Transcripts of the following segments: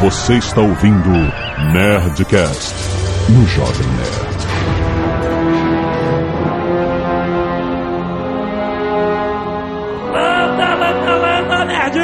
Você está ouvindo Nerdcast no Jovem Nerd. Manda, manda, manda, nerds!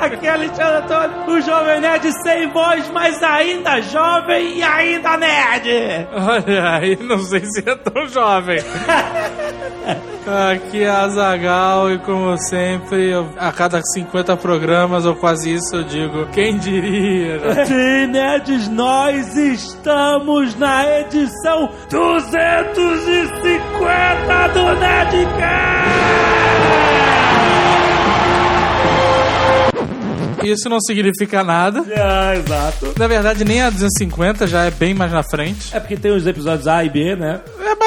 Aqui é Alexandre Antônio, o Jovem Nerd sem voz, mas ainda jovem e ainda nerd! Olha aí, não sei se é tão jovem. Aqui é a Zagal e como sempre, eu- a cada 50 programas ou quase isso eu digo, quem diria? né? Sim, nerds, nós estamos na edição 250 do Nerdcast! Isso não significa nada. É, exato. Na verdade, nem a 250 já é bem mais na frente. É porque tem os episódios A e B, né?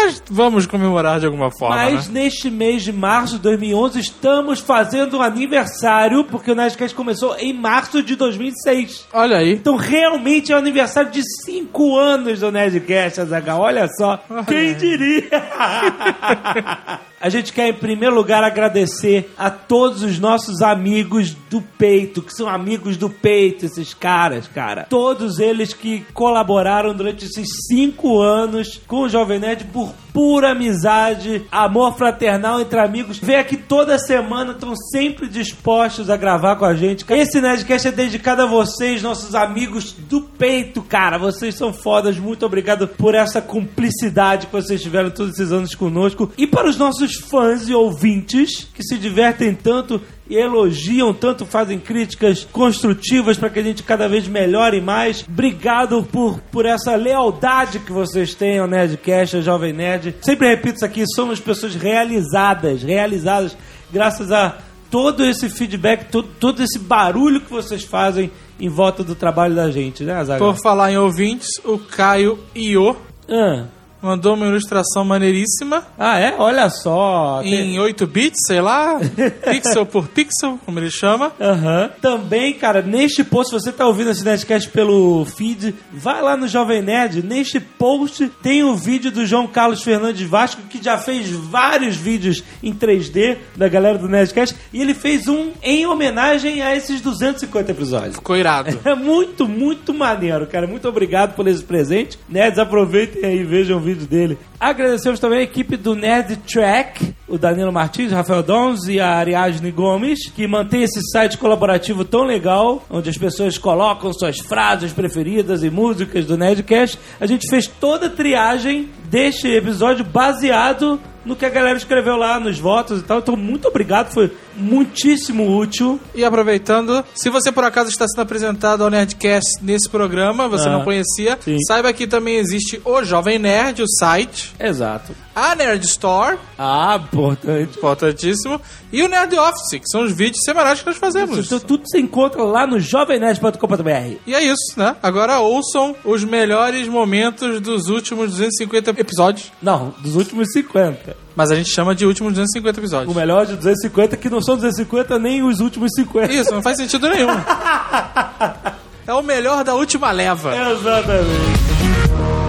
Mas vamos comemorar de alguma forma, Mas né? neste mês de março de 2011 estamos fazendo um aniversário, porque o Nerdcast começou em março de 2006. Olha aí. Então realmente é o aniversário de 5 anos do Nerdcast, Azaghal. Olha só, quem diria? A gente quer, em primeiro lugar, agradecer a todos os nossos amigos do peito, que são amigos do peito, esses caras, cara. Todos eles que colaboraram durante esses cinco anos com o Jovem Nerd por pura amizade, amor fraternal entre amigos. Vem aqui toda semana, estão sempre dispostos a gravar com a gente. Esse Nerdcast é dedicado a vocês, nossos amigos do peito, cara. Vocês são fodas. Muito obrigado por essa cumplicidade que vocês tiveram todos esses anos conosco. E para os nossos fãs e ouvintes que se divertem tanto e elogiam tanto, fazem críticas construtivas para que a gente cada vez melhore mais. Obrigado por, por essa lealdade que vocês têm ao Nerdcast, ao Jovem Nerd. Sempre repito isso aqui, somos pessoas realizadas, realizadas graças a todo esse feedback, todo, todo esse barulho que vocês fazem em volta do trabalho da gente, né, Azaghal? Por falar em ouvintes, o Caio Io Ah. Mandou uma ilustração maneiríssima Ah, é? Olha só. em 8 bits, sei lá, pixel por pixel, como ele chama. Aham. Também, cara, neste post, se você tá ouvindo esse Nerdcast pelo feed, vai lá no Jovem Nerd. Neste post tem o vídeo do João Carlos Fernandes Vasco, que já fez vários vídeos em 3D da galera do Nerdcast. E ele fez um em homenagem a esses 250 episódios. Ficou irado. É muito, muito maneiro, cara. Muito obrigado por esse presente. Nerds, aproveitem aí e vejam o vídeo dele. Agradecemos também a equipe do Nerd Track, o Danilo Martins, o Rafael Dons e a Ariadne Gomes, que mantém esse site colaborativo tão legal, onde as pessoas colocam suas frases preferidas e músicas do Nerdcast. A gente fez toda a triagem deste episódio baseado no que a galera escreveu lá nos votos e tal. Então, muito obrigado, foi muitíssimo útil. E aproveitando, se você por acaso está sendo apresentado ao Nerdcast nesse programa, você Ah, não conhecia, sim. saiba que também existe o Jovem Nerd, o site, Exato. a Nerd Store, Ah, importante. importantíssimo, e o Nerd Office, que são os vídeos semanais que nós fazemos. Então, tudo se encontra lá no jovemnerd.com.br. E é isso, né? Agora ouçam os melhores momentos dos últimos 250 episódios. Não, dos últimos 50. Mas a gente chama de últimos 250 episódios. O melhor de 250, que não são 250 nem os últimos 50. Isso, não faz sentido nenhum. É o melhor da última leva. Exatamente.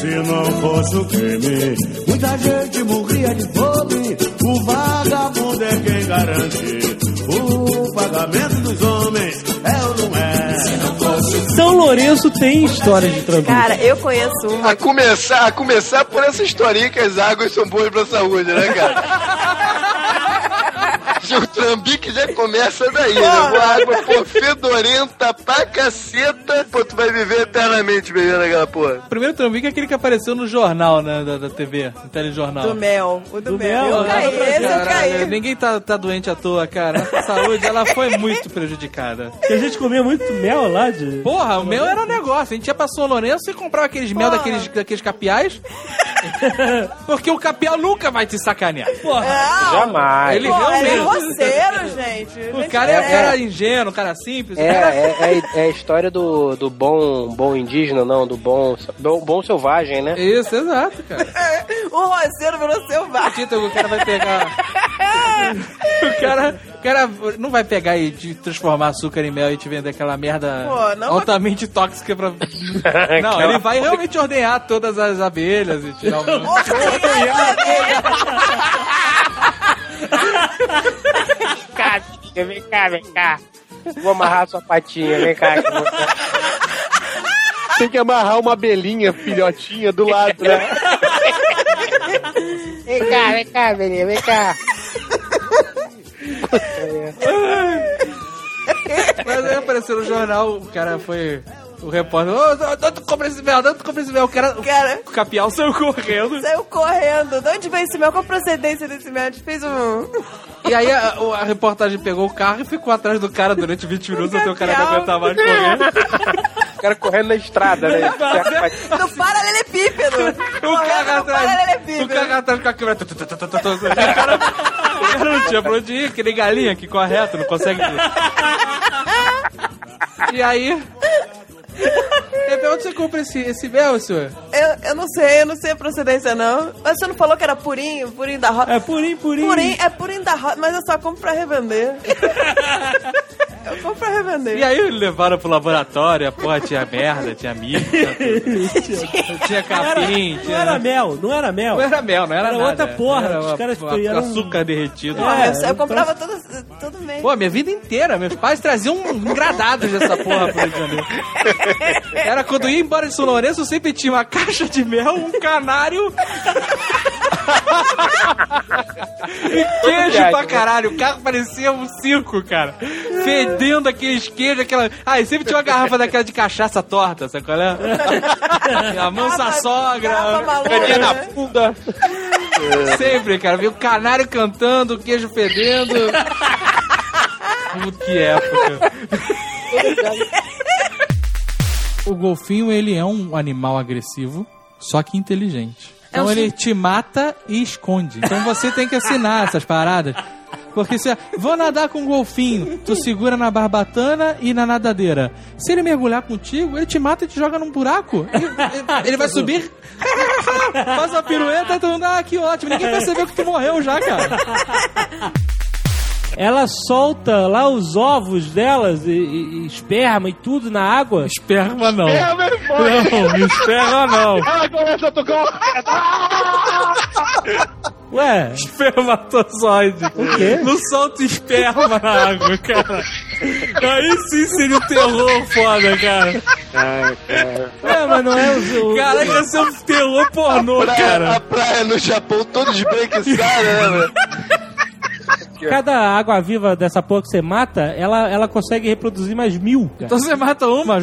Se não fosse o crime, muita gente morria de fome. O vagabundo é quem garante o pagamento dos homens. É ou não é? São Lourenço tem histórias de trambique. Cara, eu conheço uma. A começar, a começar por essa historinha que as águas são boas pra saúde, né, cara? o trambique já começa daí, né? Uma água, pô, fedorenta pra caceta. Pô, tu vai viver eternamente bebendo aquela porra. O primeiro trambique é aquele que apareceu no jornal, né? Da, da TV, no telejornal. Do mel. O do, Do mel. mel, Eu né? caí, esse eu caí. ninguém tá, tá doente à toa, cara. Nossa saúde, ela foi muito prejudicada. Que a gente comia muito mel lá de. Porra, o mel era um negócio. A gente ia pra São Lourenço e comprava aqueles mel Porra. daqueles, daqueles capiais. Porque o capial nunca vai te sacanear. Porra. Não, Jamais. Ele pô, é realmente. Roceiro, gente. O cara é, é- era ingênuo, cara simples. É, o cara- é, é, é a história do, do bom, bom indígena, não, do bom, bom, bom selvagem, né? Isso, exato, cara. O roceiro virou selvagem. Tita, o cara vai pegar. o cara, o cara não vai pegar e te transformar açúcar em mel e te vender aquela merda Pô, não, altamente tóxica pra. Não, ele vai realmente ordenhar todas as abelhas e tirar o. cá, vem cá, vem cá. Vou amarrar sua patinha, vem cá. que vou- Tem que amarrar uma abelhinha filhotinha do lado, né? Vem cá, vem cá, belinha, vem cá. Mas aí apareceu no jornal, o cara foi. O repórter, ô, oh, tu compra esse mel, tu compra esse mel. O cara, Cara, o capial saiu correndo. saiu correndo. De onde veio esse mel? Qual a procedência desse mel? A gente fez um... E aí a, a reportagem pegou o carro e ficou atrás do cara durante 20 minutos até o cara não aguentar mais correndo. O cara correndo na estrada, né? No paralelepípedo. O cara atrás. O cara atrás com a câmera. tu, tu, tu, tu, tu, tu. O cara, o cara não tinha pra onde ir, que nem galinha que corre reto, não consegue. E aí. Pepe, onde você compra esse, esse mel, senhor? Eu, eu não sei, eu não sei a procedência, não. Mas você não falou que era purinho, purinho da roça? É purinho, purinho. Purinho, é purinho da roça, mas eu só compro pra revender. eu compro pra revender. E aí levaram pro laboratório, a porra tinha merda, tinha milho, tinha, tinha capim, Não tinha. era mel, não era mel. Não era mel, não era Era nada. outra porra, Era os uma- caras uma- criaram um- açúcar derretido. É, eu, eu comprava todo, todo mês. Pô, minha vida inteira, meus pais traziam um engradados dessa porra pro Rio de Janeiro. Era quando ia embora de São Lourenço, eu sempre tinha uma caixa de mel, um canário. e queijo pra caralho. O carro parecia um circo, cara. Fedendo aqueles queijos, aquela. Ah, e sempre tinha uma garrafa daquela de cachaça torta, sabe qual é? A mansa Garrafa sogra. Caninha na né? bunda. Sempre, cara. Viu o canário cantando, o queijo fedendo. Que época. O golfinho, ele é um animal agressivo, só que inteligente. Então É um ele te mata e esconde. Então você tem que assinar essas paradas. Porque se vou nadar com um golfinho, tu segura na barbatana e na nadadeira. Se ele mergulhar contigo, ele te mata e te joga num buraco. Ele, ele- ele vai subir, faz uma pirueta e tu ah, que ótimo. Ninguém percebeu que tu morreu já, cara. Ela solta lá os ovos delas e, e- e esperma e tudo na água. Esperma não. É, meu irmão. Não, esperma não. Ela começa a tocar Ué, Espermatozoide. O quê? Não solta esperma na água, cara. Aí sim seria um terror foda, cara. é, mas não é o. o Caraca, ia ser um terror pornô, praia, cara. a praia no Japão toda esbranquiçada, né, velho? cada água viva dessa porra que você mata, ela, ela consegue reproduzir mais mil. cara. Então você mata uma,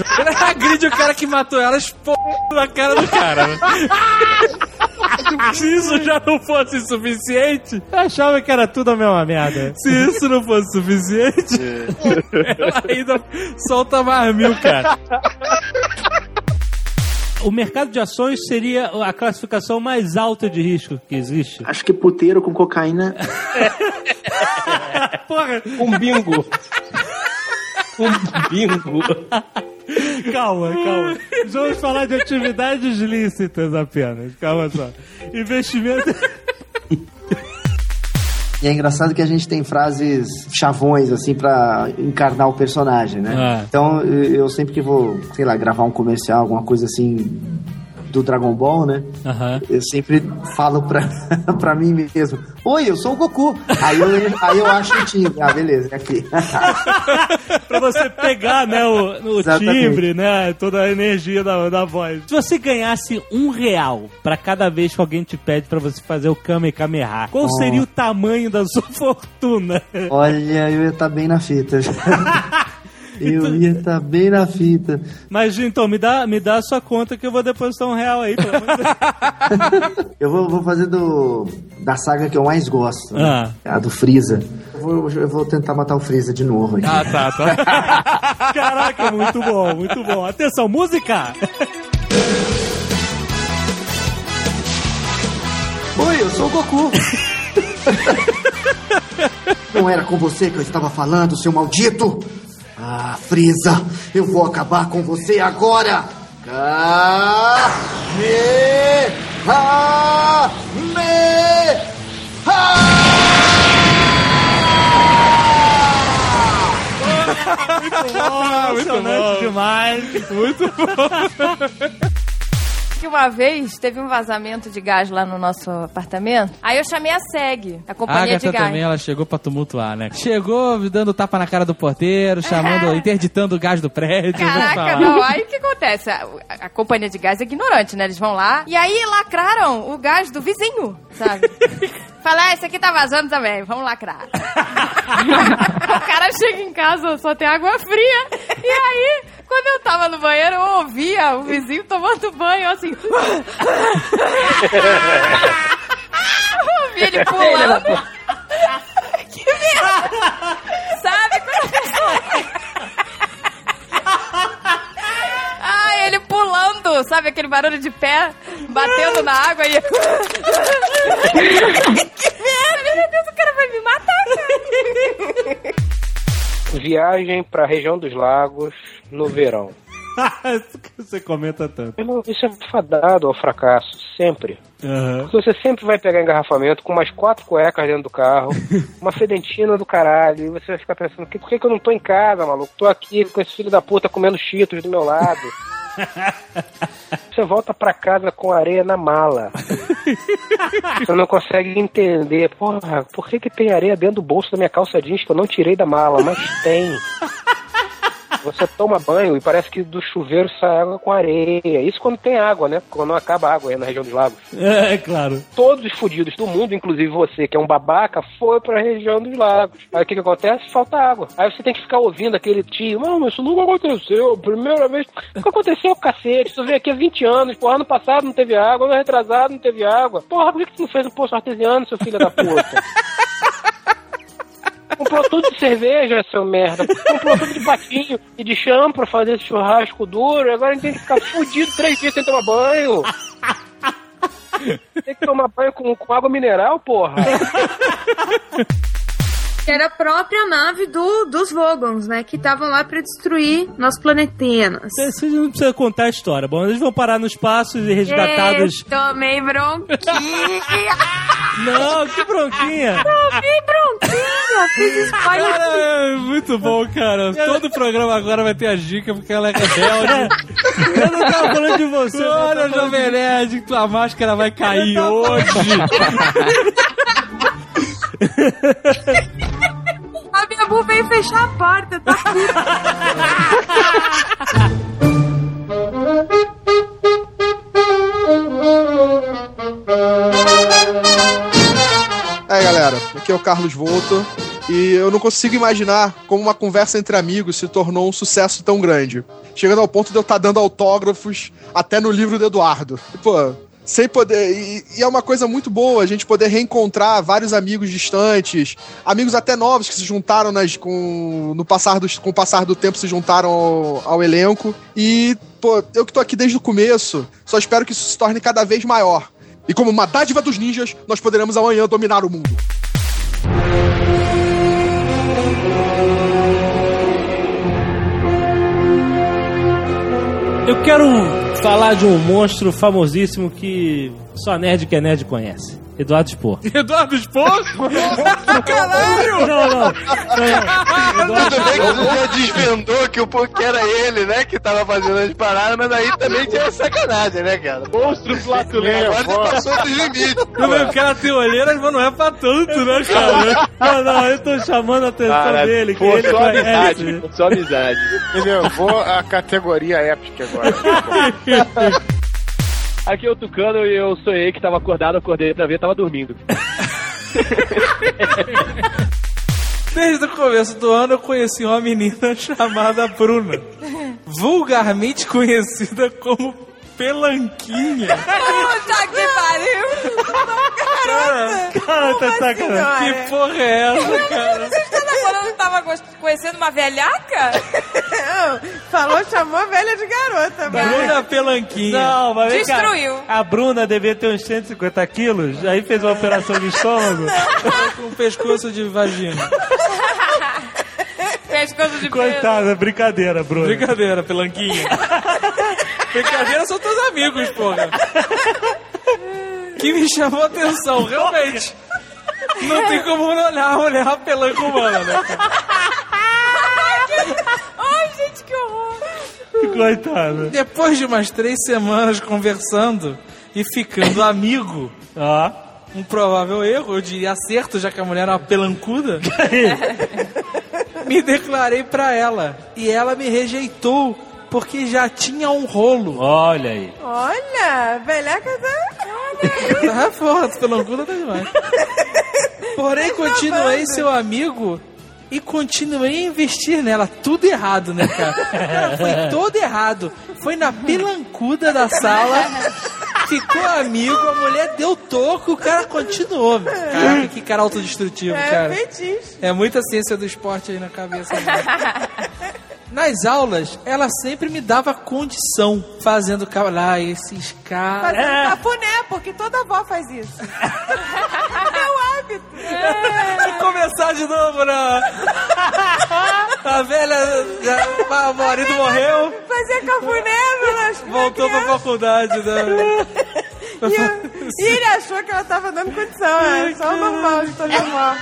agride o cara que matou ela, expor na cara do cara. né? Se isso já não fosse suficiente, Eu achava que era tudo a mesma merda. se isso não fosse suficiente, ela ainda solta mais mil, cara. O mercado de ações seria a classificação mais alta de risco que existe. Acho que puteiro com cocaína. Porra, Um bingo. Um bingo. calma, calma. Vamos falar de atividades lícitas apenas. Calma só. Investimento. E é engraçado que a gente tem frases chavões, assim, pra encarnar o personagem, né? Ah. Então, eu sempre que vou, sei lá, gravar um comercial, alguma coisa assim do Dragon Ball, né? Aham. Eu sempre falo pra, pra mim mesmo: Oi, eu sou o Goku. Aí eu, aí eu acho o timbre. Ah, beleza, é aqui. pra você pegar, né, o, o timbre, né, toda a energia da, da voz. Se você ganhasse um real pra cada vez que alguém te pede pra você fazer o Kame Kameha, qual seria o tamanho da sua fortuna? Olha, eu ia estar bem na fita. Eu ia estar bem na fita. Mas, então, me dá, me dá a sua conta que eu vou depositar um real aí, pelo amor de Deus. Eu vou, vou fazer do da saga que eu mais gosto, né? a do Freeza. Eu vou, eu vou tentar matar o Freeza de novo aqui. Ah, tá, tá. Caraca, muito bom, muito bom. Atenção, música! Oi, eu sou o Goku. Não era com você que eu estava falando, seu maldito? Ah, Freeza, eu vou acabar com você agora! Kamehameha! Emocionante demais. Muito bom. que uma vez teve um vazamento de gás lá no nosso apartamento. Aí eu chamei a SEG, a A companhia de Agatha gás. também, ela chegou pra tumultuar, né? Chegou dando tapa na cara do porteiro, chamando, interditando o gás do prédio. Caraca, não. Aí o que acontece? A, a companhia de gás é ignorante, né? Eles vão lá e aí lacraram o gás do vizinho, sabe? Fala, ah, esse aqui tá vazando também, vamos lacrar. o cara chega em casa, só tem água fria. E aí, quando eu tava no banheiro, eu ouvia o vizinho tomando banho, assim. eu ouvi ele pulando. que merda! Sabe? Quando a pessoa... Pulando, sabe aquele barulho de pé batendo na água e. que merda! Meu Deus, o cara vai me matar, cara! Viagem pra região dos lagos no verão. Isso que você comenta tanto. Irmão, Isso é fadado ao fracasso, sempre. Aham. Porque você sempre vai pegar engarrafamento com umas quatro cuecas dentro do carro, uma fedentina do caralho, e você vai ficar pensando, "Que- por que, que eu não tô em casa, maluco? Tô aqui com esse filho da puta comendo cheetos do meu lado. Você volta pra casa com areia na mala. Você não consegue entender, porra, por que, que tem areia dentro do bolso da minha calça jeans que eu não tirei da mala? Mas tem. Você toma banho e parece que do chuveiro sai água com areia. Isso quando tem água, né? Quando não acaba a água aí na região dos lagos. É, é claro. Todos os fudidos do mundo, inclusive você, que é um babaca, foi pra região dos lagos. Aí o que, que acontece? Falta água. Aí você tem que ficar ouvindo aquele tio, mano, isso nunca aconteceu. Primeira vez. Nunca aconteceu, cacete. Tu veio aqui há 20 anos. Porra, ano passado não teve água, ano retrasado não teve água. Porra, por que, que tu não fez um poço artesiano, seu filho da puta? Comprou tudo de cerveja, seu merda. Comprou tudo de patinho e de chão pra fazer esse churrasco duro. Agora a gente tem que ficar fudido três dias sem tomar banho. Tem que tomar banho com, com água mineral, porra. Que era a própria nave do, dos Vogons, né? Que estavam lá pra destruir nosso planetenas. Você não precisa contar a história. Bom, eles vão parar no espaço e resgatados. É, tomei bronquinha. Não, que bronquinha. tomei bronquinha. Fiz spoiler. Cara, é muito bom, cara. Todo programa agora vai ter a dica porque ela é rebelde. Eu não tava falando de você. eu Olha, Jovem Nerd, tua máscara vai cair hoje. Bu veio fechar a porta, tá É, galera, aqui é o Carlos Volto. E eu não consigo imaginar como uma conversa entre amigos se tornou um sucesso tão grande. Chegando ao ponto de eu estar dando autógrafos até no livro do Eduardo. Pô, sem poder. E, e é uma coisa muito boa a gente poder reencontrar vários amigos distantes, amigos até novos que se juntaram nas, com, no passar do, com o passar do tempo se juntaram ao, ao elenco. E, pô, eu que tô aqui desde o começo, só espero que isso se torne cada vez maior. E como uma dádiva dos ninjas, nós poderemos amanhã dominar o mundo. Eu quero falar de um monstro famosíssimo que só nerd que é nerd conhece. Eduardo Spor. Eduardo Spor? Caralho! Não, não. Tudo bem que você já desvendou que o que era ele, né? Que tava fazendo as paradas, mas aí também tinha sacanagem, né, cara? Monstro flatulento. Agora você passou dos limites. Tudo bem, o cara tem olheiras, mas não é pra tanto, né, cara? Não, não, eu tô chamando a atenção Cara, dele. Que pô, ele só conhece. amizade, só amizade. Entendeu? Vou a categoria épica agora. Aqui é o Tucano e eu sonhei que tava acordado, acordei pra ver, tava dormindo. Desde o começo do ano eu conheci uma menina chamada Bruna. Vulgarmente conhecida como Pelanquinha. Puta que pariu! Cara, cara, tá sacanagem. Que porra é essa, cara? Você está que tava conhecendo uma velhaca? Falou, chamou a velha de garota, mas... Bruna Pelanquinha. Não, mas vem cá. Destruiu. A Bruna devia ter uns 150 quilos, aí fez uma operação de estômago. Com pescoço de vagina. Pescoço de peso. Coitada, brincadeira, Bruna. Brincadeira, Pelanquinha. Brincadeira são teus amigos, porra. Que me chamou a atenção, realmente. Não tem como não olhar a mulher pelanca humana, né? Ai, gente, que horror! Coitado. Depois de umas três semanas conversando e ficando amigo, Ó. um provável erro, eu diria acerto, já que a mulher era uma pelancuda, me declarei pra ela. E ela me rejeitou porque já tinha um rolo. Olha aí. Olha, velhaca tá... Ah, porra, pelancuda tá demais. Porém, continuei seu amigo e continuei a investir nela. Tudo errado, né, cara? Foi todo errado. Foi na pelancuda da sala, ficou amigo, a mulher deu toco, o cara continuou. Caraca, que cara autodestrutivo, É cara. É muita ciência do esporte aí na cabeça. Nas aulas, ela sempre me dava condição, fazendo lá esses caras. Fazendo É. cafuné, porque toda avó faz isso. é o hábito. Vou começar de novo, né? A velha, já, o marido morreu, Fazer cafuné, pelas voltou pra faculdade, né? E, eu- e ele achou que ela tava dando condição, é só o normal de toda avó.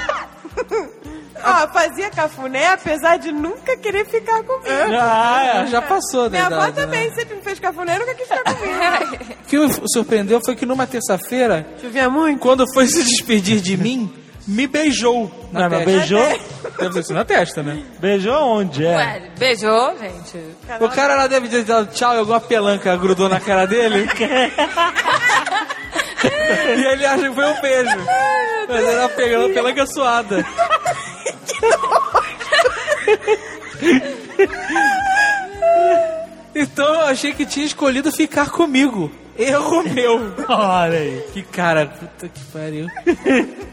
Ó, fazia cafuné apesar de nunca querer ficar comigo. Ah, já passou da Minha avó também né? sempre me fez cafuné e nunca quis ficar comigo. O que me surpreendeu foi que numa terça-feira, Chovia muito? quando foi se despedir de mim, me beijou na Não, mas testa. beijou? Deve ter sido na testa, né? Beijou onde? É. Ué, beijou, gente. O cara lá deve ter dado tchau e alguma pelanca grudou na cara dele. e ele acha que foi um beijo. Mas era pegando a pelanca suada. Então eu achei que tinha escolhido ficar comigo. Erro meu. Olha aí. Que cara, puta que pariu.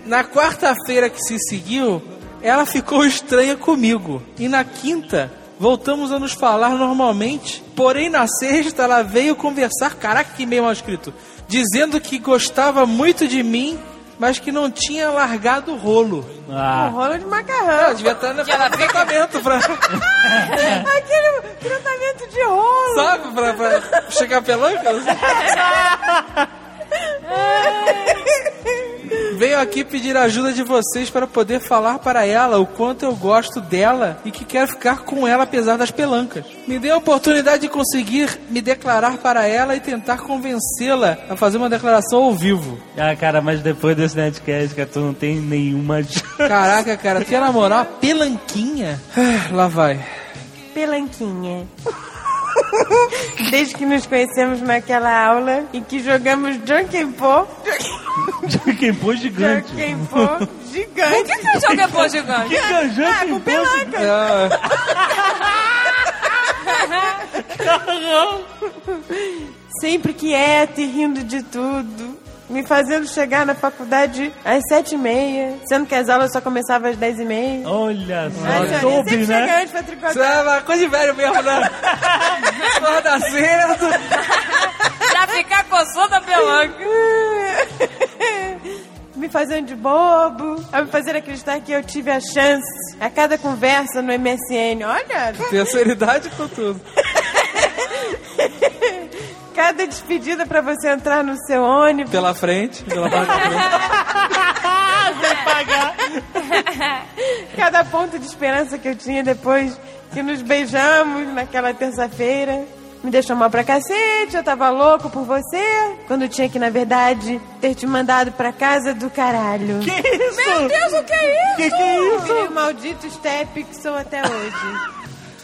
Na quarta-feira que se seguiu, ela ficou estranha comigo. E na quinta, voltamos a nos falar normalmente. Porém, na sexta, ela veio conversar, caraca, que meio mal escrito, dizendo que gostava muito de mim, mas que não tinha largado o rolo. Um Ah. rolo de Ela macarrão. devia estar no ela tratamento pra, Aquele tratamento de rolo. sabe, pra, pra chegar pelanca. Venho aqui pedir a ajuda de vocês para poder falar para ela o quanto eu gosto dela e que quero ficar com ela apesar das pelancas. Me dê a oportunidade de conseguir me declarar para ela e tentar convencê-la a fazer uma declaração ao vivo. Ah, cara, mas depois desse Netcast, que tu não tem nenhuma chance. Caraca, cara, tu ia namorar uma pelanquinha? Ah, Lá vai. Pelanquinha. Desde que nos conhecemos naquela aula em que jogamos Junkenpô. Junkenpô gigante. Junkenpô gigante. O que que é Junkenpô gigante? Que Ah, Junkenpô com pelanca. Sempre quieto e rindo de tudo. Me fazendo chegar na faculdade às sete e meia, sendo que as aulas só começavam às dez e meia. Olha só. Mas eu Soube, sempre né? chegante pra Isso tricotar. é uma coisa de velho mesmo, né? Acorda cedo. Pra ficar coçando a pelanca. me fazendo de bobo, a me fazer acreditar que eu tive a chance a cada conversa no MSN. Olha, Terceiridade com tudo. cada despedida pra você entrar no seu ônibus. Pela frente, pela parte da frente. Cada ponto de esperança que eu tinha depois que nos beijamos naquela terça-feira. Me deixou mal pra cacete, eu tava louco por você. Quando tinha que, na verdade, ter te mandado pra casa do caralho. Que isso? Meu Deus, o que é isso? Que que é isso? Virei o maldito step que sou até hoje.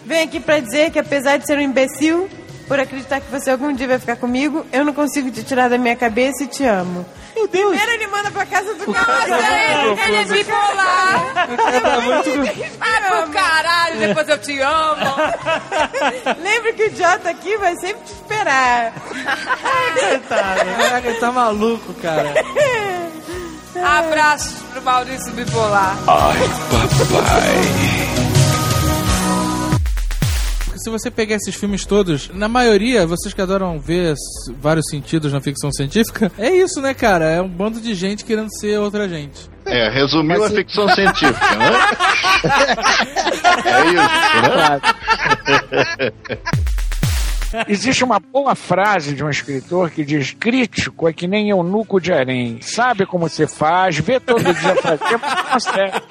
Venho aqui pra dizer que apesar de ser um imbecil, por acreditar que você algum dia vai ficar comigo, eu não consigo te tirar da minha cabeça e te amo. Meu Deus. Primeiro ele manda pra casa do Nossa, caralho. ele, ele é bipolar. Tá muito... Vai pro caralho, depois eu te amo. Lembre que o idiota aqui vai sempre te esperar. Caraca, ele tá maluco, cara. Abraços pro Maurício bipolar. Se você pegar esses filmes todos, na maioria, vocês que adoram ver vários sentidos na ficção científica, é isso, né, cara? É um bando de gente querendo ser outra gente. É, resumiu a ficção científica, né? é isso, né? Existe uma boa frase de um escritor que diz: crítico é que nem eunuco de harém. Sabe como se faz, vê todo dia fazer, mas consegue.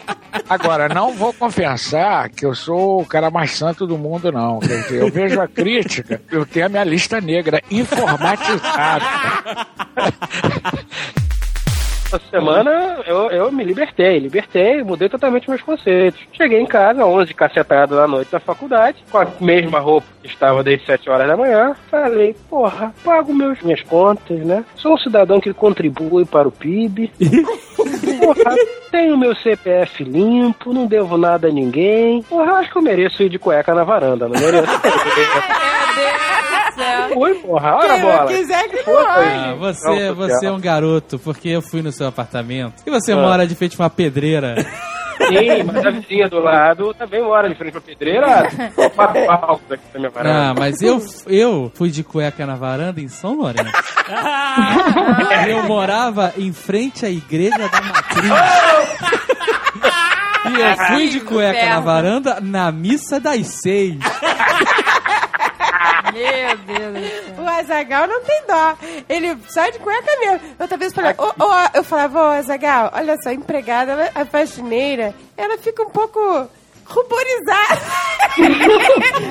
Agora, não vou confessar que eu sou o cara mais santo do mundo, não. Quer dizer, eu vejo a crítica, eu tenho a minha lista negra informatizada. Essa semana eu, eu me libertei, libertei, mudei totalmente meus conceitos. Cheguei em casa, 11 cacetado da noite da faculdade, com a mesma roupa que estava desde 7 horas da manhã. Falei, porra, pago meus, minhas contas, né? Sou um cidadão que contribui para o PIB. porra, tenho meu CPF limpo, não devo nada a ninguém. Porra, acho que eu mereço ir de cueca na varanda, não mereço? Oi, porra, olha a bola. quiser que Ah, você, você é um garoto, porque eu fui no seu apartamento. E você Ah. mora de frente a uma pedreira. Sim, mas a vizinha do lado também mora de frente pra pedreira. Quatro palcos aqui na minha varanda. Ah, mas eu, eu fui de cueca na varanda em São Lourenço. eu morava em frente à igreja da matriz. E eu fui de cueca na varanda na missa das seis. Meu Deus. O Azagal não tem dó. Ele sai de cueca mesmo. Outra vez eu falei, ô, ô, eu falava, ô Azagal, olha só, a empregada, a faxineira, ela fica um pouco ruborizada.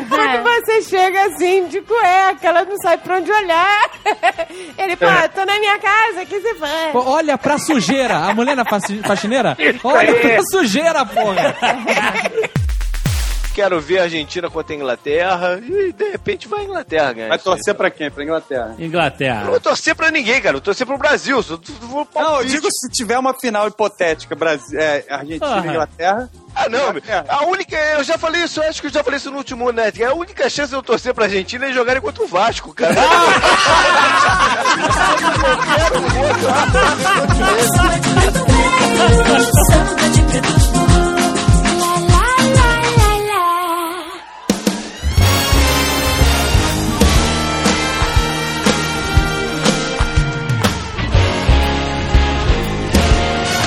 Quando você chega assim, de cueca, ela não sabe pra onde olhar. Ele, pô, tô na minha casa, o que você faz? Pô, olha pra sujeira. A mulher na faxi- faxineira? Olha pra sujeira, porra. Quero ver a Argentina contra a Inglaterra e de repente vai a Inglaterra ganhar. Vai torcer pra quem? Pra Inglaterra. Eu Inglaterra. não vou torcer pra ninguém, cara. Eu vou torcer pro Brasil. Vou Não, eu digo se tiver uma final hipotética, Brasil, é, Argentina Ah. e Inglaterra. Ah, não, meu. a única. Eu já falei isso, eu acho que eu já falei isso no último Nerd. A única chance de eu torcer pra Argentina é jogarem contra o Vasco, cara.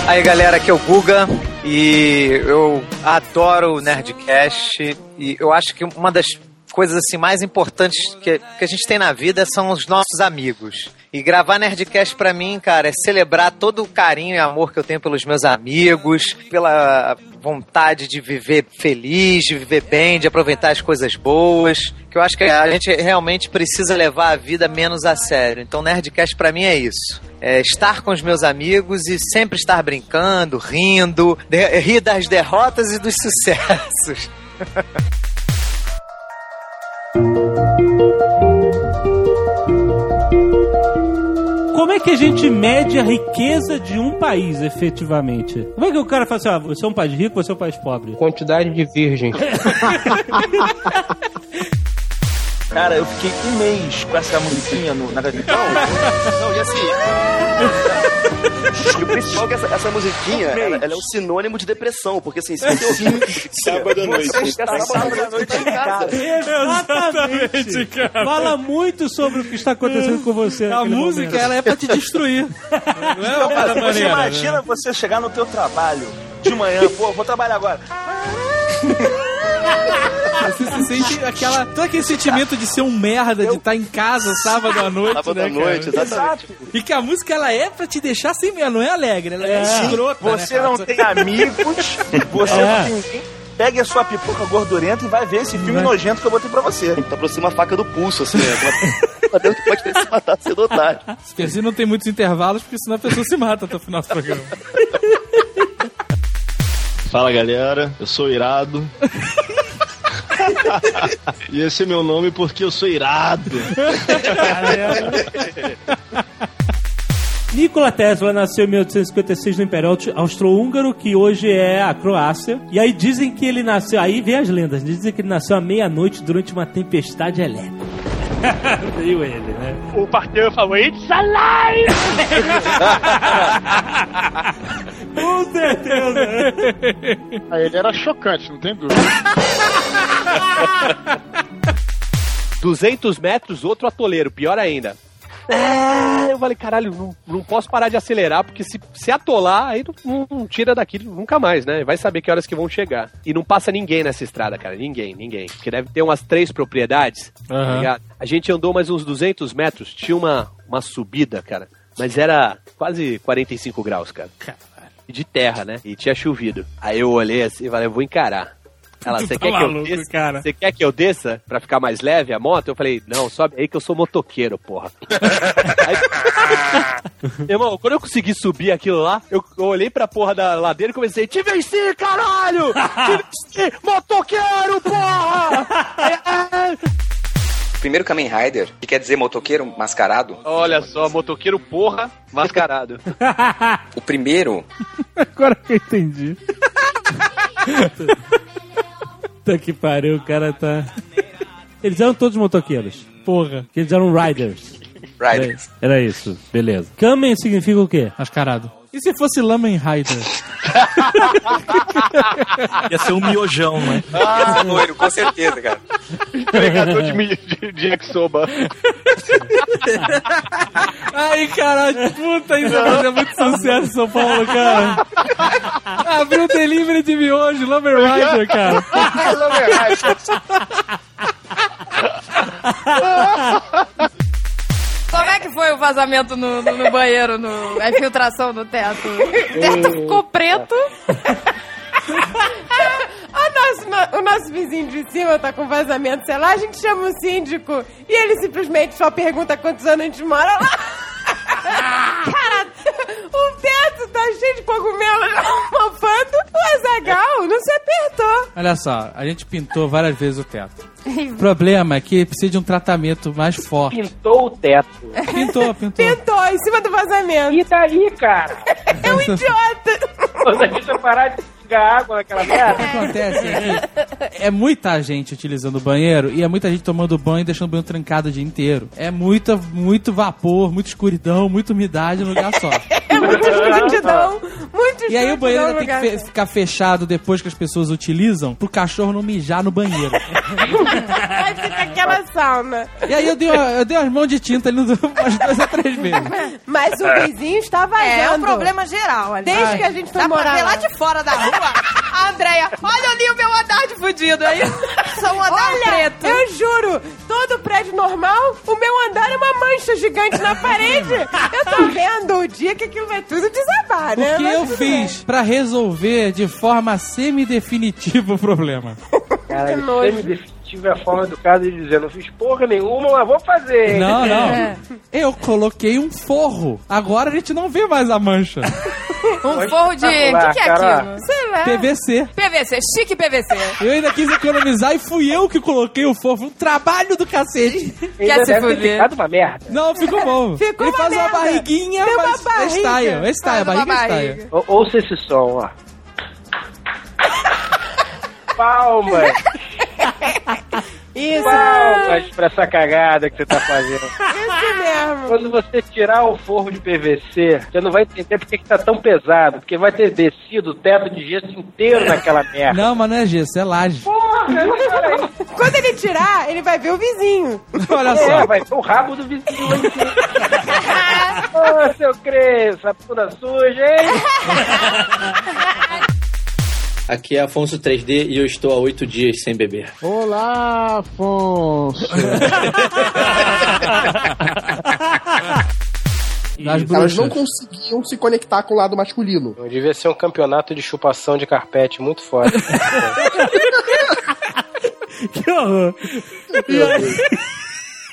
Aí galera, aqui é o Guga e eu adoro o Nerdcast e eu acho que uma das coisas assim mais importantes que, que a gente tem na vida são os nossos amigos. E gravar Nerdcast pra mim, cara, é celebrar todo o carinho e amor que eu tenho pelos meus amigos, pela vontade de viver feliz, de viver bem, de aproveitar as coisas boas. Que eu acho que a gente realmente precisa levar a vida menos a sério. Então, Nerdcast pra mim é isso. É estar com os meus amigos e sempre estar brincando, rindo, rir das derrotas e dos sucessos. Como é que a gente mede a riqueza de um país, efetivamente? Como é que o cara fala assim, ah, você é um país rico, você é um país pobre? Quantidade de virgens. Cara, eu fiquei um mês com essa musiquinha no, na televisão. Não, e assim. E o principal é que essa, essa musiquinha, ela, ela é um sinônimo de depressão, porque assim, se você ouvir. Sábado à noite. Você está sábado à noite em casa. Exatamente, cara. Fala muito sobre o que está acontecendo com você. A música, momento. ela é pra te destruir. Não é uma Então, cara, parada você maneira, imagina né? você chegar no teu trabalho de manhã, pô, vou trabalhar agora. Você se sente aquela, todo aquele sentimento de ser um merda, de estar em casa sábado à noite, Sábado né, à noite, cara? exatamente. E que a música, ela é pra te deixar assim, ela não é alegre, ela é, Sim, escrota, né, você cara? não tem amigos, você É. não tem ninguém. Pegue a sua pipoca gordurenta e vai ver esse filme Vai. nojento que eu botei pra você. Tá aproxima a faca do pulso, assim, né? Pra Deus que pode ter se matado ou tarde. Assim não tem muitos intervalos, porque senão a pessoa se mata até o final do programa. Fala galera, eu sou irado. e esse é meu nome porque eu sou irado. Nikola Tesla nasceu em 1856 no Império Austro-Húngaro, que hoje é a Croácia. E aí dizem que ele nasceu, aí vem as lendas, dizem que ele nasceu à meia-noite durante uma tempestade elétrica. Veio ele, né? O parteiro falou, It's alive! Com certeza. Aí ele era chocante, não tem dúvida. 200 metros, outro atoleiro, pior ainda. É, eu falei, caralho, não, não posso parar de acelerar, porque se, se atolar, aí não, não tira daqui nunca mais, né? Vai saber que horas que vão chegar. E não passa ninguém nessa estrada, cara, ninguém, ninguém. Porque deve ter umas três propriedades, tá Aham. ligado? A gente andou mais uns 200 metros, tinha uma, uma subida, cara, mas era quase 45 graus, cara. De terra, né? E tinha chovido. Aí eu olhei assim e falei, eu vou encarar. Ela, você tá quer que eu desça? cara. Você quer que eu desça pra ficar mais leve a moto? Eu falei, não, sobe aí que eu sou motoqueiro, porra. Aí- Irmão, quando eu consegui subir aquilo lá, eu, eu olhei pra porra da ladeira e comecei, te venci, caralho! Te venci, motoqueiro, porra! Primeiro Kamen Rider, que quer dizer motoqueiro mascarado. Olha só, motoqueiro porra, mascarado. O primeiro Agora que eu entendi. Puta que pariu, o cara tá. Eles eram todos motoqueiros. Porra. Que eles eram riders. Riders. Era, era isso, beleza. Kamen significa o quê? Mascarado. E se fosse Lamen Rider? Ia ser um miojão, né? Ah, loiro, com certeza, cara. Entregador de, de, de Exoba. Ai, caralho, puta, isso vai fazer muito sucesso em São Paulo, cara. Abriu o delivery de miojo, Lumber Rider, cara. Como é que foi o vazamento no, no- no banheiro, no, a infiltração no teto? O teto ficou preto. Ah, nosso, no- o nosso vizinho de cima tá com vazamento, sei lá, a gente chama o síndico e ele simplesmente só pergunta quantos anos a gente mora lá. Cara, o teto tá cheio de cogumelo mofando. O Azagal não se apertou. Olha só, a gente pintou várias vezes o teto. O problema é que precisa de um tratamento mais forte. Pintou o teto. Pintou, pintou. Pintou em cima do vazamento. E daí, cara? É um idiota. Você deixa parar de pingar água naquela O que merda? acontece é que é muita gente utilizando o banheiro e é muita gente tomando banho e deixando o banho trancado o dia inteiro. É muita, muito vapor, muita escuridão, muita umidade no lugar só. É muita escrotidão. Muito E aí o banheiro tem que fe- ficar fechado depois que as pessoas utilizam pro cachorro não mijar no banheiro. Aí fica aquela sauna. E aí eu dei, uma, eu dei umas mãos de tinta ali no- umas duas a três vezes. Mas o vizinho está vazando. É, um problema geral ali. Desde Ai. que a gente foi Dá pra morar ver lá. de fora da rua. A Andréia, olha ali o meu andar de fudido aí. Só um andar Olha, preto. eu juro, todo prédio normal, o meu andar é uma mancha gigante na parede. Eu tô vendo o dia que aquilo vai tudo desabar, O né? que Mas eu fiz pra resolver de forma semi-definitiva o problema? Cara, Que ele definitiva a forma educada de dizer, não fiz porra nenhuma, mas vou fazer. hein? Não, não. É. Eu coloquei um forro. Agora a gente não vê mais a mancha. Um forro de. O que, que é Cara. aquilo? Sei lá. PVC. PVC, chique PVC. Eu ainda quis economizar e fui eu que coloquei o forro. Foi Um trabalho do cacete. Ainda Quer se fuder. ficado uma merda. Não, ficou bom. Ficou Ele uma faz uma merda. barriguinha, Tem uma mas é barriga. style. É style, Faz a uma barriga é barriga. style. Ou- Ouça esse som, ó. Palmas! Isso, Palmas pra essa cagada que você tá fazendo. isso mesmo. Quando você tirar o forro de PVC, você não vai entender porque que tá tão pesado. Porque vai ter descido o teto de gesso inteiro naquela merda. Não, mas não é gesso, é laje. Porra. Quando ele tirar, ele vai ver o vizinho. Olha É, só. vai ter o rabo do vizinho lá em cima. Ô, seu Cresça, bunda suja, hein? Aqui é Afonso 3D e eu estou há oito dias sem beber. Olá, Afonso. Elas não conseguiam se conectar com o lado masculino. Devia ser um campeonato de chupação de carpete muito forte. Que horror. E aí-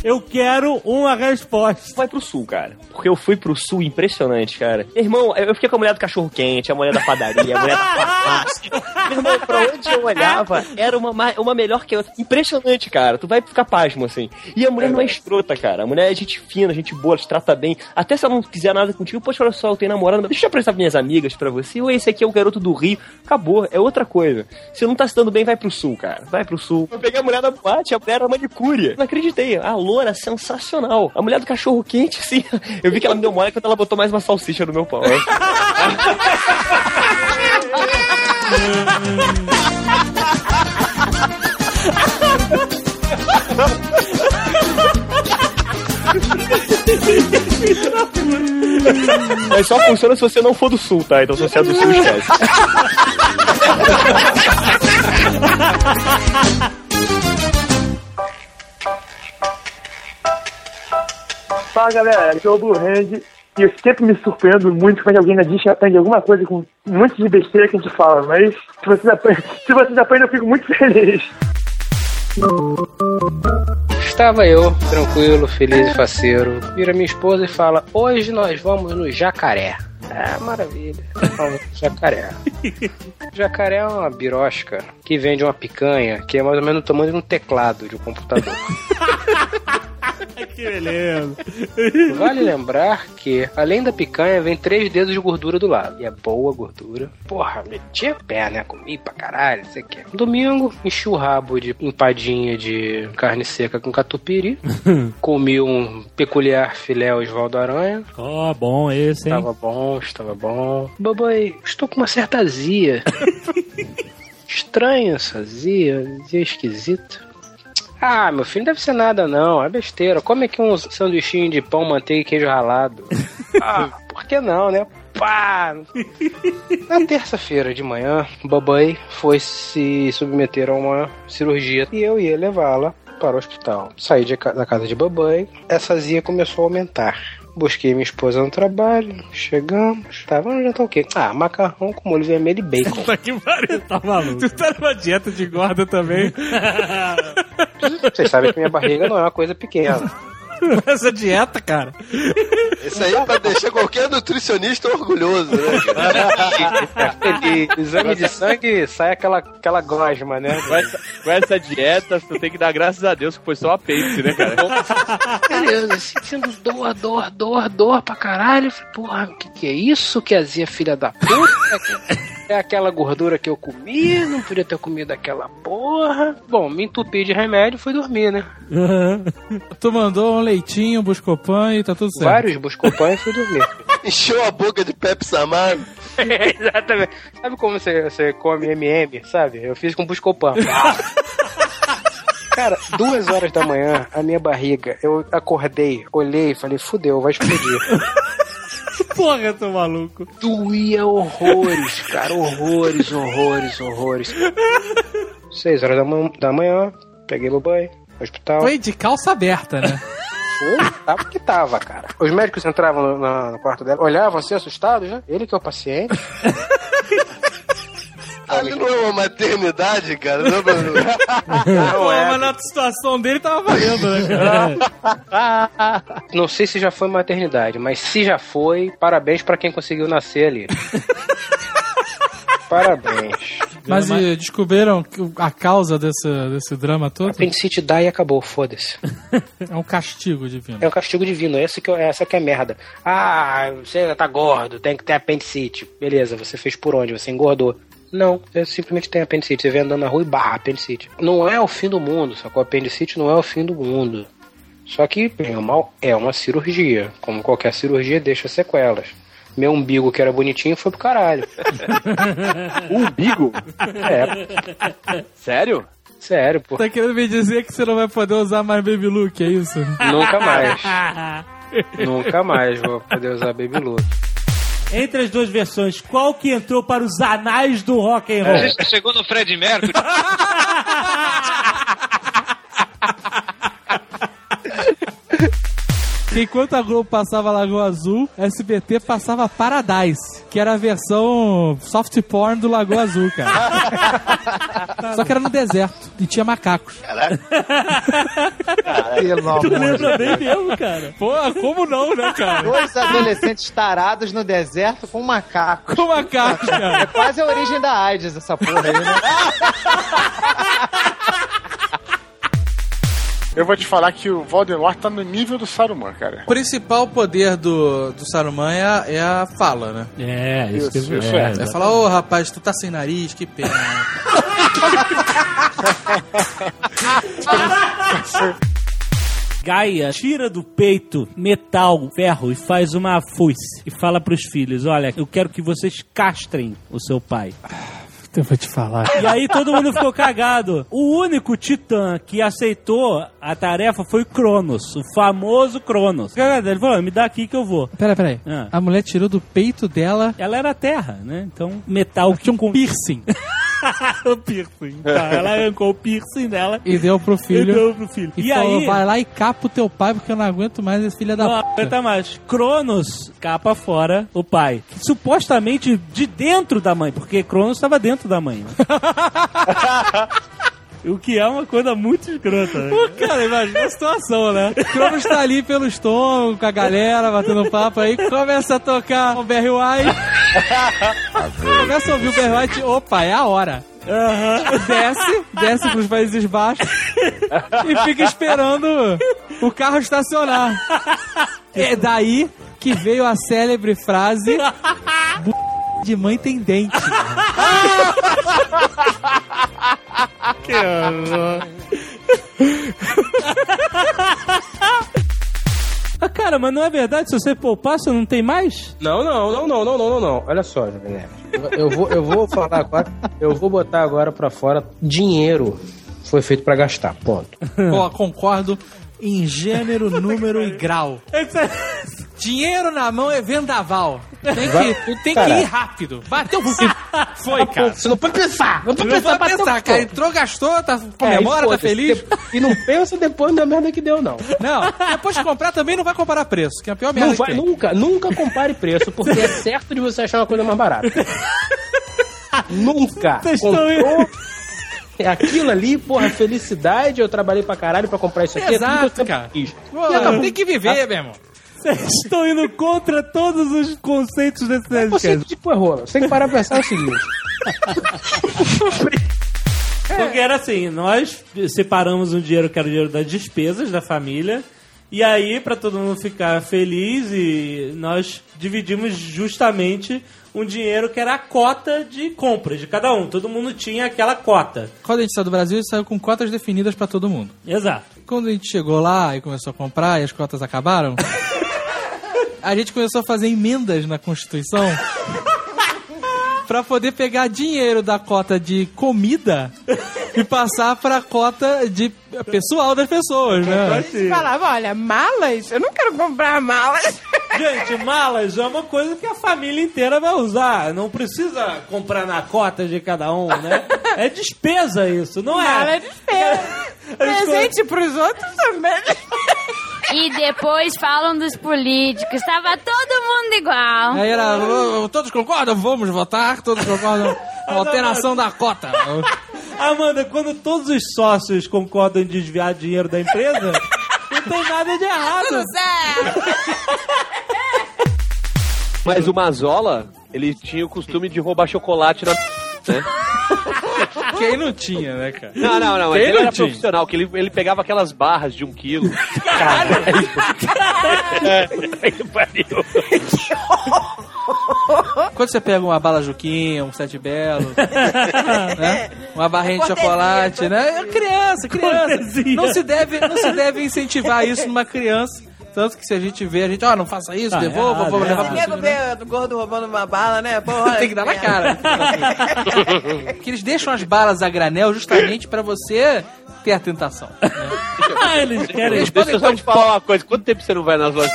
Eu quero uma resposta. Vai pro sul, cara. Porque eu fui pro sul impressionante, cara. Irmão, eu fiquei com a mulher do cachorro quente, a mulher da padaria, a mulher da farmácia. Meu irmão, pra onde eu olhava, era uma, ma- uma melhor que a outra. Impressionante, cara. Tu vai ficar pasmo, assim. E a mulher não é escrota, cara. A mulher é gente fina, gente boa, te trata bem. Até se ela não quiser nada contigo, poxa, olha só, eu tenho namorado, mas deixa eu apresentar minhas amigas pra você. Ou esse aqui é o garoto do Rio. Acabou, é outra coisa. Se não tá se dando bem, vai pro sul, cara. Vai pro sul. Eu peguei a mulher da boate, a mulher era manicúria. Não acreditei. A loura sensacional. A mulher do cachorro quente, assim. Eu vi que ela me deu mole quando ela botou mais uma salsicha no meu pau. Mas só funciona se você não for do sul, tá? Então se você é do sul, esquece. Fala galera, aqui é o Blue Hand E eu sempre me surpreendo muito quando alguém na Disney aprende alguma coisa com um monte de besteira que a gente fala. Mas se vocês aprendem, se vocês aprendem eu fico muito feliz. Estava eu, tranquilo, feliz e faceiro. Vira minha esposa e fala: Hoje nós vamos no jacaré. Ah, maravilha. Jacaré. jacaré é uma birosca que vende uma picanha que é mais ou menos o tamanho de um teclado de um computador. que beleza. Vale lembrar que, além da picanha, vem três dedos de gordura do lado. E é boa gordura. Porra, meti a pé, né? Comi pra caralho, não sei o que. Domingo, enchi o rabo de empadinha de carne seca com catupiry. Comi um peculiar filé Osvaldo Aranha. Ó, bom esse, hein? Estava bom, estava bom. Babai, estou com uma certa azia. Estranha essa azia, azia esquisita. Ah, meu filho, não deve ser nada não, é besteira. Come aqui um sanduichinho de pão, manteiga e queijo ralado. ah, por que não, né? Pá! Na terça-feira de manhã, Babai foi se submeter a uma cirurgia e eu ia levá-la para o hospital. Saí de da casa de Babai, essa azia começou a aumentar. Busquei minha esposa no trabalho, chegamos. Tá, vamos jantar o quê? Ah, macarrão com molho vermelho e bacon. Puta que pariu, tá maluco. Tu tá numa dieta de gorda também. Vocês sabem que minha barriga não é uma coisa pequena. Essa dieta, cara. Isso aí é pra deixar qualquer nutricionista orgulhoso, né? Exame de sangue sai aquela, aquela gosma, né? Com essa, com essa dieta, tu tem que dar graças a Deus que foi só apêndice, né, cara? Beleza, sentindo dor, dor, dor, dor pra caralho. Eu Falei, porra, o que, que é isso que azia filha da puta? É aquela gordura que eu comi, não podia ter comido aquela porra. Bom, me entupi de remédio e fui dormir, né? tu mandou um leitinho, um buscopan e tá tudo certo. Vários buscopan e fui dormir. Encheu a boca de Pepsi Amargo. Exatamente. Sabe como você, você come MM, sabe? Eu fiz com buscopan. Cara, duas horas da manhã, a minha barriga, eu acordei, olhei e falei, fudeu, vai explodir. Porra, tô maluco. Doía horrores, cara, horrores, horrores, horrores. Seis horas da, ma- da manhã, peguei o banho, hospital. Foi de calça aberta, né? Tava que tava, cara. Os médicos entravam no, no quarto dela, olhavam assim, assustados, né? Ele que é o paciente. Ali não é uma maternidade, cara. Não, Bruno? Pô, mas na situação dele tava valendo, né, cara? Não sei se já foi maternidade, mas se já foi, parabéns pra quem conseguiu nascer ali. parabéns. Mas e descobriram que a causa desse, desse drama todo? Apendicite dá e acabou, foda-se. É um castigo divino. É um castigo divino, esse que, é- essa que é a merda. Ah, você tá gordo, tem que ter apendicite. Beleza, você fez por onde? Você engordou. Não, você simplesmente tem apendicite. Você vem andando na rua e barra apendicite. Não é o fim do mundo, sacou? Apendicite não é o fim do mundo. Só que, bem ou mal, é uma cirurgia. Como qualquer cirurgia, deixa sequelas. Meu umbigo, que era bonitinho, foi pro caralho. umbigo? É. Sério? Sério, pô. Tá querendo me dizer que você não vai poder usar mais Baby Look, é isso? Nunca mais. Nunca mais vou poder usar Baby Look. Entre as duas versões, qual que entrou para os anais do rock and roll? Chegou no Fred Mercury. Que enquanto a Globo passava Lagoa Azul, a SBT passava Paradise, que era a versão soft porn do Lagoa Azul, cara. Só que era no deserto e tinha macacos. Pelo Tu lembra de bem mesmo, cara? Pô, como não, né, cara? Dois adolescentes tarados no deserto com macacos. Com macacos, cara. É quase a origem da AIDS essa porra aí, né? Eu vou te falar que o Voldemort tá no nível do Saruman, cara. O principal poder do, do Saruman é a, é a fala, né? É, isso que Isso, isso é. É falar, ô rapaz, tu tá sem nariz, que pena. Gaia tira do peito metal, ferro e faz uma foice. E fala pros filhos: Olha, eu quero que vocês castrem o seu pai. Eu vou te falar. E aí todo mundo ficou cagado. O único titã que aceitou a tarefa foi o Cronos, o famoso Cronos. Ele falou: me dá aqui que eu vou. Pera, pera aí. Ah. A mulher tirou do peito dela. Ela era terra, né? Então, metal Tinha um piercing. o piercing. Tá, ela arrancou o piercing dela. E deu pro filho. E deu pro filho. E, E falou, aí- vai lá e capa o teu pai, porque eu não aguento mais esse filho da Não puta. aguenta mais. Cronos capa fora o pai. Supostamente de dentro da mãe, porque Cronos estava dentro da mãe. né? o que é uma coisa muito escrota. Né? Pô, cara, imagina a situação, né? Cronos tá ali pelo estômago, com a galera, batendo papo, aí começa a tocar o Barry White. começa a ouvir o Barry White, opa, é a hora. Desce, desce pros Países Baixos e fica esperando o carro estacionar. É daí que veio a célebre frase "Bu- de mãe tem dente. que horror. Ah, cara, mas não é verdade? Se você poupar, você não tem mais? Não, não, não, não, não, não, não, não. Olha só, Jovem Nerd. Eu, vou, eu vou falar agora, eu vou botar agora pra fora dinheiro foi feito pra gastar, ponto. Pô, concordo em gênero, número e grau. Dinheiro na mão é vendaval. Tem que, tem que ir rápido. Bateu, foi, cara. Você não pode pensar. Não pode Não pensar, vai bateu, pensar, pô. cara. Entrou, gastou, tá, É, comemora, tá feliz. E não pensa depois da merda que deu, não. Não, depois de comprar também não vai comparar preço, que é a pior merda Não que vai, tem. nunca, nunca compare preço, porque é certo de você achar uma coisa mais barata. nunca. Vocês estão Comprou. É aquilo ali, porra, felicidade. Eu trabalhei pra caralho pra comprar isso aqui. é Exato, sempre cara. quis. Pô, E tem que viver, meu irmão. Vocês estão indo contra todos os conceitos desse Você podcast. tipo errou. Você tem que parar pra pensar o seguinte. Porque era assim, nós separamos um dinheiro que era o dinheiro das despesas da família. E aí, pra todo mundo ficar feliz, e nós dividimos justamente um dinheiro que era a cota de compras de cada um. Todo mundo tinha aquela cota. Quando a gente saiu do Brasil, saiu com cotas definidas pra todo mundo. Exato. Quando a gente chegou lá e começou a comprar e as cotas acabaram, a gente começou a fazer emendas na Constituição pra poder pegar dinheiro da cota de comida e passar pra cota de pessoal das pessoas, né? Eles falavam, olha, malas? Eu não quero comprar malas. Gente, malas é uma coisa que a família inteira vai usar. Não precisa comprar na cota de cada um, né? É despesa isso, não é? Mala é despesa. Presente pros outros também. E depois falam dos políticos. Tava todo mundo igual. Aí era, "Oh, todos concordam? Vamos votar, todos concordam. Alteração da cota. Amanda, quando todos os sócios concordam em desviar dinheiro da empresa, não tem nada de errado. Mas o Mazola, ele tinha o costume de roubar chocolate na. Né? Quem não tinha, né, cara? Não, não, não. Quem Ele não era tinha? profissional, que ele, ele pegava aquelas barras de um quilo. Quando você pega uma bala Juquinha, um Sete Belo, né? Uma barrinha de chocolate, né? Criança, criança. Cortesia. Não se, deve, não se deve incentivar isso numa criança. Tanto que se a gente vê, a gente, ó, não faça isso, Ah, devolva, errado, vamos levar Se pro nego né? vê o gordo roubando uma bala, né? Porra, Tem que dar na cara. que eles deixam as balas a granel justamente pra você ter a tentação. Ah, eles querem. Eles Deixa eu só te falar uma coisa. Quanto tempo você não vai nas lojas?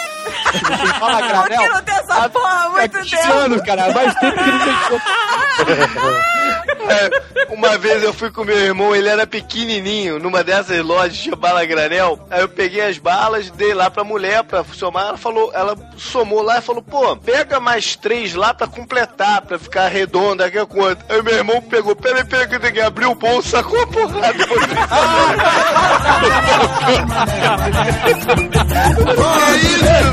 Fala, Granel. não tem essa porra há muito 15 tempo. anos, cara. Mais tempo que não deixou. É, uma vez eu fui com meu irmão, ele era pequenininho, numa dessas lojas de bala granel. Aí eu peguei as balas, dei lá pra mulher pra somar. Ela falou, ela somou lá e falou: pô, pega mais três lá pra completar, pra ficar redonda, que é quanto? Aí meu irmão pegou, peraí, peraí, que eu tenho que abrir o bolso, sacou a porrada. que isso, velho?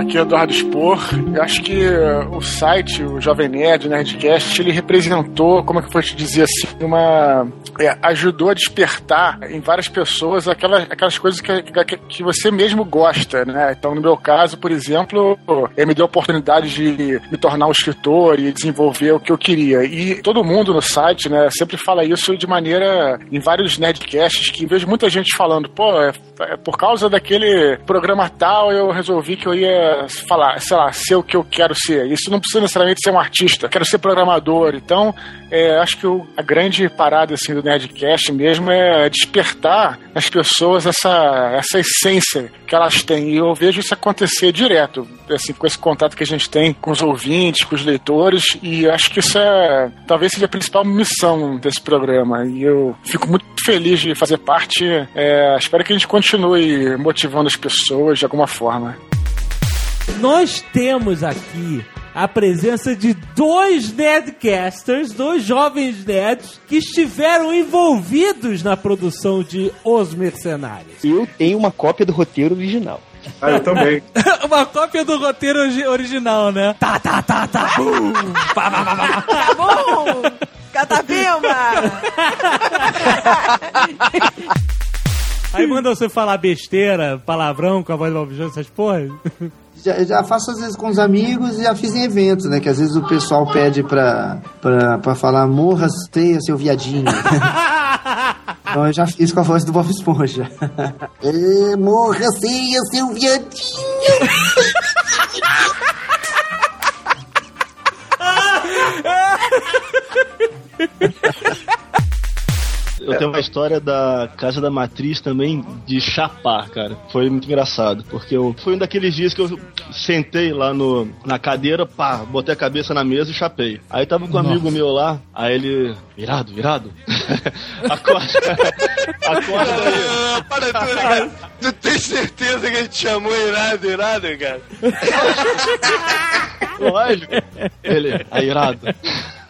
Aqui é Eduardo Spor. Eu acho que o site, o Jovem Nerd, o Nerdcast, ele representou, como é que eu vou te dizer assim, uma. é, ajudou a despertar em várias pessoas aquelas, aquelas coisas que, que, que você mesmo gosta, né? Então, no meu caso, por exemplo, me deu a oportunidade de me tornar um escritor e desenvolver o que eu queria. E todo mundo no site, né, sempre fala isso de maneira. em vários Nerdcasts, que vejo muita gente falando, pô, é, é por causa daquele programa tal eu resolvi que eu ia falar, sei lá, ser o que eu quero ser. Isso não precisa necessariamente ser um artista. Quero ser programador. Então, é, acho que o- a grande parada assim, do Nerdcast mesmo é despertar nas pessoas essa, essa essência que elas têm. E eu vejo isso acontecer direto, assim, com esse contato que a gente tem com os ouvintes, com os leitores. E acho que isso é talvez seja a principal missão desse programa. E eu fico muito feliz de fazer parte. É, espero que a gente continue motivando as pessoas de alguma forma. Nós temos aqui a presença de dois Nerdcasters, dois jovens nerds, que estiveram envolvidos na produção de Os Mercenários. Eu tenho uma cópia do roteiro original. Ah, eu também. Uma cópia do roteiro origi- original, né? Tá, tá, tá, tá. Bum. Pá, pá, pá, pá. Tá bom! Catapilma! Aí manda você falar besteira, palavrão com a voz do Bob Jones, essas porras. Já, já faço às vezes com os amigos e já fiz em eventos, né? Que às vezes o pessoal pede pra, pra, pra falar morra, teia, seu viadinho. então eu já fiz com a voz do Bob Esponja. é, morra, ceia, seu viadinho. Eu tenho uma história da Casa da Matriz também de chapar, cara. Foi muito engraçado. Porque eu, foi um daqueles dias que eu sentei lá no, na cadeira, pá, botei a cabeça na mesa e chapei. Aí tava com um Nossa. amigo meu lá, aí ele. Virado, virado. acorda. acorda aí. Ah, para tudo, cara. Tu tem certeza que ele te chamou irado, irado, cara? Lógico. Ele, aí, irado.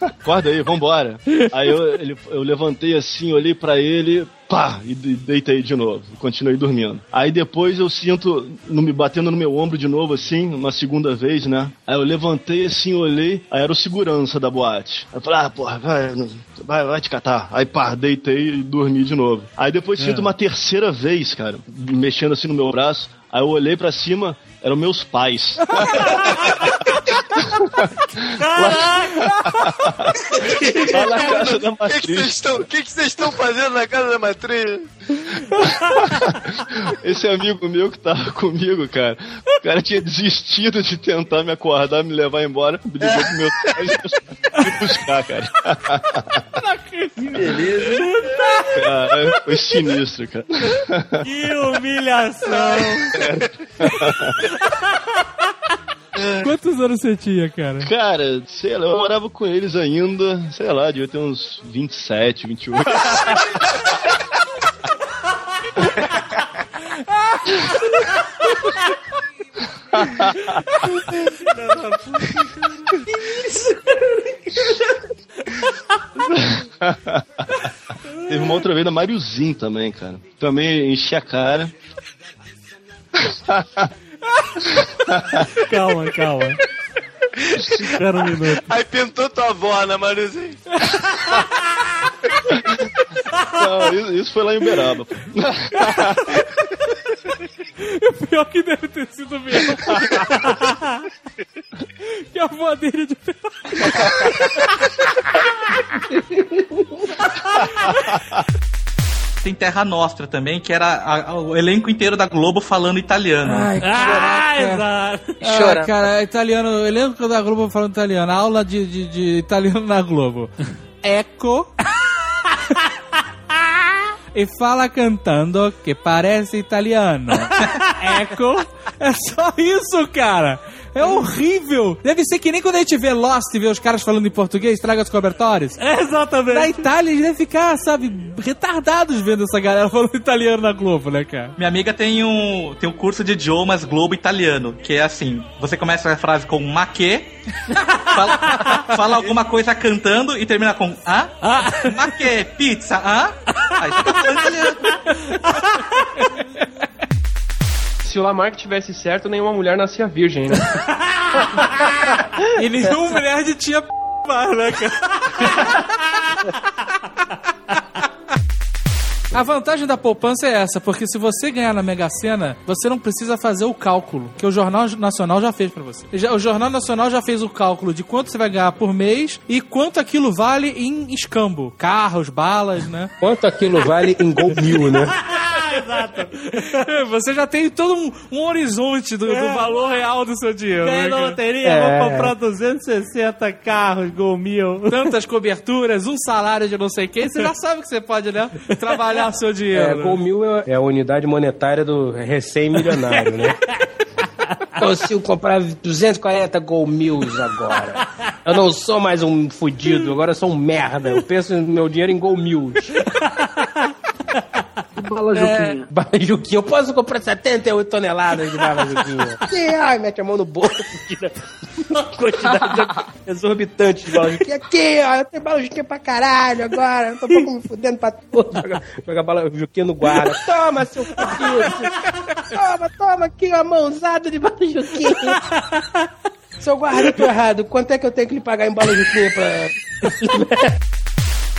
Acorda aí, vambora. Aí eu, ele, eu levantei assim, olhei pra ele, pá, e de- deitei de novo. Continuei dormindo. Aí depois eu sinto no, me batendo no meu ombro de novo, assim, uma segunda vez, né? Aí eu levantei assim, olhei, aí era o segurança da boate. Aí eu falei, ah, porra, vai, vai, vai te catar. Aí pá, deitei e dormi de novo. Aí depois É. sinto uma terceira vez, cara, mexendo assim no meu braço. Aí eu olhei pra cima, eram meus pais. Lá na casa da O que vocês estão- o que que vocês estão fazendo na casa da matriz? Esse amigo meu que tava comigo, cara, o cara tinha desistido de tentar me acordar, me levar embora, me ligou pro meu pai e me buscar, cara. Que beleza. Cara, foi sinistro, cara. Que humilhação! Quantos anos você tinha, cara? Cara, sei lá, eu morava com eles ainda, sei lá, devia ter uns 27, 28. Teve uma outra vez da Mariozinho também, cara. Também enchi a cara. calma, calma. Espera um minuto. Aí pintou tua avó, né, Marizinho? Não, isso, isso foi lá em Uberaba. O pior que deve ter sido mesmo. que a avó dele de Tem Terra Nostra também, que era a- a- o elenco inteiro da Globo falando italiano. Ai, Ah, exato. Ah, cara, italiano, elenco da Globo falando italiano, aula de, de, de italiano na Globo. Eco. e fala cantando que parece italiano. Eco. É só isso, cara. É horrível. Deve ser que nem quando a gente vê Lost e vê os caras falando em português, traga os cobertores. exatamente. Na Itália, eles devem ficar, sabe, retardados vendo essa galera falando italiano na Globo, né, cara? Minha amiga tem um, tem um curso de idiomas Globo italiano, que é assim: você começa a frase com ma que, fala, fala alguma coisa cantando e termina com ah, ma que, pizza, ah? Aí você tá falando italiano. Se o Lamarck tivesse certo, nenhuma mulher nascia virgem, né? E nenhum nerd tinha p, né, cara? A vantagem da poupança é essa, porque se você ganhar na Mega Sena, você não precisa fazer o cálculo, que o Jornal Nacional já fez pra você. Já- O Jornal Nacional já fez o cálculo de quanto você vai ganhar por mês e quanto aquilo vale em escambo. Carros, balas, né? Quanto aquilo vale em gol mil, né? Exato. Você já tem todo um, um horizonte do, do É. valor real do seu dinheiro. Ganhei né, na loteria, vou comprar 260 carros, gol mil. Tantas coberturas, um salário de não sei quem, você já sabe que você pode, né? Trabalhar o seu dinheiro. É, Gol mil é, é a unidade monetária do recém-milionário, né? Consigo comprar 240 Gol Mils agora. Eu não sou mais um fudido, agora eu sou um merda. Eu penso no meu dinheiro em Gol Mils. Bala É, bala Juquinha. Eu posso comprar 78 toneladas de bala Juquinha. Ai, mete a mão no bolso. Uma quantidade exorbitante de bala Juquinha. Aqui, ó, eu tenho bala Juquinha pra caralho agora. Eu tô um pouco me fudendo pra tudo. Joga, joga bala Juquinha no guarda. Toma, seu fudido. Toma, toma aqui, ó, mãozada de bala Juquinha. Seu guarda, eu tô errado. Quanto é que eu tenho que lhe pagar em bala Juquinha pra...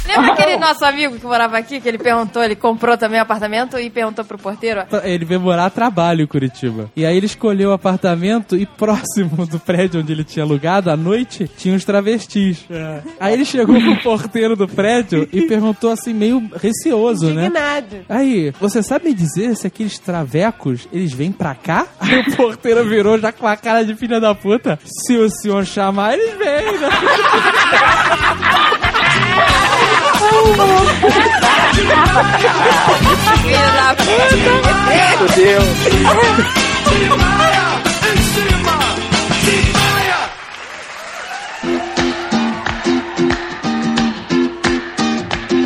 Lembra aquele nosso amigo que morava aqui, que ele perguntou, ele comprou também um apartamento e perguntou pro porteiro, Ele veio morar a trabalho em Curitiba. E aí ele escolheu o apartamento e próximo do prédio onde ele tinha alugado, à noite, tinha uns travestis. Aí ele chegou pro porteiro do prédio e perguntou assim, meio receoso, né? Indignado. Aí, você sabe me dizer se aqueles travecos, eles vêm pra cá? Aí o porteiro virou já com a cara de filha da puta. Se o senhor chamar, eles vêm, né?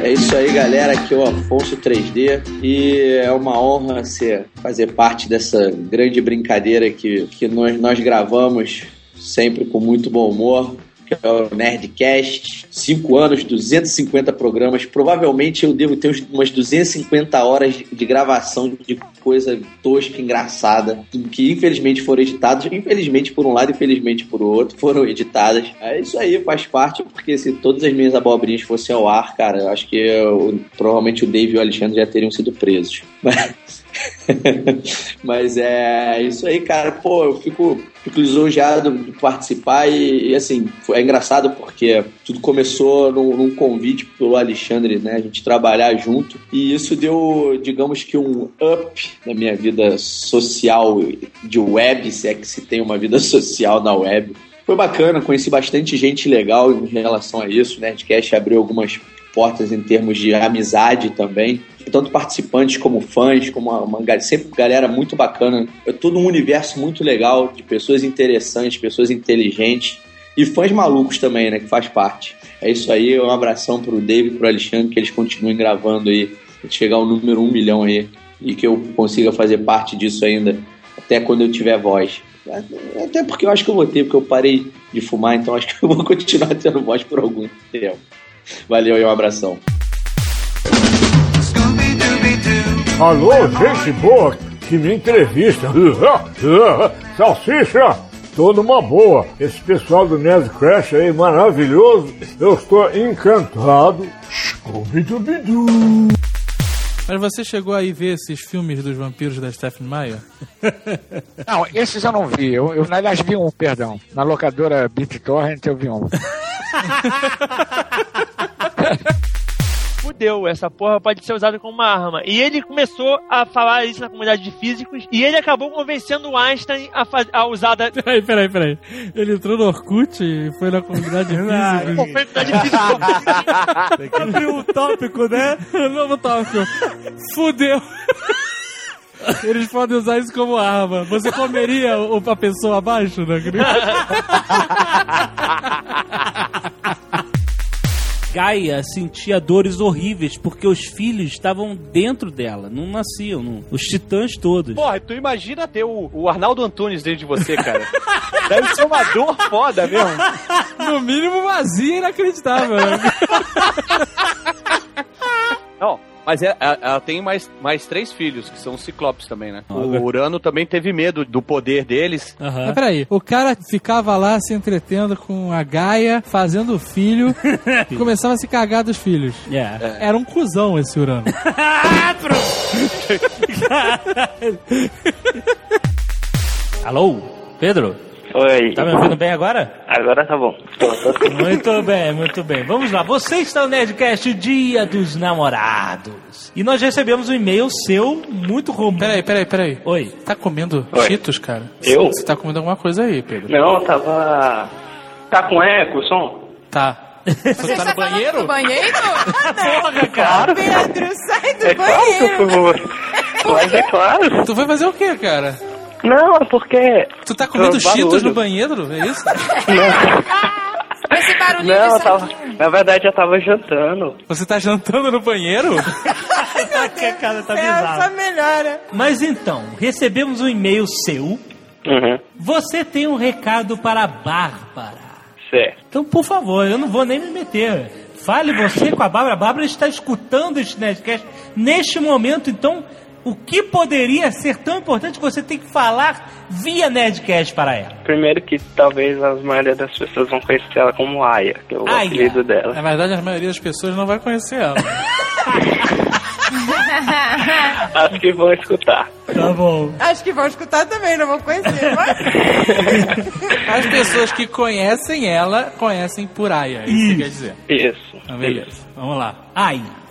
É isso aí, galera. Aqui é o Afonso 3D e é uma honra ser, fazer parte dessa grande brincadeira que, que nós, nós gravamos sempre com muito bom humor. Que é o Nerdcast, 5 anos, 250 programas. Provavelmente eu devo ter umas 250 horas de- de gravação de coisa tosca, engraçada, que infelizmente foram editadas. Infelizmente por um lado, infelizmente por outro, foram editadas. É isso aí, faz parte, porque se todas as minhas abobrinhas fossem ao ar, cara, eu acho que eu- provavelmente o Dave e o Alexandre já teriam sido presos. Mas é isso aí, cara. Pô, eu fico, fico lisonjeado de participar e, e, assim, foi- é engraçado porque tudo começou num, num convite pelo Alexandre, né? A gente trabalhar junto e isso deu, digamos que um up na minha vida social de web, se é que se tem uma vida social na web. Foi bacana, conheci bastante gente legal em relação a isso, né? Nerdcast abriu algumas portas em termos de amizade também. Tanto participantes como fãs, como uma, uma sempre galera muito bacana. É todo um universo muito legal de pessoas interessantes, pessoas inteligentes e fãs malucos também, né? Que faz parte. É isso aí, um abração pro David e pro Alexandre, que eles continuem gravando aí, chegar ao número um milhão aí e que eu consiga fazer parte disso ainda, até quando eu tiver voz. Até porque eu acho que eu vou ter, porque eu parei de fumar, então acho que eu vou continuar tendo voz por algum tempo. Valeu e um abração. Alô, gente boa, que me entrevista. Salsicha, tô numa boa. Esse pessoal do Nerd Crash aí, maravilhoso. Eu estou encantado. Scooby-Dooby-Doo. Mas você chegou aí ver esses filmes dos vampiros da Stephanie Meyer? Não, esses eu não vi. Eu, eu aliás, vi um, perdão. Na locadora BitTorrent eu vi um. Fudeu, essa porra pode ser usada como uma arma. E ele começou a falar isso na comunidade de físicos e ele acabou convencendo o Einstein a, faz- a usar da. Peraí, peraí, peraí. Ele entrou no Orkut e foi na comunidade física. Pô, foi na comunidade física. Tem que abrir um tópico, né? Novo tópico. Fudeu. Eles podem usar isso como arma. Você comeria o- a pessoa abaixo, né? Gaia sentia dores horríveis porque os filhos estavam dentro dela, não nasciam, não. os titãs todos. Porra, tu imagina ter o, o Arnaldo Antunes dentro de você, cara. Deve ser uma dor foda mesmo. No mínimo vazia inacreditável. Né? Não, mas é- ela, ela tem mais, mais três filhos, que são os ciclopes também, né? O Urano também teve medo do poder deles. Mas peraí, o cara ficava lá se entretendo com a Gaia, fazendo filho, e começava a se cagar dos filhos. É. Era um cuzão esse Urano. Alô, Pedro? Oi. Tá me ouvindo bem agora? Agora tá bom. Muito bem, muito bem. Vamos lá. Você está no Nerdcast Dia dos Namorados. E nós recebemos um e-mail seu muito romântico. Peraí, peraí, peraí. Oi. Tá comendo Oi. cheetos, cara? Eu? Você tá comendo alguma coisa aí, Pedro? Não, tava. Tá com eco o som? Tá. Você tá no banheiro? No banheiro? Porra, cara. Pedro, sai do É claro que eu banheiro. fui. Mas é claro. Tu vai fazer o quê, cara? Não, é porque. Tu tá comendo Eu cheetos no banheiro? É isso? Esse barulhinho Não, de eu tava. Na verdade, eu tava jantando. Você tá jantando no banheiro? que a cara tá É, bizarra. melhora. Mas então, recebemos um e-mail seu. Uhum. Você tem um recado para a Bárbara. Certo. Então, por favor, eu não vou nem me meter. Fale você com a Bárbara. A Bárbara está escutando este Nerdcast neste momento. Então, o que poderia ser tão importante que você tem que falar via Nerdcast para ela? Primeiro que talvez a maioria das pessoas vão conhecer ela como Aya, que é o Aya. apelido dela. Na verdade, a maioria das pessoas não vai conhecer ela. Acho que vão escutar. Tá bom. Acho que vão escutar também, não vão conhecer. Mas... As pessoas que conhecem ela, conhecem por Aya. É Isso que quer dizer. Isso. Ah, beleza. Vamos lá. Ai. Aya,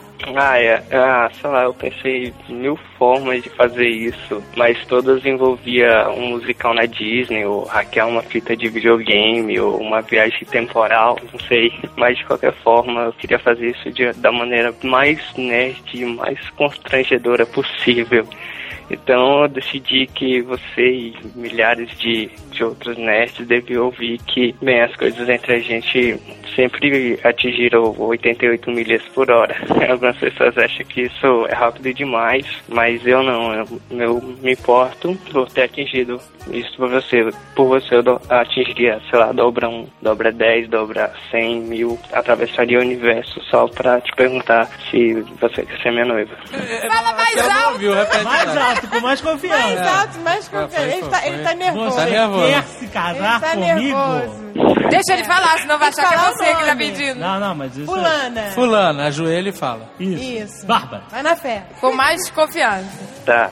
ah, sei lá, eu pensei mil formas de fazer isso, mas todas envolvia um musical na Disney, ou hackear uma fita de videogame, ou uma viagem temporal, não sei. Mas de qualquer forma, eu queria fazer isso de- da maneira mais nerd e mais constrangedora possível. Então eu decidi que você e milhares de, de outros nerds deviam ouvir que, bem, as coisas entre a gente sempre atingiram 88 milhas por hora. Algumas pessoas acham que isso é rápido demais, mas eu não. Eu, eu me importo por ter atingido isso por você. Por você eu atingiria, sei lá, dobra 1, dobra 10, dobra 100 mil, atravessaria o universo só pra te perguntar se você quer ser minha noiva. Fala mais alto. Mais alto, com mais confiança. Mais alto, mais confiança. Ele tá, ele tá nervoso. Você nervoso. quer se casar Ele tá comigo? nervoso. Deixa ele falar, senão vai achar que é você que tá pedindo. Não, não, mas isso Fulana. Fulana, ajoelha e fala. é... Isso. Isso. Bárbara. Vai na fé. Com mais confiança. Tá.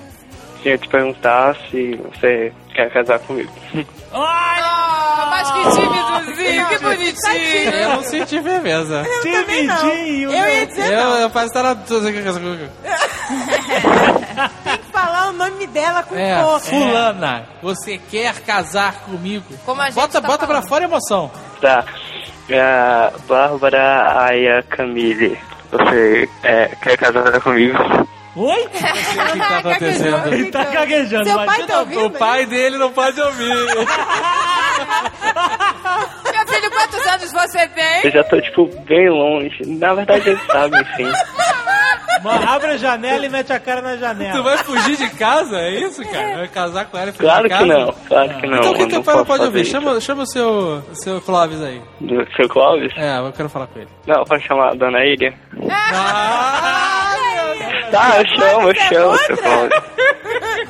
Queria te perguntar se você quer casar comigo. Oh, mas que tímidozinho, que bonitinho. Eu não senti firmeza. Também não. Timidinho. Eu ia dizer Eu, não. eu passo estar na. Tem que falar o nome dela com É, força. fulana, você quer casar comigo? Como a gente Bota, tá bota pra fora a emoção. Tá. Ah, Bárbara Aya Camille. Você é, quer casar comigo? Oi? O que tá acontecendo? Ele tá gaguejando. Seu pai tá O ouvindo? pai dele não pode ouvir. Meu filho, quantos anos você Eu tem? já tô, tipo, bem longe. Na verdade, eles sabem, sim. Mano, abre a janela e mete a cara na Tu janela. vai fugir de casa? É isso, cara? Vai casar com ela e fugir Claro de que casa? não, claro que não. Então quem eu teu pai não pode ouvir? isso. Chama, chama o seu, seu Clóvis aí. Do seu Clóvis? É, eu quero falar com ele. Não, pode chamar a Dona Ilha? Ah, Tá, eu chamo, eu chamo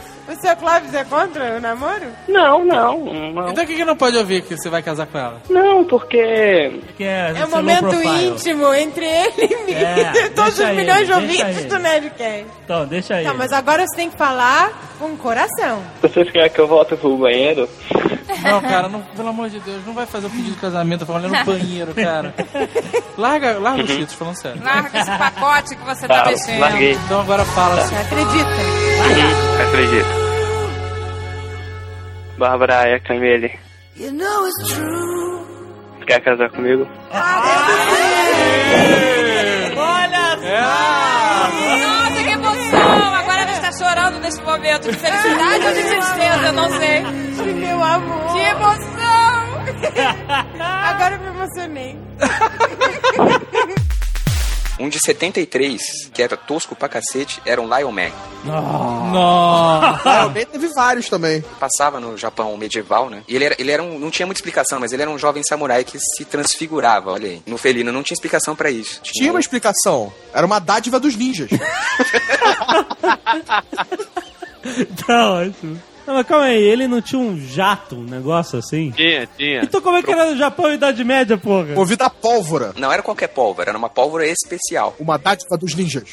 seu Clóvis. O seu Clóvis é contra o namoro? Não, não, não. Então o que que não pode ouvir que você vai casar com ela? Não, porque... Que é, É um momento íntimo entre ele e mim. É, Todos os milhões de ouvintes do Nerdcast. Então, deixa aí. Tá, mas agora você tem que falar com o coração. Vocês querem que eu volte pro banheiro? Não, cara, não, pelo amor de Deus, não vai fazer o pedido de casamento falando no banheiro, cara. Larga, larga os cheetos, falando sério. Larga esse pacote que você tá Tá, mexendo. larguei. Então agora fala assim. Acredita? Uhum, acredito. Bárbara Aya Camille. Você quer casar comigo? Olha Nossa, que emoção! Agora ele está chorando nesse momento. De felicidade ou de tristeza, eu não sei. De meu amor. Que emoção! Agora eu me emocionei. Um de 73, que era tosco pra cacete, era um Lion Man. Nossa. Ah, bem teve vários também. Passava no Japão medieval, né? E ele era, ele era um, não tinha muita explicação, mas ele era um jovem samurai que se transfigurava, olha aí. No felino não tinha explicação pra isso. Tinha uma explicação. Era uma dádiva dos ninjas. Tá ótimo. Não, mas calma aí, ele não tinha um jato, um negócio assim? Tinha, tinha. Então como é que era no Japão e Idade Média, porra? Movida a pólvora. Não era qualquer pólvora, era uma pólvora especial. Uma dádiva dos ninjas.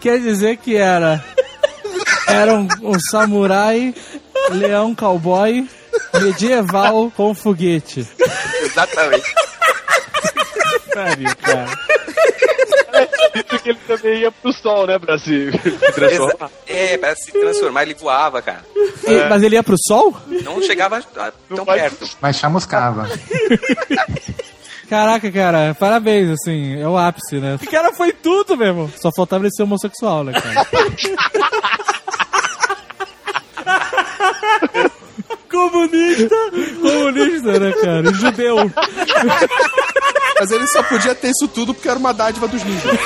Quer dizer que era Era um, um samurai, leão cowboy, medieval com foguete. Exatamente. Pariu, cara. Isso que ele também ia pro sol, né, pra se se transformar. É, pra se transformar, ele voava, cara. E- Mas ele ia pro sol? Não chegava a- tão perto. Mas chamuscava. Caraca, cara, parabéns, assim, é o ápice, né? O cara foi tudo mesmo. Só faltava ele ser homossexual, né, cara? Comunista! Comunista, né, cara? Judeu. Mas ele só podia ter isso tudo porque era uma dádiva dos ninjas.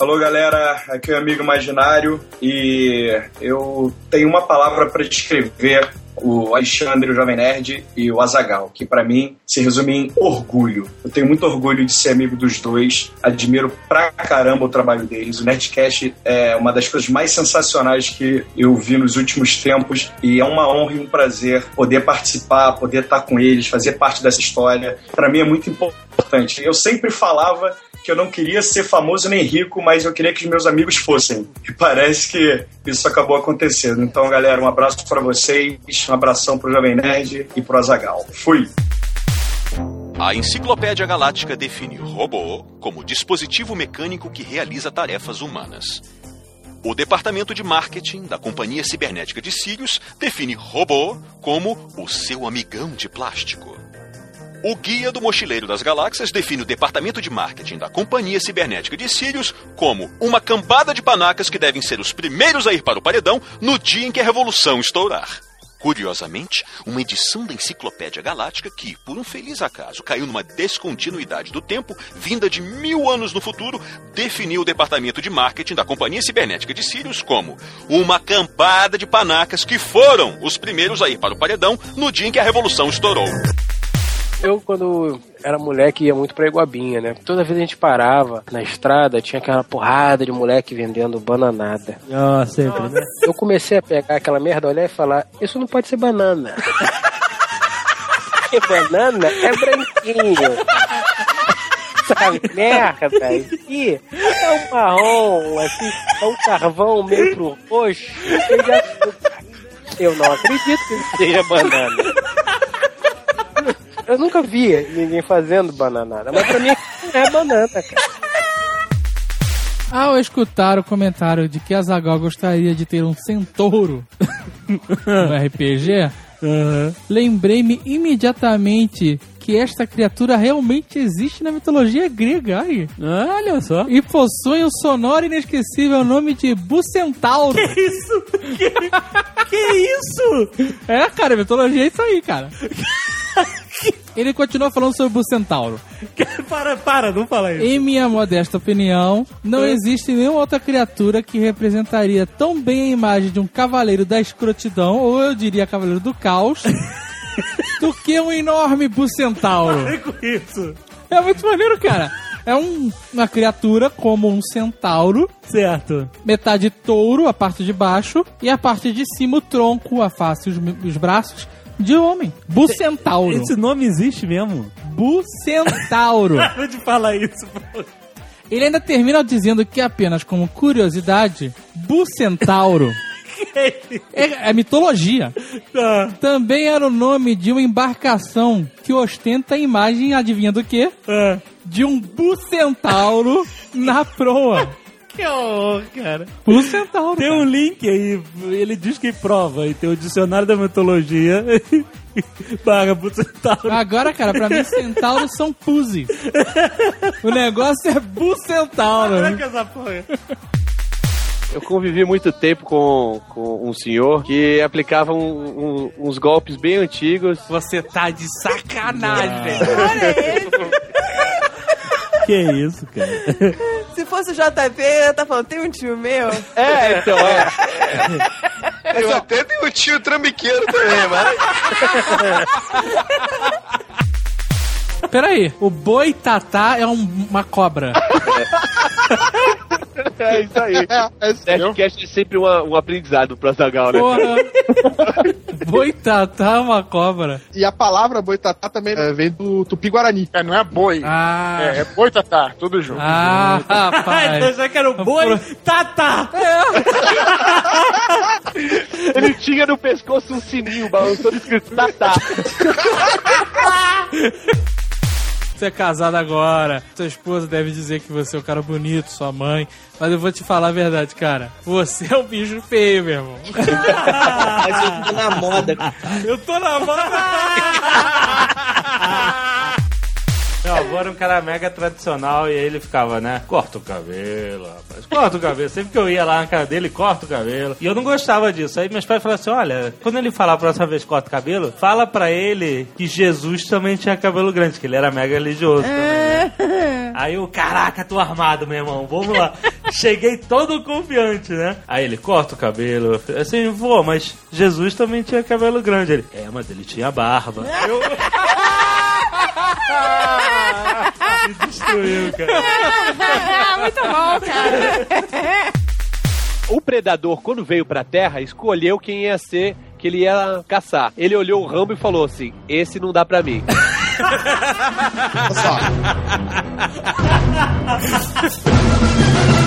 Alô, galera, aqui é o Amigo Imaginário e eu tenho uma palavra para descrever o Alexandre, o Jovem Nerd e o Azagal, que para mim se resume em orgulho. Eu tenho muito orgulho de ser amigo dos dois, admiro pra caramba o trabalho deles. O Nerdcast é uma das coisas mais sensacionais que eu vi nos últimos tempos e é uma honra e um prazer poder participar, poder estar com eles, fazer parte dessa história. Para mim é muito importante. Eu sempre falava que eu não queria ser famoso nem rico, mas eu queria que os meus amigos fossem. E parece que isso acabou acontecendo. Então, galera, um abraço para vocês, um abração pro Jovem Nerd e pro Azagal. Fui! A Enciclopédia Galáctica define robô como dispositivo mecânico que realiza tarefas humanas. O departamento de marketing da Companhia Cibernética de Sirius define robô como o seu amigão de plástico. O Guia do Mochileiro das Galáxias define o departamento de marketing da Companhia Cibernética de Sirius como uma cambada de panacas que devem ser os primeiros a ir para o paredão no dia em que a revolução estourar. Curiosamente, uma edição da Enciclopédia Galáctica que, por um feliz acaso, caiu numa descontinuidade do tempo, vinda de mil anos no futuro, definiu o departamento de marketing da Companhia Cibernética de Sirius como uma campada de panacas que foram os primeiros a ir para o paredão no dia em que a revolução estourou. Eu, quando era moleque, ia muito pra Iguabinha, né? Toda vez a gente parava na estrada, tinha aquela porrada de moleque vendendo bananada. Ah, sempre, né? Eu comecei a pegar aquela merda, olhar e falar, isso não pode ser banana. Porque banana é branquinho. Sabe, merda, isso aqui é um marrom, assim, é um carvão meio pro roxo. Eu não acredito que isso seja banana. Eu nunca vi ninguém fazendo bananada, mas pra mim não é banana, cara. Ao escutar o comentário de que a Zagal gostaria de ter um centauro no RPG, lembrei-me imediatamente que esta criatura realmente existe na mitologia grega. Ai. Olha só. E possui o sonoro e inesquecível nome de Bucentauro. Que isso? Que, que isso? É, cara, mitologia é isso aí, cara. Ele continua falando sobre o Bucentauro. para, para, não fala isso. Em minha modesta opinião, não existe nenhuma outra criatura que representaria tão bem a imagem de um cavaleiro da escrotidão, ou eu diria cavaleiro do caos, do que um enorme Bucentauro. Para com isso. É muito maneiro, cara. É um- uma criatura como um centauro. Certo. Metade touro, a parte de baixo, e a parte de cima, o tronco, a face e os, os braços de homem. Bucentauro. Esse nome existe mesmo? Bucentauro. Para de falar isso, pô. Ele ainda termina dizendo que apenas como curiosidade, Bucentauro é, é mitologia. Também era o nome de uma embarcação que ostenta a imagem, adivinha do quê? De um bucentauro na proa. Que horror, cara. Bucentauro. Tem um link aí, ele diz que prova, e tem o dicionário da mitologia. Barra Bucentauro. Agora, cara, pra mim, centauros são pussy. O negócio é bucentauro. Caraca, essa porra. Eu convivi muito tempo com, com um senhor que aplicava um- um- uns golpes bem antigos. Você tá de sacanagem, velho. Que isso, cara? Se fosse o JP, eu ia tá falando, tem um tio meu. É, então, é. Eu até tenho um tio trambiqueiro também, mas. Peraí, o boi tatá é um- uma cobra. É isso aí. Nerdcast é sempre uma- um aprendizado pro Azagal, né? Porra. Boitatá é uma cobra. E a palavra boitatá também é, vem do tupi-guarani. É, não é boi. Ah. É, é boitatá, tudo junto. Ah, rapaz. então já que era o boi, Tata! Ele tinha no pescoço um sininho balançando escrito Tatá. Você é casado agora, sua esposa deve dizer que você é um cara bonito, sua mãe. Mas eu vou te falar a verdade, cara. Você é um bicho feio, meu irmão. Mas eu tô na moda. Eu tô na moda. Avô era um cara mega tradicional e aí ele ficava, né? Corta o cabelo, rapaz. Corta o cabelo. Sempre que eu ia lá na casa dele, corta o cabelo. E eu não gostava disso. Aí meus pais falaram assim: olha, quando ele falar a próxima vez corta o cabelo, fala pra ele que Jesus também tinha cabelo grande, que ele era mega religioso também. Aí eu, caraca, tô armado, meu irmão. Vamos lá. Cheguei todo confiante, né? Aí ele corta o cabelo. Assim, vô, mas Jesus também tinha cabelo grande. Ele, é, mas ele tinha barba. Eu... Me destruiu, cara. Muito bom, cara. O predador, quando veio pra Terra, escolheu quem ia ser que ele ia caçar. Ele olhou o Rambo e falou assim: Esse não dá pra mim.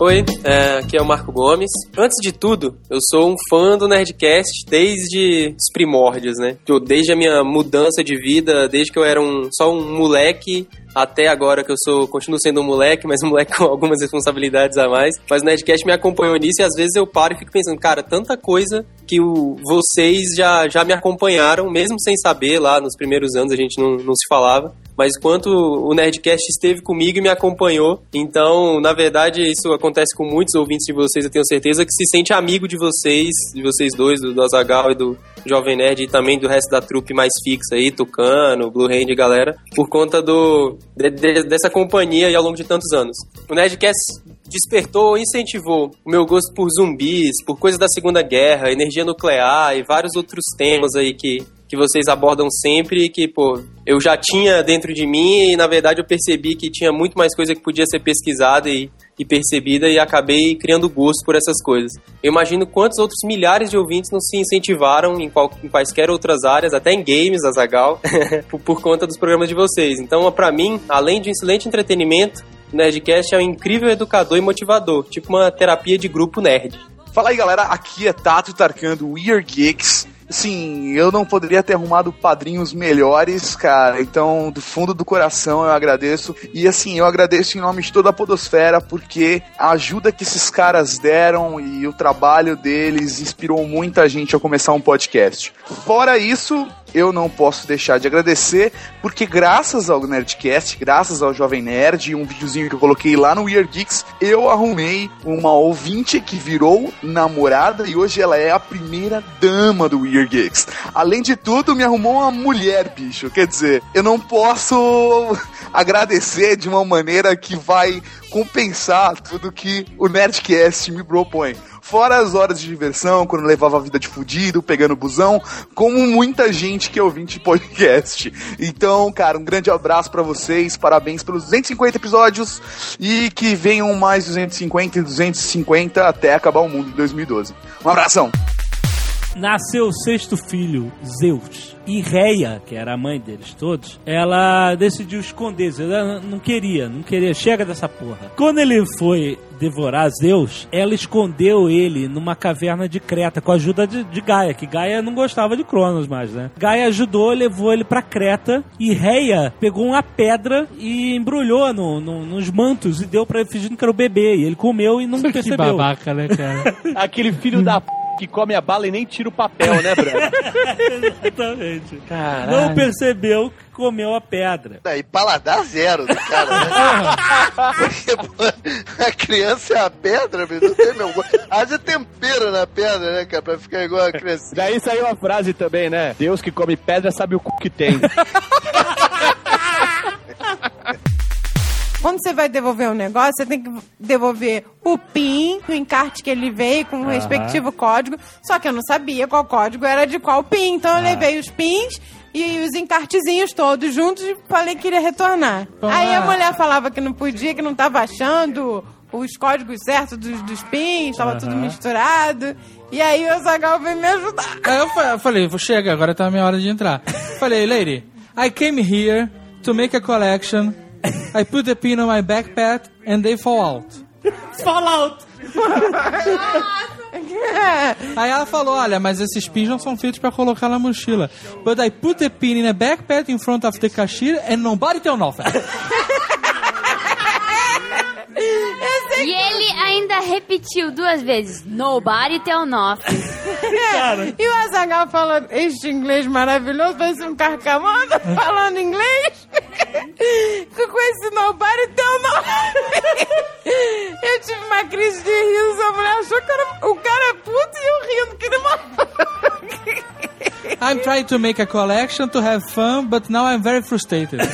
Oi, é, aqui é o Marco Gomes. Antes de tudo, eu sou um fã do Nerdcast desde os primórdios, né? Desde a minha mudança de vida, desde que eu era um, só um moleque até agora que eu sou, continuo sendo um moleque, mas um moleque com algumas responsabilidades a mais. Mas o Nerdcast me acompanhou nisso e às vezes eu paro e fico pensando, cara, tanta coisa que o, vocês já, já me acompanharam, mesmo sem saber lá nos primeiros anos a gente não, não se falava. Mas quanto o Nerdcast esteve comigo e me acompanhou. Então, na verdade, isso acontece com muitos ouvintes de vocês, eu tenho certeza, que se sente amigo de vocês, de vocês dois, do, do Azagal e do Jovem Nerd, e também do resto da trupe mais fixa aí, Tucano, Blue Hand, galera, por conta do, de- de- dessa companhia aí ao longo de tantos anos. O Nerdcast despertou, incentivou o meu gosto por zumbis, por coisas da Segunda Guerra, energia nuclear e vários outros temas aí que, que vocês abordam sempre que, pô, eu já tinha dentro de mim e, na verdade, eu percebi que tinha muito mais coisa que podia ser pesquisada e, e percebida e acabei criando gosto por essas coisas. Eu imagino quantos outros milhares de ouvintes não se incentivaram em, qual, em quaisquer outras áreas, até em games, Azagal, por, por conta dos programas de vocês. Então, pra mim, além de um excelente entretenimento, o Nerdcast é um incrível educador e motivador, tipo uma terapia de grupo nerd. Fala aí, galera. Aqui é Tato Tarkan do Weird Geeks. Sim, eu não poderia ter arrumado padrinhos melhores, cara. Então, do fundo do coração, eu agradeço. E assim, eu agradeço em nome de toda a Podosfera, porque a ajuda que esses caras deram e o trabalho deles inspirou muita gente a começar um podcast. Fora isso, eu não posso deixar de agradecer, porque graças ao Nerdcast, graças ao Jovem Nerd e um videozinho que eu coloquei lá no Weird Geeks, eu arrumei uma ouvinte que virou namorada e hoje ela é a primeira dama do Weird Geeks. Além de tudo, me arrumou uma mulher, bicho. Quer dizer, eu não posso agradecer de uma maneira que vai compensar tudo que o Nerdcast me propõe. Fora as horas de diversão, quando levava a vida de fudido, pegando busão, como muita gente que é ouvinte podcast. Então, cara, um grande abraço pra vocês, parabéns pelos 250 episódios e que venham mais 250 e 250 até acabar o mundo em 2012. Um abração! Nasceu o sexto filho, Zeus. E Reia, que era a mãe deles todos, ela decidiu esconder. Zeus. Ela não queria, não queria. Chega dessa porra. Quando ele foi devorar Zeus, ela escondeu ele numa caverna de Creta com a ajuda de, de Gaia, que Gaia não gostava de Cronos mais, né? Gaia ajudou, levou ele pra Creta e Reia pegou uma pedra e embrulhou no, no- nos mantos e deu pra ele fingindo que era o bebê. E ele comeu e não Que percebeu. babaca, né, cara? Aquele filho da p que come a bala e nem tira o papel, né, brother? Exatamente. Caralho. Não percebeu que comeu a pedra. E paladar zero do cara, né? Porque, pô, a criança é a pedra, meu, não tem meu gosto. Haja tempero na pedra, né, cara, pra ficar igual a criança. Daí saiu a frase também, né? Deus que come pedra sabe o cu que tem. Quando você vai devolver um negócio, você tem que devolver o PIN, o encarte que ele veio com o Aham. respectivo código. Só que eu não sabia qual código era de qual PIN. Então eu levei os PINs e os encartezinhos todos juntos e falei que iria retornar. Aí ah. a mulher falava que não podia, que não tava achando os códigos certos dos, dos pins, tava tudo misturado. E aí o Azagal veio me ajudar. Aí eu fa- eu falei, chega, agora tá a minha hora de entrar. Falei, lady, I came here to make a collection. I put the pin on my backpack and they fall out. Fall out! Aí ela falou, olha, mas esses pins não são feitos pra colocar na mochila. But I put the pin in a backpack in front of the cashier and nobody tell nothing. E ele ainda repetiu duas vezes: Nobody tell nothing. E o Azagal falou este inglês maravilhoso, parece um carcamano falando inglês. Com esse nobody teu nome. Eu tive uma crise de riso, a mulher achou que era, o cara é puto e eu rindo que ele I'm trying to make a collection to have fun, but now I'm very frustrated.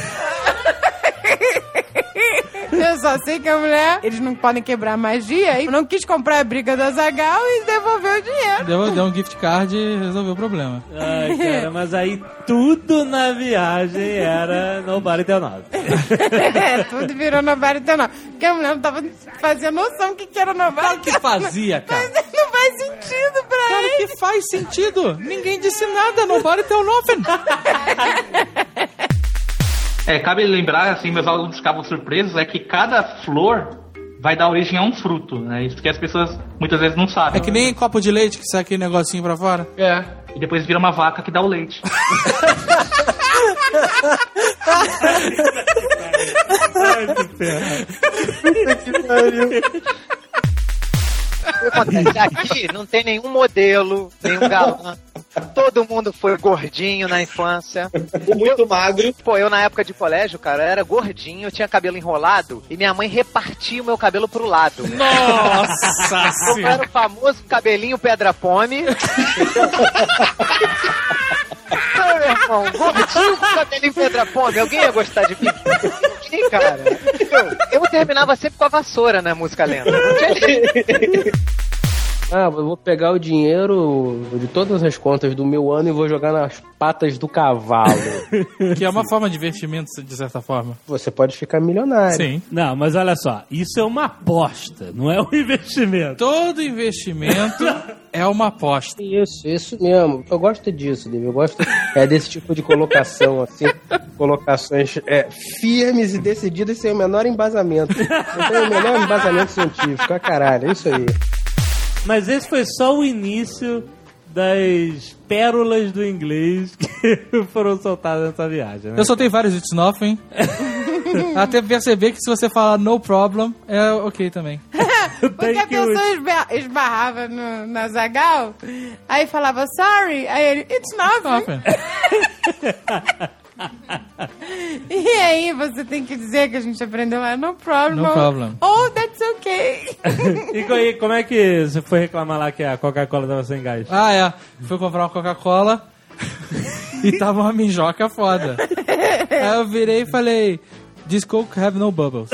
Eu só sei que a mulher, eles não podem quebrar magia e não quis comprar a briga do Azagal e devolveu o dinheiro. Deu, deu um gift card e resolveu o problema. Ai, cara, mas aí tudo na viagem era nobody tell nothing. É, tudo virou nobody teu nome. Porque a mulher não tava fazendo noção do que, que era nobody Claro que fazia, cara. Mas não faz sentido pra Claro ele. que faz sentido. Ninguém disse nada, nobody tell nothing. É, cabe lembrar, assim, meus alunos ficavam surpresos, é que cada flor vai dar origem a um fruto, né? Isso que as pessoas muitas vezes não sabem. É que nem copo de leite que sai aquele negocinho pra fora. É. E depois vira uma vaca que dá o leite. O que acontece? Aqui não tem nenhum modelo, nenhum galã. Todo mundo foi gordinho na infância. Muito magro. Pô, eu na época de colégio, cara, eu era gordinho, eu tinha cabelo enrolado e minha mãe repartia o meu cabelo pro lado. Nossa Eu era o famoso cabelinho pedra-pome. Então, meu irmão, gordinho com cabelinho pedra-pome, alguém ia gostar de mim? Ninguém, cara. Eu, eu terminava sempre com a vassoura na música lenta. Não tinha jeito. Ah, eu vou pegar o dinheiro de todas as contas do meu ano e vou jogar nas patas do cavalo. Que é uma forma de investimento, de certa forma. Você pode ficar milionário. Sim. Não, mas olha só, isso é uma aposta, não é um investimento. Todo investimento é uma aposta. Isso, isso mesmo. Eu gosto disso, David. Eu gosto é, desse tipo de colocação, assim. Colocações é, firmes e decididas sem o menor embasamento. Não tem o menor embasamento científico. Ah, caralho, é isso aí. Mas esse foi só o início das pérolas do inglês que foram soltadas nessa viagem, né? Eu soltei vários It's Nothing. Até perceber que se você falar no problem, é ok também. Porque a pessoa esba- esbarrava no, na Zagal, aí falava sorry, aí ele, it's nothing. e aí você tem que dizer que a gente aprendeu lá, no problem. No problem. Oh, that's okay. E e como é que você foi reclamar lá que a Coca-Cola tava sem gás? Ah, é. Fui comprar uma Coca-Cola e tava uma minjoca foda. Aí eu virei e falei: This Coke have no bubbles.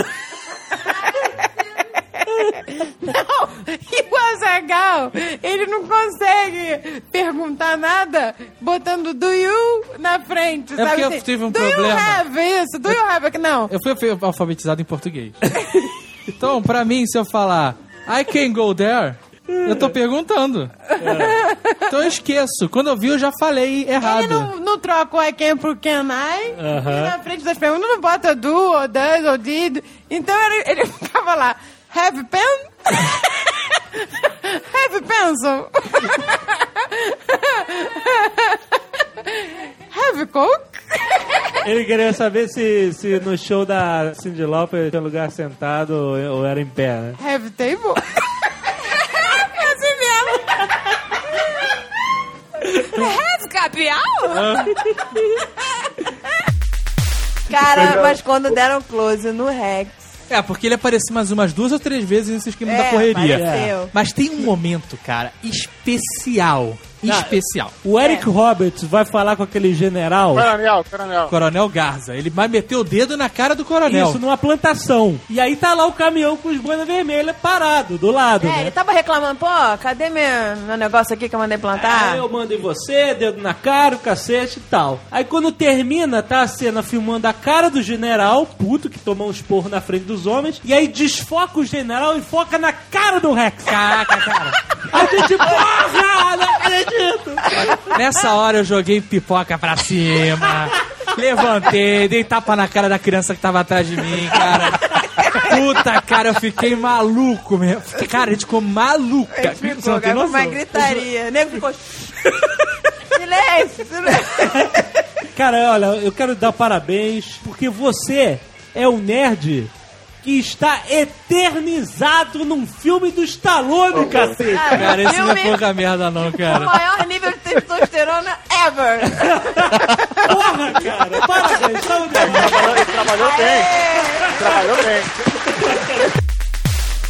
Não, e o Azagal, ele não consegue perguntar nada botando do you na frente, É sabe? porque eu assim, tive um do problema. you have isso, do you have... Não, Eu fui fui alfabetizado em português. Então, pra mim, se eu falar I can go there, eu tô perguntando. Então eu esqueço. Quando eu vi, eu já falei errado. Ele não, não troca o I can pro can I. Aham. E na frente das perguntas não bota do, ou does, ou did. Então ele, ele ficava lá. Have pen? Have pencil? Have coke? Ele queria saber se, se no show da Cindy Lauper tinha lugar sentado ou, ou era em pé, né? Have table? assim mesmo. Have capial? Cara, mas quando deram close no Rex. É, porque ele apareceu mais umas duas ou três vezes nesse esquema É, da correria. apareceu. Mas tem um momento, cara, especial especial. O Eric Roberts vai falar com aquele general. Coronel, coronel. Coronel Garza. Ele vai meter o dedo na cara do coronel. Isso, numa plantação. E aí tá lá o caminhão com os boinas vermelhas parado do lado, É, né? ele tava reclamando, pô, cadê meu, meu negócio aqui que eu mandei plantar? Aí eu mando em você, dedo na cara, o cacete e tal. Aí quando termina, tá a cena filmando a cara do general, puto, que tomou um esporro na frente dos homens, e aí desfoca o general e foca na cara do Rex. Caraca, cara. A gente, porra, não acredito. Nessa hora eu joguei pipoca pra cima. Levantei, dei tapa na cara da criança que tava atrás de mim, cara. Puta, cara, eu fiquei maluco mesmo. Cara, a gente ficou maluca. Você Ficou, não tem foi uma noção. gritaria. O nego ficou... silêncio, silêncio. Cara, olha, eu quero dar parabéns, porque você é um nerd que está eternizado num filme do Stallone, cacete. Cara, esse não é pouca merda não, O cara. maior nível de testosterona ever. Porra, cara, parabéns. Saúde. Trabalhou bem. Trabalhou bem.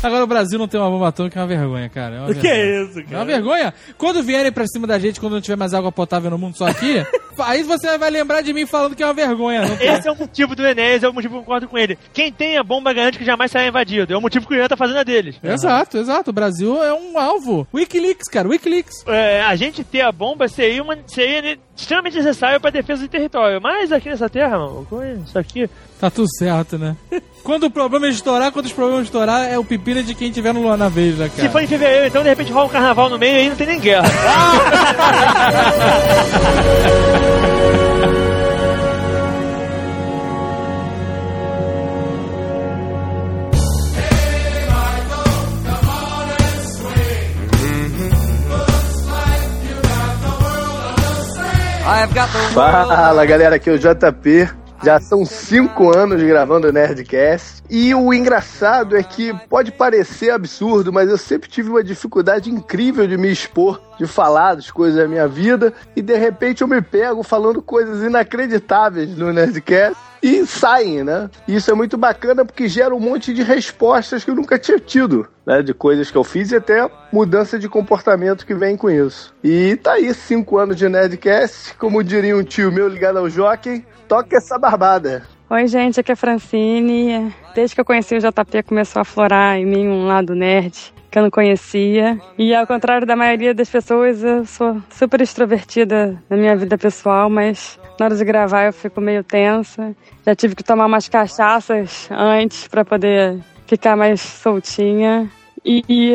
Agora o Brasil não tem uma bomba atômica, é uma vergonha, cara. É uma O que vergonha. é isso, É uma cara? vergonha. Quando vierem pra cima da gente, quando não tiver mais água potável no mundo, só aqui, aí você vai lembrar de mim falando que é uma vergonha. Esse é o motivo do Enéas, é o motivo que eu concordo com ele. Quem tem a bomba garante que jamais será invadido. É o motivo que o Ian tá fazendo a deles. Exato, exato. O Brasil é um alvo. Wikileaks, cara, Wikileaks. É, a gente ter a bomba seria, uma, seria extremamente necessário pra defesa do território. Mas aqui nessa terra, mano, isso aqui. Tá tudo certo, né? Quando o problema é estourar, quando os problemas estourar, é o pepino de quem tiver no, na vez, né, cara? Se for em fevereiro, então de repente rola um carnaval no meio e aí não tem nem guerra. Fala galera, aqui é o JP. Já são cinco anos gravando o Nerdcast. E o engraçado é que pode parecer absurdo, mas eu sempre tive uma dificuldade incrível de me expor, de falar das coisas da minha vida. E de repente eu me pego falando coisas inacreditáveis no Nerdcast. E saem, né? Isso é muito bacana porque gera um monte de respostas que eu nunca tinha tido, né? De coisas que eu fiz e até mudança de comportamento que vem com isso. E tá aí, cinco anos de Nerdcast, como diria um tio meu ligado ao Jockey, toca essa barbada. Oi, gente, aqui é a Francine. Desde que eu conheci o JP, começou a florar em mim um lado nerd que eu não conhecia. E ao contrário da maioria das pessoas, eu sou super extrovertida na minha vida pessoal, mas na hora de gravar eu fico meio tensa. Já tive que tomar umas cachaças antes para poder ficar mais soltinha. E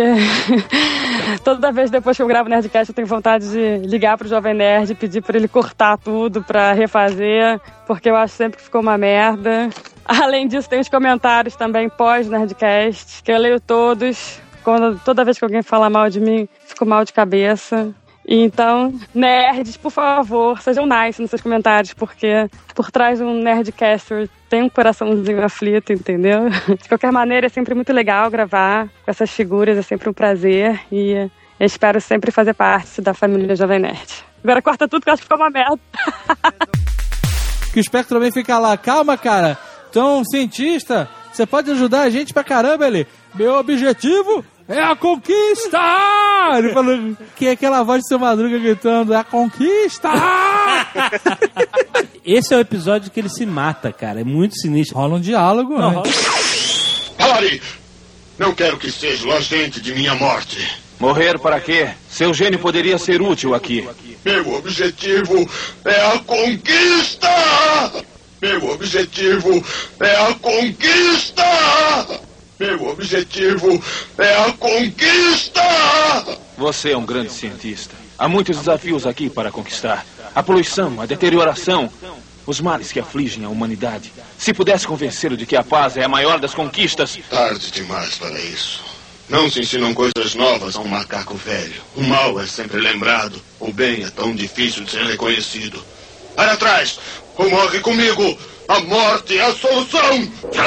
toda vez depois que eu gravo Nerdcast, eu tenho vontade de ligar pro Jovem Nerd e pedir para ele cortar tudo para refazer, porque eu acho sempre que ficou uma merda. Além disso, tem os comentários também pós-Nerdcast, que eu leio todos. Quando, toda vez que alguém fala mal de mim, fico mal de cabeça. Então, nerds, por favor, sejam nice nos seus comentários, porque por trás de um Nerdcaster tem um coraçãozinho aflito, entendeu? De qualquer maneira, é sempre muito legal gravar com essas figuras, é sempre um prazer e espero sempre fazer parte da família Jovem Nerd. Agora corta tudo que eu acho que ficou uma merda. Que o Spectro também fica lá, calma, cara. Um cientista, você pode ajudar a gente pra caramba, ele. Meu objetivo é a conquista! Ele falou que é aquela voz de seu madruga gritando, é a conquista! Esse é o episódio que ele se mata, cara. É muito sinistro. Rola um diálogo, Não, né? rola- Pare! Não quero que seja o agente de minha morte. Morrer para quê? Seu gênio poderia ser útil aqui. Meu objetivo é a conquista! Meu objetivo é a conquista! Meu objetivo é a conquista! Você é um grande cientista. Há muitos desafios aqui para conquistar. A poluição, a deterioração, os males que afligem a humanidade. Se pudesse convencê-lo de que a paz é a maior das conquistas. Tarde demais para isso. Não se ensinam coisas novas a um macaco velho. O mal é sempre lembrado. O bem é tão difícil de ser reconhecido. Para atrás! Ou morre comigo! A morte é a solução! E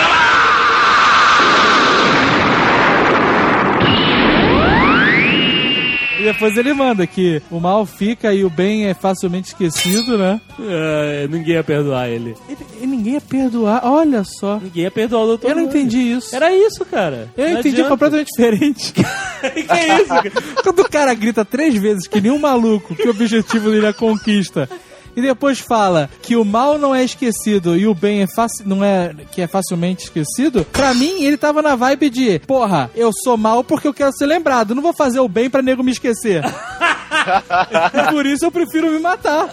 depois ele manda que o mal fica e o bem é facilmente esquecido, né? É, ninguém ia perdoar ele. E, e ninguém ia perdoar. Olha só. Ninguém ia perdoar o doutor Eu não entendi isso. Era isso, cara. Eu Não entendi adianta. completamente diferente. que é isso, cara? Quando o cara grita três vezes que nem um maluco que o objetivo dele é a conquista. E depois fala que o mal não é esquecido e o bem é faci- não é que é facilmente esquecido. Pra mim, ele tava na vibe de, porra, eu sou mal porque eu quero ser lembrado. Não vou fazer o bem pra nego me esquecer. e por isso eu prefiro me matar.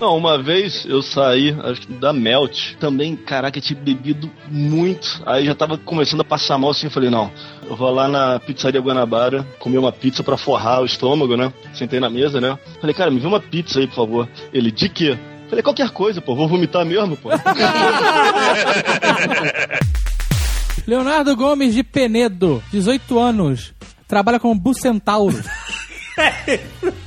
Não, uma vez eu saí, acho que da Melt, também, caraca, tinha bebido muito. Aí já tava começando a passar mal assim, eu falei, não, eu vou lá na pizzaria Guanabara comer uma pizza pra forrar o estômago, né? Sentei na mesa, né? Falei, cara, me vê uma pizza aí, por favor. Ele, de quê? Falei, qualquer coisa, pô, vou vomitar mesmo, pô. Leonardo Gomes de Penedo, 18 anos. Trabalha como bucentauro.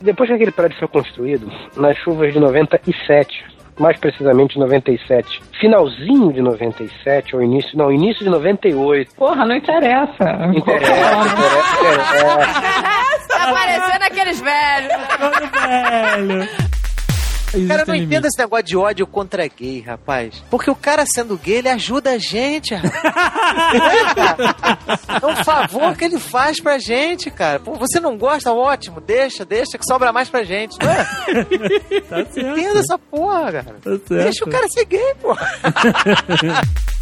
Depois que aquele prédio foi construído, nas chuvas de 97, mais precisamente 97, finalzinho de 97, ou início, não, início de 98. Porra, não interessa. Interessa, interessa, interessa. Tá parecendo aqueles velhos. velho. Cara, eu não entendo esse negócio de ódio contra gay, rapaz. Porque o cara sendo gay, ele ajuda a gente, rapaz. É um favor que ele faz pra gente, cara. Pô, você não gosta? Ótimo, deixa, deixa, que sobra mais pra gente, não é? Tá certo. Entenda essa porra, cara. certo. Deixa o cara ser gay, pô.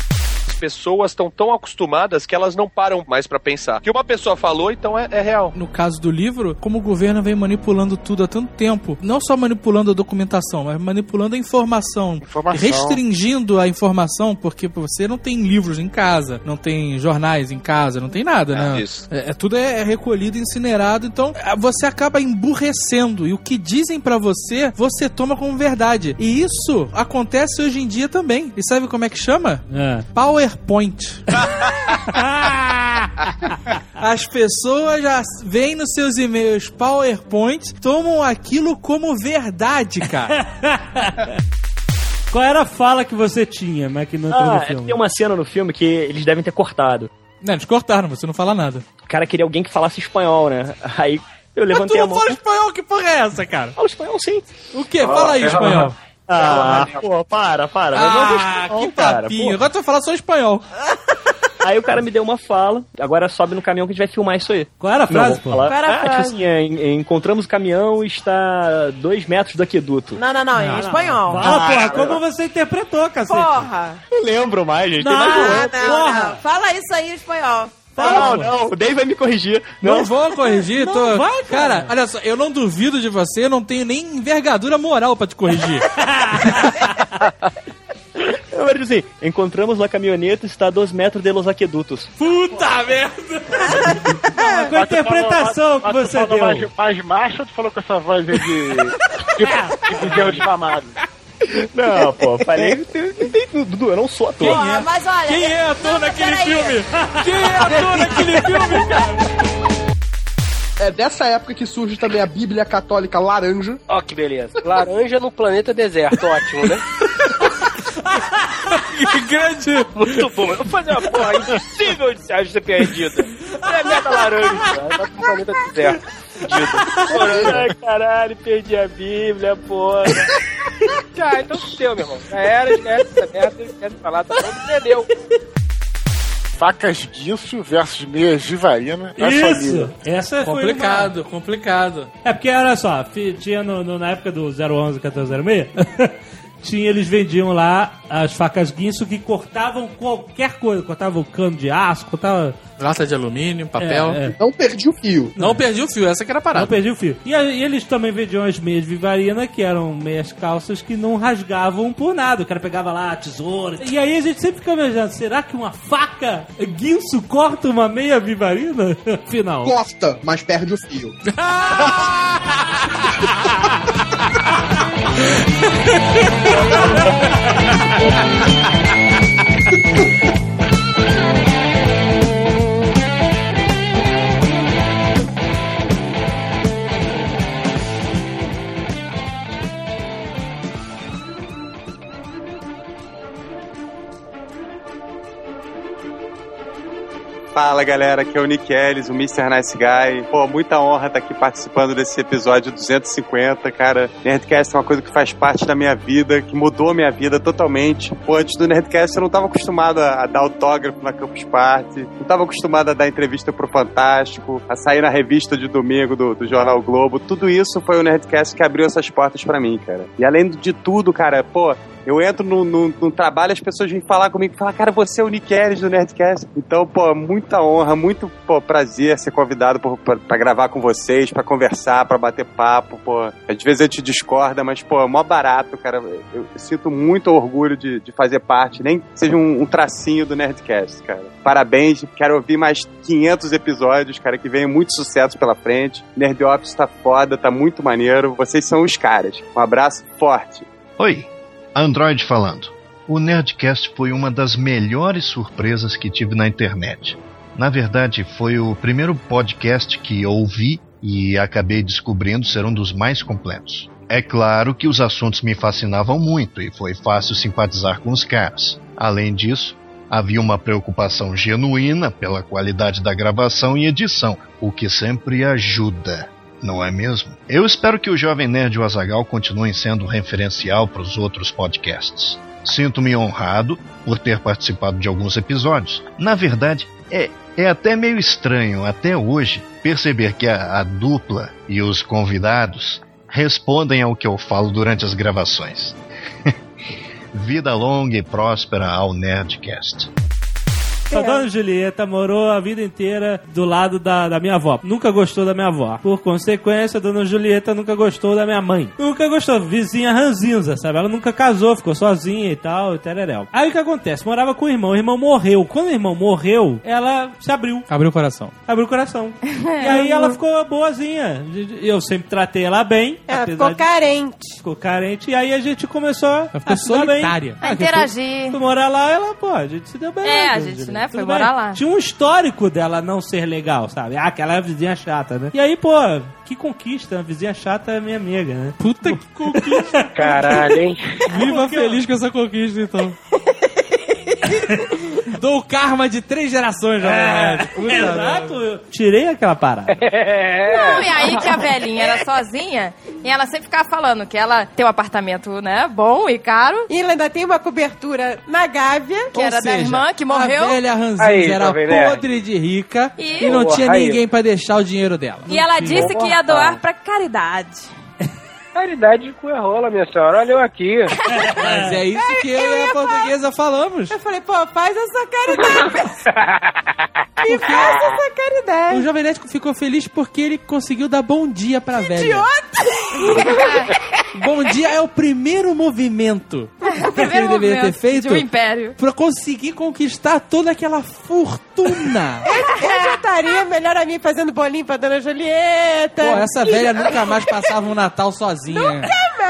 As pessoas estão tão acostumadas que elas não param mais pra pensar. Que uma pessoa falou, então é, é real. No caso do livro, como o governo vem manipulando tudo há tanto tempo, não só manipulando a documentação, mas manipulando a informação, Informação. restringindo a informação, porque você não tem livros em casa, não tem jornais em casa, não tem nada, né? isso. É, é- tudo é, é recolhido, incinerado, então é, você acaba emburrecendo e o que dizem pra você, você toma como verdade. E isso acontece hoje em dia também. E sabe como é que chama? É. PowerPoint. As pessoas já veem nos seus e-mails PowerPoint, tomam aquilo como verdade, cara. Qual era a fala que você tinha, mas que não entrou Ah, no é, filme? tem uma cena no filme que eles devem ter cortado. Não, eles cortaram, você não fala nada. O cara queria alguém que falasse espanhol, né? Aí eu Mas tu levantei a não mão. fala espanhol, que porra é essa, cara? Fala espanhol sim. O quê? Fala aí, espanhol. Ah, pô, para, para. Não Ah, espanhol, que papinho. Agora tu vai falar só espanhol. Aí o cara me deu uma fala, agora sobe no caminhão que a gente vai filmar isso aí. Qual era a frase, Não, pô? falar. Qual era a ah, tipo frase? assim, é, en- encontramos o caminhão e está a dois metros do aqueduto. Não, não, não, em espanhol. Fala, porra, como você interpretou, cacete? Porra! Não lembro mais, gente. Não, não, Porra. não. Fala isso aí em espanhol. Não, não, o Dave vai me corrigir. Não, vou corrigir. Não tô... vai, cara. cara, olha só, eu não duvido de você, eu não tenho nem envergadura moral pra te corrigir. Eu vou dizer assim, encontramos a caminhoneta e está a dois metros de los aquedutos. Puta merda! Mas qual a interpretação que Mas tu você falou deu? Mais, mais macho ou tu falou com essa voz aí de. de, de bezerro difamado? Não, pô, falei. Dudu, eu não sou ator. Porra, mas olha. Quem é ator Não, naquele filme? Quem é ator naquele filme, cara? É dessa época que surge também a Bíblia Católica Laranja. Ó, que beleza. Laranja no planeta deserto, ótimo, né? Que grande! Muito bom. Eu vou fazer uma porra impossível de ser ser perdida. Planeta laranja, vai pro planeta deserto. Fudido. Ai, caralho, perdi a Bíblia, porra. Já, então deu, meu irmão. Já era, esquece essa merda, esquece falar, tá bom, perdeu. Facas Guinso versus meias de varina. da Isso! Essa foi Complicado, complicado. uma- É porque, olha só, tinha no, no- na época do 011 1406, tinha, eles vendiam lá as facas guinso que cortavam qualquer coisa. Cortavam cano de aço, cortavam... Lata de alumínio, papel. É, é. Não perdi o fio. Não perdi o fio, essa que era a Não parada. perdi o fio. E, a- e eles também vendiam as meias vivarina, que eram meias calças que não rasgavam por nada. O cara pegava lá a tesoura. E aí a gente sempre fica imaginando, será que uma faca guinso corta uma meia vivarina? Final. Corta, mas perde o fio. hahaha! Fala galera, aqui é o Nick Ellis, o Mr. Nice Guy. Pô, muita honra estar aqui participando desse episódio 250, cara. Nerdcast é uma coisa que faz parte da minha vida, que mudou a minha vida totalmente. Pô, antes do Nerdcast eu não estava acostumado a dar autógrafo na Campus Party, não estava acostumado a dar entrevista pro Fantástico, a sair na revista de domingo do, do Jornal Globo. Tudo isso foi o Nerdcast que abriu essas portas para mim, cara. E além de tudo, cara, pô, eu entro no, no, no trabalho, as pessoas vêm falar comigo falam, cara, você é o Nick Ellis do Nerdcast. Então, pô, muita honra, muito pô, prazer ser convidado pra gravar com vocês, pra conversar, pra bater papo, pô. Às vezes a gente discorda, mas, pô, é mó barato, cara. Eu, sinto muito orgulho de, de fazer parte, nem seja um, um tracinho do Nerdcast, cara. Parabéns, quero ouvir mais 500 episódios, cara, que venham muito sucesso pela frente. Nerd Office tá foda, tá muito maneiro. Vocês são os caras. Um abraço forte. Oi, Android falando. O Nerdcast foi uma das melhores surpresas que tive na internet. Na verdade, foi o primeiro podcast que ouvi e acabei descobrindo ser um dos mais completos. É claro que os assuntos me fascinavam muito e foi fácil simpatizar com os caras. Além disso, havia uma preocupação genuína pela qualidade da gravação e edição, o que sempre ajuda não é mesmo? Eu espero que o Jovem Nerd e o Azagal continuem sendo referencial para os outros podcasts. Sinto-me honrado por ter participado de alguns episódios. Na verdade, é, é até meio estranho, até hoje, perceber que a, a dupla e os convidados respondem ao que eu falo durante as gravações. Vida longa e próspera ao Nerdcast. A dona Julieta morou a vida inteira do lado da, da minha avó. Nunca gostou da minha avó. Por consequência, a dona Julieta nunca gostou da minha mãe. Nunca gostou. Vizinha ranzinza, sabe? Ela nunca casou, ficou sozinha e tal, e tereréu. Aí o que acontece? Morava com o irmão, o irmão morreu. Quando o irmão morreu, ela se abriu. Abriu o coração. Abriu o coração. e aí ela ficou boazinha. Eu sempre tratei ela bem. Ela ficou de- carente. Ficou carente. E aí a gente começou a ficou bem. solitária. A Ah, interagir. Fui, fui morar lá, ela, pô, a gente se deu bem. É, a gente, Julieta? Né, foi Tudo morar bem. lá. Tinha um histórico dela não ser legal, sabe? Ah, aquela vizinha chata, né? E aí, pô, que conquista. A vizinha chata é minha amiga, né? Puta que conquista. Caralho, hein? Viva feliz com essa conquista, então. Dou o karma de três gerações, Jovem Nerd. Puta É, Exato, eu tirei aquela parada. Não, e aí que a velhinha era sozinha e ela sempre ficava falando que ela tem um apartamento, né, bom e caro. E ela ainda tem uma cobertura na Gávea. Que era da irmã que morreu. A velha Ranzinza Aí, era Jovem Nerd. podre de rica E- e, não Boa, tinha aí. ninguém pra deixar o dinheiro dela. E ela disse que ia doar pra caridade. Caridade com a rola, minha senhora. Olha eu aqui. Mas é isso que eu e a portuguesa falamos. Eu falei, pô, faz essa caridade. Me faz essa caridade. O Jovem Nerd ficou feliz porque ele conseguiu dar bom dia pra velha. Idiota! Bom dia é o primeiro movimento que ele Primeiro deveria ter feito de um império. pra conseguir conquistar toda aquela fortuna. Eu já estaria melhor a mim fazendo bolinho pra dona Julieta. Pô, essa velha nunca mais passava um Natal sozinha.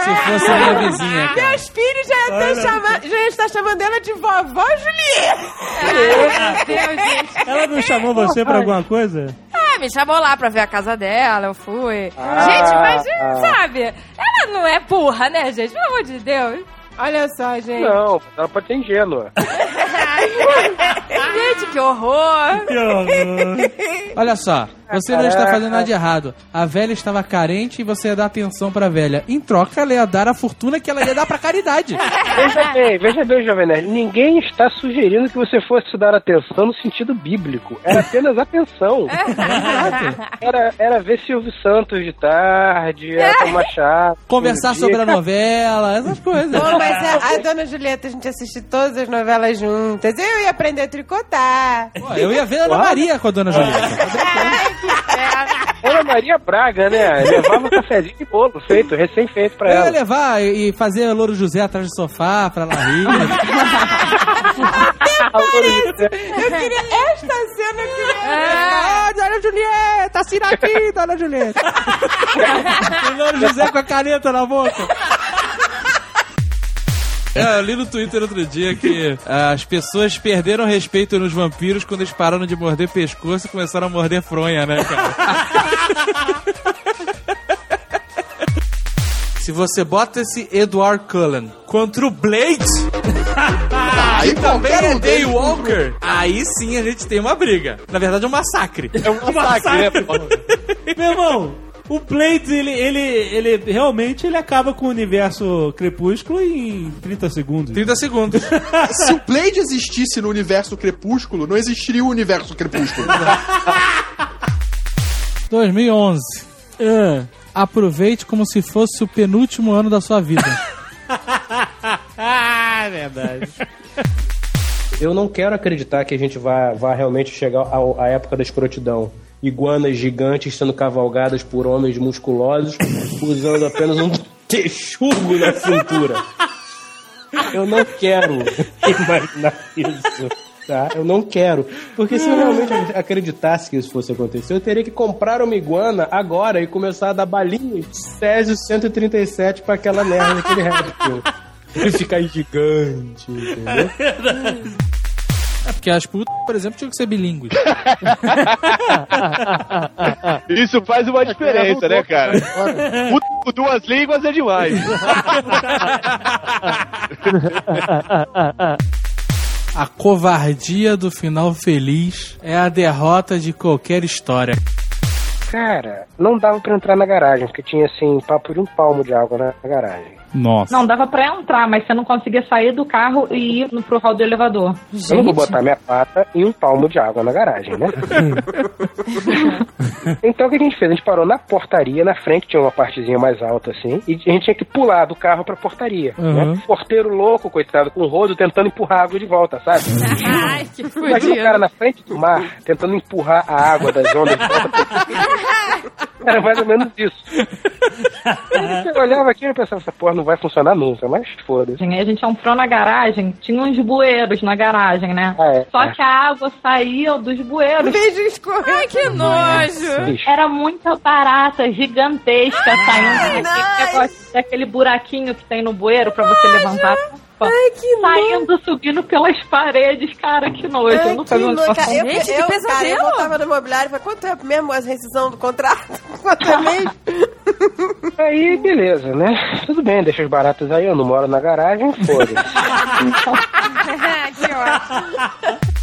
Se fosse minha vizinha, cara. Meus filhos já iam, ter chama- já iam estar chamando ela de vovó Julieta. Meu Deus, gente. Ela não chamou você pra alguma coisa? É, me chamou lá pra ver a casa dela, eu fui. Ah, gente, mas, ah. sabe, ela não é burra, né, gente? Pelo amor de Deus. Olha só, gente. Não, ela pode ser ingênua. gente, que horror. Que horror. Olha só, você não está fazendo nada de errado. A velha estava carente e você ia dar atenção pra velha. Em troca, ela ia dar a fortuna que ela ia dar pra caridade. Veja bem, veja bem, Jovem Nerd. Ninguém está sugerindo que você fosse dar atenção no sentido bíblico. Era apenas atenção. Era, era ver Silvio Santos de tarde, era tomar chá. Conversar sobre a novela, essas coisas. Pô, mas a, a dona Julieta, a gente assiste todas as novelas juntas. Eu ia aprender a tricotar. Pô, eu ia ver a Ana Maria com a dona Julieta. Ana Maria Braga, né? Levava um cafezinho de bolo feito, recém-feito pra Eu ia ela. levar e fazer Louro José atrás do sofá pra ela rir. Eu queria esta cena, eu queria. Ah, dona Julieta, assina aqui, dona Julieta. o Louro José com a caneta na boca. É, eu li no Twitter outro dia que ah, as pessoas perderam respeito nos vampiros quando eles pararam de morder pescoço e começaram a morder fronha, né, cara? se você bota esse Edward Cullen contra o Blade, Aí também é um deles- Daywalker, aí sim a gente tem uma briga. Na verdade é um massacre. É um massacre, né? Meu irmão, o Blades, ele, ele, ele realmente ele acaba com o universo Crepúsculo em 30 segundos. 30 segundos. Se o Blade existisse no universo Crepúsculo, não existiria o universo Crepúsculo. 2011. Aproveite como se fosse o penúltimo ano da sua vida. ah, verdade. Eu não quero acreditar que a gente vá, vá realmente chegar ao- à época da escrotidão. Iguanas gigantes sendo cavalgadas por homens musculosos usando apenas um texugo na cintura. Eu não quero imaginar isso. Tá? Eu não quero. Porque se eu realmente acreditasse que isso fosse acontecer, eu teria que comprar uma iguana agora e começar a dar balinhas Césio 137 pra aquela merda daquele réptil. Ele ficar gigante, entendeu? É porque as putas, por exemplo, tinham que ser bilíngues. Isso faz uma diferença, né, cara? Puta com duas línguas é demais. A covardia do final feliz é a derrota de qualquer história. Cara, não dava pra entrar na garagem, porque tinha assim, papo de um palmo de água na garagem. Nossa. Não, dava pra entrar, mas você não conseguia sair do carro e ir no- pro hall do elevador. Eu não vou botar minha pata em um palmo de água na garagem, né? então o que a gente fez? A gente parou na portaria, na frente tinha uma partezinha mais alta assim, e a gente tinha que pular do carro pra portaria. Uhum. Né? Porteiro louco, coitado, com o rodo, tentando empurrar a água de volta, sabe? Ai, que Imagina o cara na frente do mar, tentando empurrar a água das ondas de volta. Era mais ou menos isso. Eu olhava aqui e pensava, essa porra não vai funcionar nunca, mas foda-se. A gente entrou na garagem, tinha uns bueiros na garagem, né? Só é. que a água saía dos bueiros. Beijo escorrendo. Ai, que nojo. Era muita barata gigantesca saindo daquele, nice. daquele buraquinho que tem no bueiro pra você levantar. Ai, que Saindo, subindo pelas paredes, cara, que nojo. Ai, eu nunca que vi um louca. negócio Eu, desse. eu, cara, eu voltava no imobiliário e falei, quanto tempo mesmo a rescisão do contrato? Quanto é mesmo? Aí, beleza, né? Tudo bem, deixa os baratos aí, eu não moro na garagem, foda-se. que ótimo.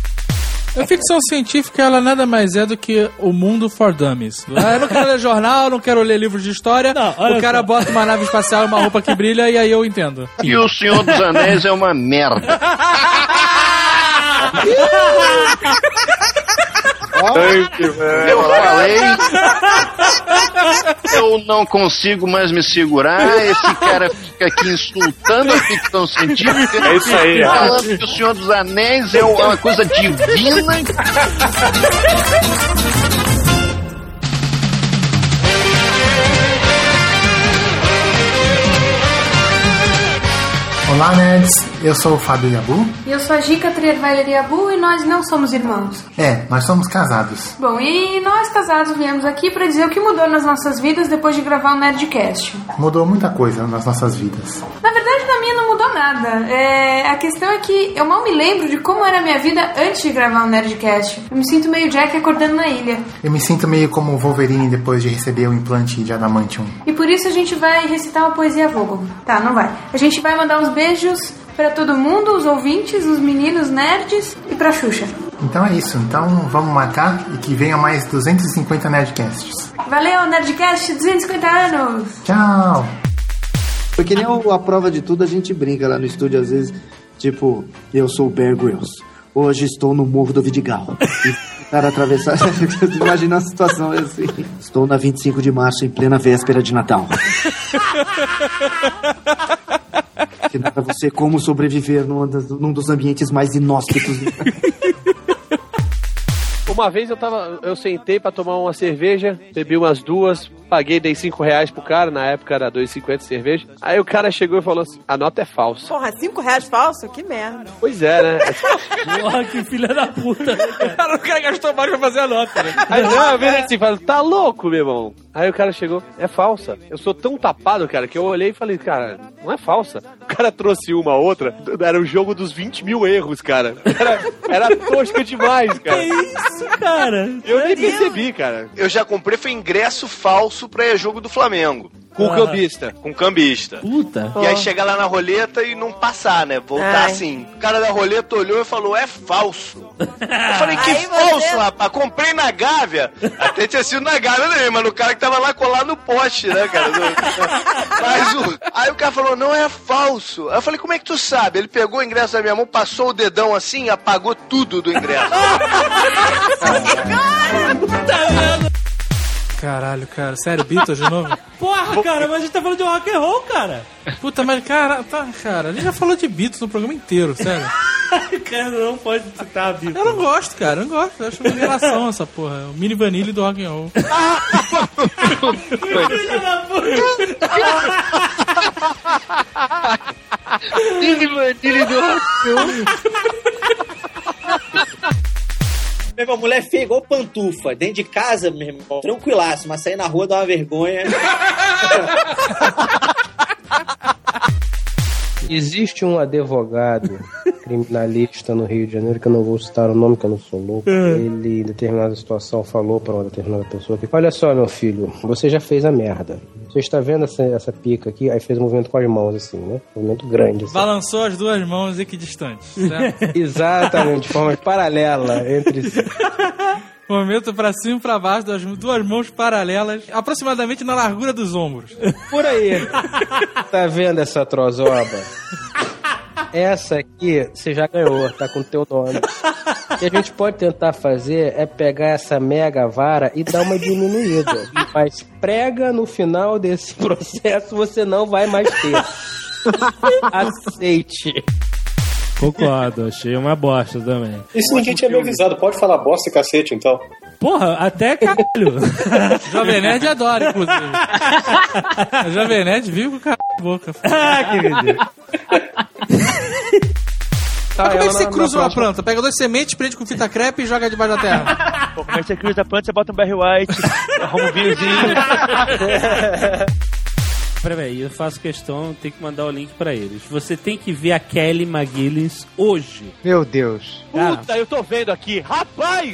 A ficção científica, ela nada mais é do que o mundo for dummies. Ah, eu não quero ler jornal, não quero ler livros de história. olha o cara só. bota uma nave espacial e uma roupa que brilha e aí eu entendo. E o Senhor dos Anéis é uma merda. Eu falei. Eu não consigo mais me segurar. Esse cara fica aqui insultando a ficção científica. É isso aí. Falando que o Senhor dos Anéis é uma coisa divina. Olá, nerds. Eu sou o Fábio Yabu. E eu sou a Gica Triervaleriabu e nós não somos irmãos. É, nós somos casados. Bom, e nós casados viemos aqui pra dizer o que mudou nas nossas vidas depois de gravar o Nerdcast. Mudou muita coisa nas nossas vidas. Na verdade, na minha não mudou nada. É, a questão é que eu mal me lembro de como era a minha vida antes de gravar o Nerdcast. Eu me sinto meio Jack acordando na ilha. Eu me sinto meio como o Wolverine depois de receber o implante de adamantium. E por isso a gente vai recitar uma poesia Vogel. Tá, não vai. A gente vai mandar uns beijos pra todo mundo, os ouvintes, os meninos nerds e pra Xuxa. Então é isso. Então vamos marcar e que venham mais 250 Nerdcasts. Valeu, Nerdcast 250 anos! Tchau! Porque nem a prova de tudo a gente brinca lá no estúdio às vezes, tipo, eu sou o Bear Grylls. Hoje estou no Morro do Vidigal. E cara atravessar. Imagina a situação assim. Estou na 25 de março, em plena véspera de Natal. Ensinar pra você como sobreviver num das- num dos ambientes mais inóspitos. Uma vez eu tava. Eu sentei pra tomar uma cerveja, bebi umas duas, paguei, dei cinco reais pro cara, na época era 2,50 cerveja. Aí o cara chegou e falou assim: a nota é falsa. Porra, 5 reais falso? Que merda. Pois é, né? Porra, que filha da puta. Cara, o cara gastou mais pra fazer a nota, né? Aí não, eu virei assim, falei, tá louco, meu irmão? Aí o cara chegou, é falsa. Eu sou tão tapado, cara, que eu olhei e falei, cara, não é falsa. O cara trouxe uma outra, era o jogo dos 20 mil erros, cara. Era, era tosca demais, cara. Que isso, cara? Eu nem percebi, cara. Eu já comprei, foi ingresso falso pra jogo do Flamengo. Com Ah. cambista. Com cambista. Puta. E aí chega lá na roleta e não passar, né? Voltar Ai. assim. O cara da roleta olhou e falou, é falso. Eu falei, que Aí falso, você- rapaz? Comprei na Gávea. Até tinha sido na Gávea também, mas no cara que tava lá colado no poste, né, cara? Mas o... Aí o cara falou, não, é falso. Aí eu falei, como é que tu sabe? Ele pegou o ingresso da minha mão, passou o dedão assim e apagou tudo do ingresso. Caralho, cara. Sério, Beatles de novo? Porra, cara, mas a gente tá falando de rock and roll, cara. Puta, mas cara, tá, cara, a gente já falou de Beatles no programa inteiro, sério. cara, não pode citar a Beatles. Eu não gosto, cara, eu não gosto. Eu acho uma enganação essa porra. O mini vanille do rock and roll. Da puta. Mini vanille do Meu irmão, mulher feia igual pantufa. Dentro de casa, meu irmão, tranquilaço, mas sair na rua dá uma vergonha. Existe um advogado criminalista no Rio de Janeiro, que eu não vou citar o nome, que eu não sou louco. Ele, em determinada situação, falou para uma determinada pessoa que: Olha só, meu filho, você já fez a merda. Você está vendo essa, essa pica aqui? Aí fez um movimento com as mãos, assim, né? Um movimento grande. Assim. Balançou as duas mãos equidistantes, certo? Exatamente, de forma paralela entre si. Movimento pra cima e pra baixo, das duas mãos paralelas, aproximadamente na largura dos ombros. Por aí. Tá vendo essa trozoba? Essa aqui você já ganhou, tá com o teu nome. O que a gente pode tentar fazer é pegar essa mega vara e dar uma diminuída. Mas prega no final desse processo você não vai mais ter. Aceite. Concordo, achei uma bosta também. Isso ninguém tinha me avisado. Pode falar bosta e cacete, então. Porra, até caralho. Jovem Nerd adora, inclusive. A Jovem Nerd vive com o cara na boca. Ah, querido. Como é que você cruza uma planta? Pega duas sementes, prende com fita crepe e joga debaixo da terra. Pô, como é que você cruza a planta, você bota um Barry White, arruma um vinhozinho. Peraí, eu faço questão, tem que mandar o link pra eles. Você tem que ver a Kelly McGillis hoje. Meu Deus. Cara. Puta, eu tô vendo aqui. Rapaz!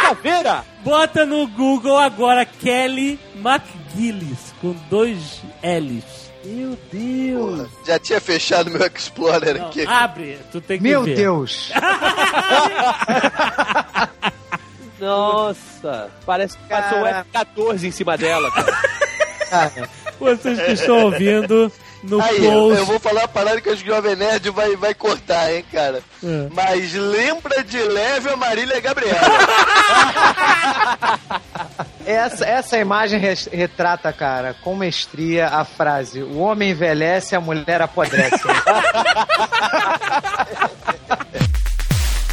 Caveira! Bota no Google agora Kelly McGillis, com dois L's. Meu Deus! Já tinha fechado meu Explorer aqui. Abre, tu tem que Meu ver. Deus. Nossa! Parece que passou o F-14 em cima dela, cara. Vocês que estão ouvindo no Aí, eu, post. eu vou falar uma parada que o Jovem Nerd vai, vai cortar, hein, cara. É. Mas lembra de leve a Marília Gabriela. Essa, essa imagem res- retrata, cara, com mestria a frase: o homem envelhece, a mulher apodrece.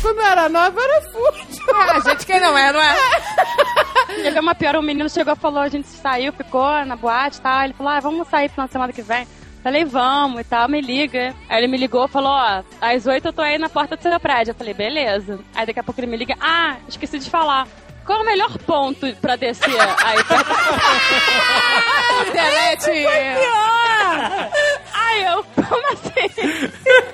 Quando era nova, era fútil. Ah, gente, quem não é, não é? Teve uma pior, o menino chegou e falou, a gente saiu, ficou na boate e tal. Ele falou, ah, vamos sair na semana que vem. Falei, vamos e tal, me liga. Aí ele me ligou falou, ó, às oito eu tô aí na porta do seu prédio. Eu falei, beleza. Aí daqui a pouco ele me liga, ah, esqueci de falar. Qual é o melhor ponto pra descer aí perto? Internet! Aí eu, como assim?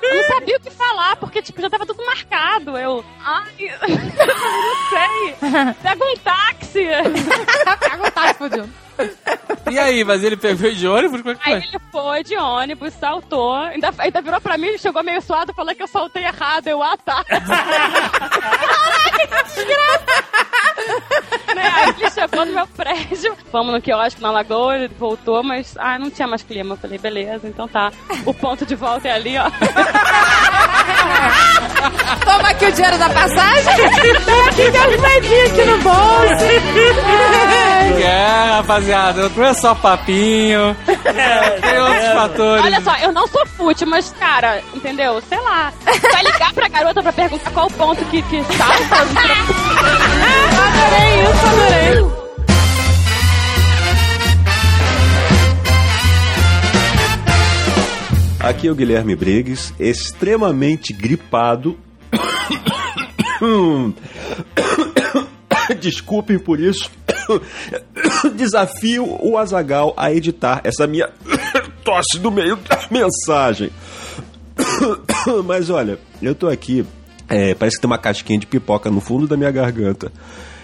Eu não sabia o que falar, porque tipo, já tava tudo marcado. Eu, ai, não sei. Pega um táxi. Pega um táxi, fodido. E aí, mas ele pegou de ônibus? Como é que Aí foi? ele foi de ônibus, saltou, ainda, ainda virou pra mim, chegou meio suado, falou que eu saltei errado. Eu, ah, tá. Caraca, que desgraça! né? Aí ele chegou no meu prédio, fomos no quiosque na lagoa, ele voltou, mas ah, não tinha mais clima. Eu falei, beleza, então tá. O ponto de volta é ali, ó. Toma aqui o dinheiro da passagem. Moedinhas aqui no bolso. É, rapaziada, não é só papinho. Tem outros fatores. Olha só, eu não sou fute, mas, cara, entendeu? Sei lá. Vai ligar pra garota pra perguntar qual o ponto que, que salta. adorei isso, adorei. Aqui é o Guilherme Briggs, extremamente gripado. Desculpem por isso. Desafio o Azagal a editar essa minha tosse no meio da mensagem. Mas olha, eu tô aqui. é, parece que tem uma casquinha de pipoca no fundo da minha garganta.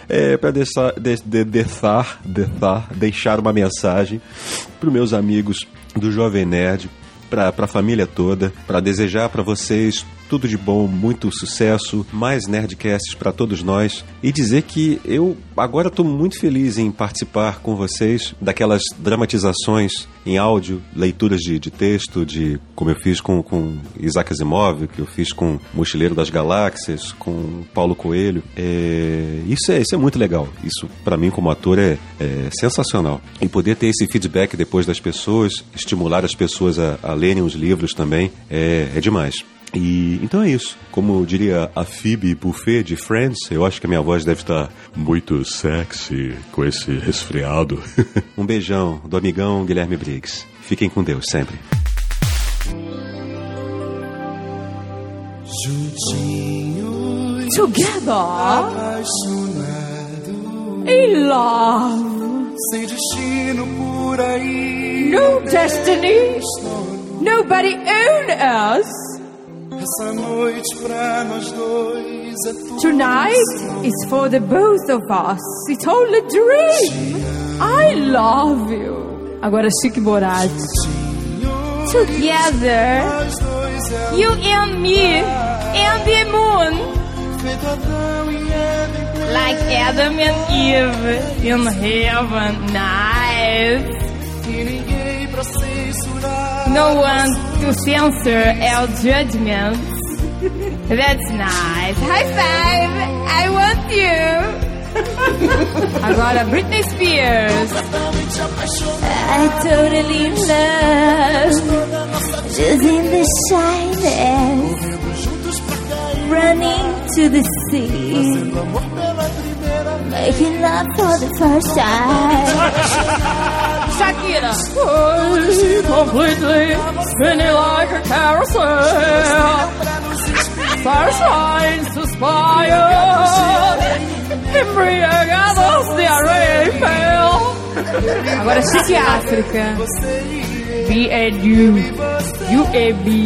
é para deixar, de, de, deixar, deixar, deixar uma mensagem para meus amigos do Jovem Nerd, para a família toda, para desejar para vocês tudo de bom, muito sucesso, mais Nerdcasts para todos nós e dizer que eu agora estou muito feliz em participar com vocês daquelas dramatizações em áudio, leituras de, de texto, de como eu fiz com, com Isaac Asimov, que eu fiz com Mochileiro das Galáxias, com Paulo Coelho. É, isso, é, isso é muito legal. Isso, para mim, como ator, é, é sensacional. E poder ter esse feedback depois das pessoas, estimular as pessoas a, a lerem os livros também, é, é demais. E então é isso. Como diria a Phoebe Buffet de Friends, eu acho que a minha voz deve estar muito sexy com esse resfriado. um beijão do amigão Guilherme Briggs. Fiquem com Deus sempre. Together in love. Sem destino por aí. No destiny. Nobody own us. Tonight is for the both of us. It's all a dream. I love you. Agora Chique Borat. Together, you and me and the moon. Like Adam and Eve in heaven. Nice. No one to censor our judgments. That's nice. High five. I want you. Agora Britney Spears. I totally love just in the shyness, running to the sea, making love for the first time. Shakira. completely spinning like a carousel. Sunshine suspire. Embriagados de areia e fel. Agora Chique África. B and you. You and me.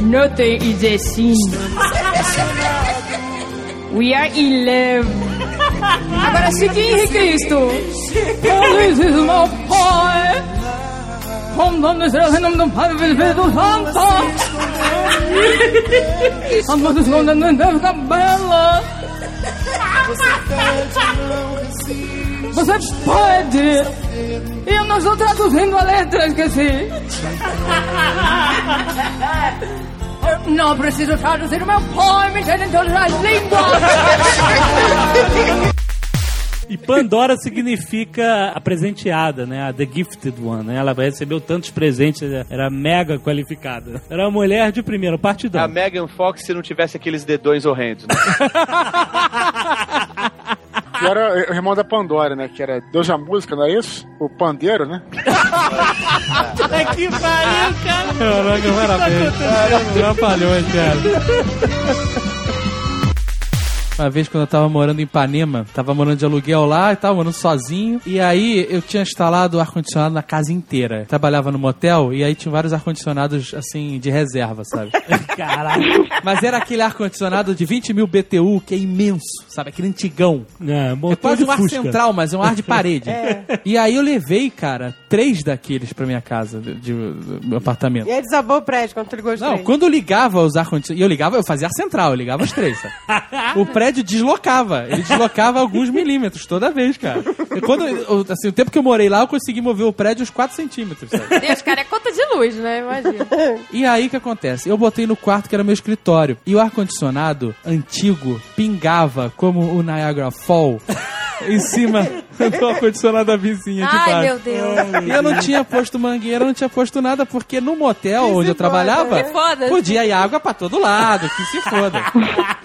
Nothing is a sin. We are in love. Agora Chique Henrique Cristo. This is my boy. Kom dan is er genom de Pai ved du santa. Han måtte slå den den der tabella. Você pode. Eu não estou traduzindo a letra, esqueci. Eu não preciso traduzir o meu poema, em todas as línguas. E Pandora significa a presenteada, né? A The Gifted One, né? Ela recebeu tantos presentes, era mega qualificada. Era uma mulher de primeiro partidão. A Megan Fox se não tivesse aqueles dedões horrendos, né? Que era o irmão da Pandora, né? Que era Deus da música, não é isso? O pandeiro, né? que pariu, cara! Caraca, parabéns. Trapalhões, cara. Uma vez quando eu tava morando em Ipanema, tava morando de aluguel lá e tava morando sozinho. E aí eu tinha instalado o ar-condicionado na casa inteira. Trabalhava no motel e aí tinha vários ar-condicionados assim de reserva, sabe? Caralho. Mas era aquele ar-condicionado de 20 mil BTU que é imenso, sabe? Aquele antigão. É, É quase um ar Fusca. central, mas é um ar de parede. É. E aí eu levei, cara, três daqueles pra minha casa, de, de- do meu apartamento. E aí desabou o prédio quando tu ligou os Não, três. quando eu ligava os ar-condicionados, e eu ligava, eu fazia ar central, eu ligava os três, sabe? O prédio deslocava, ele deslocava alguns milímetros toda vez, cara. E quando, assim, o tempo que eu morei lá, eu consegui mover o prédio uns 4 centímetros, sabe? Deus, cara, é conta de luz, né? Imagina. E aí o que acontece? Eu botei no quarto que era meu escritório. E o ar-condicionado antigo pingava como o Niagara Fall em cima do ar-condicionado da vizinha de Ai, baixo. meu Deus. E eu não tinha posto mangueira, não tinha posto nada, porque no motel onde eu trabalhava, Que foda. podia ir água pra todo lado, que se foda.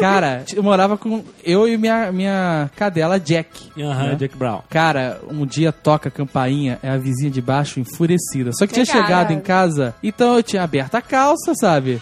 Cara, eu morava com eu e minha, minha cadela Jack. Aham, né? Jack Brown. Cara, um dia toca a campainha, é a vizinha de baixo enfurecida. Só que tinha chegado em casa, então eu tinha aberto a calça, sabe?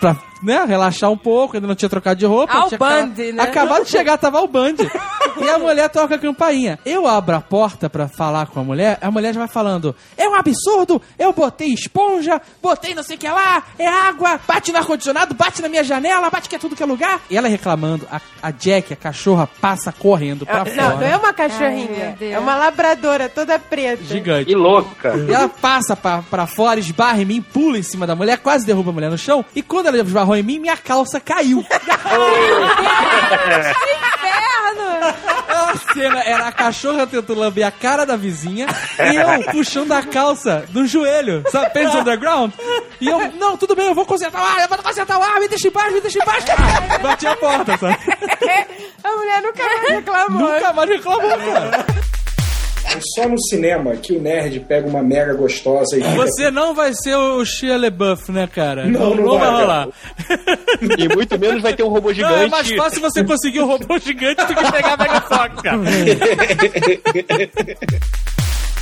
pra né, relaxar um pouco, ainda não tinha trocado de roupa. Ao tinha band, acaba- né? Acabado de chegar, tava o band. E a mulher toca a campainha. Eu abro a porta pra falar com a mulher, a mulher já vai falando: é um absurdo, eu botei esponja, botei não sei o que lá, é água, bate no ar-condicionado, bate na minha janela, bate que é tudo que é lugar. E ela reclamando, a, a Jack, a cachorra, passa correndo pra fora. Não, não é uma cachorrinha. é uma labradora toda preta. Gigante. Que louca. E ela passa pra, pra fora, esbarra em mim, pula em cima da mulher, quase derruba a mulher no chão. E quando ela esbarrou em mim, minha calça caiu. Inferno! A cena era a cachorra tentando lamber a cara da vizinha e eu puxando a calça do joelho, sabe? Pants Underground. E eu, não, tudo bem, eu vou consertar o ar, eu vou consertar o ar, me deixa em paz, me deixa em paz. Bati a porta, sabe? A mulher nunca mais reclamou. Nunca mais reclamou, cara. É só no cinema que o nerd pega uma mega gostosa e Você não vai ser o Shia LaBeouf, né, cara? Não, não vai, rolar. E muito menos vai ter um robô Não, gigante. é mais fácil você conseguir um robô gigante do que pegar a Mega Fox, cara.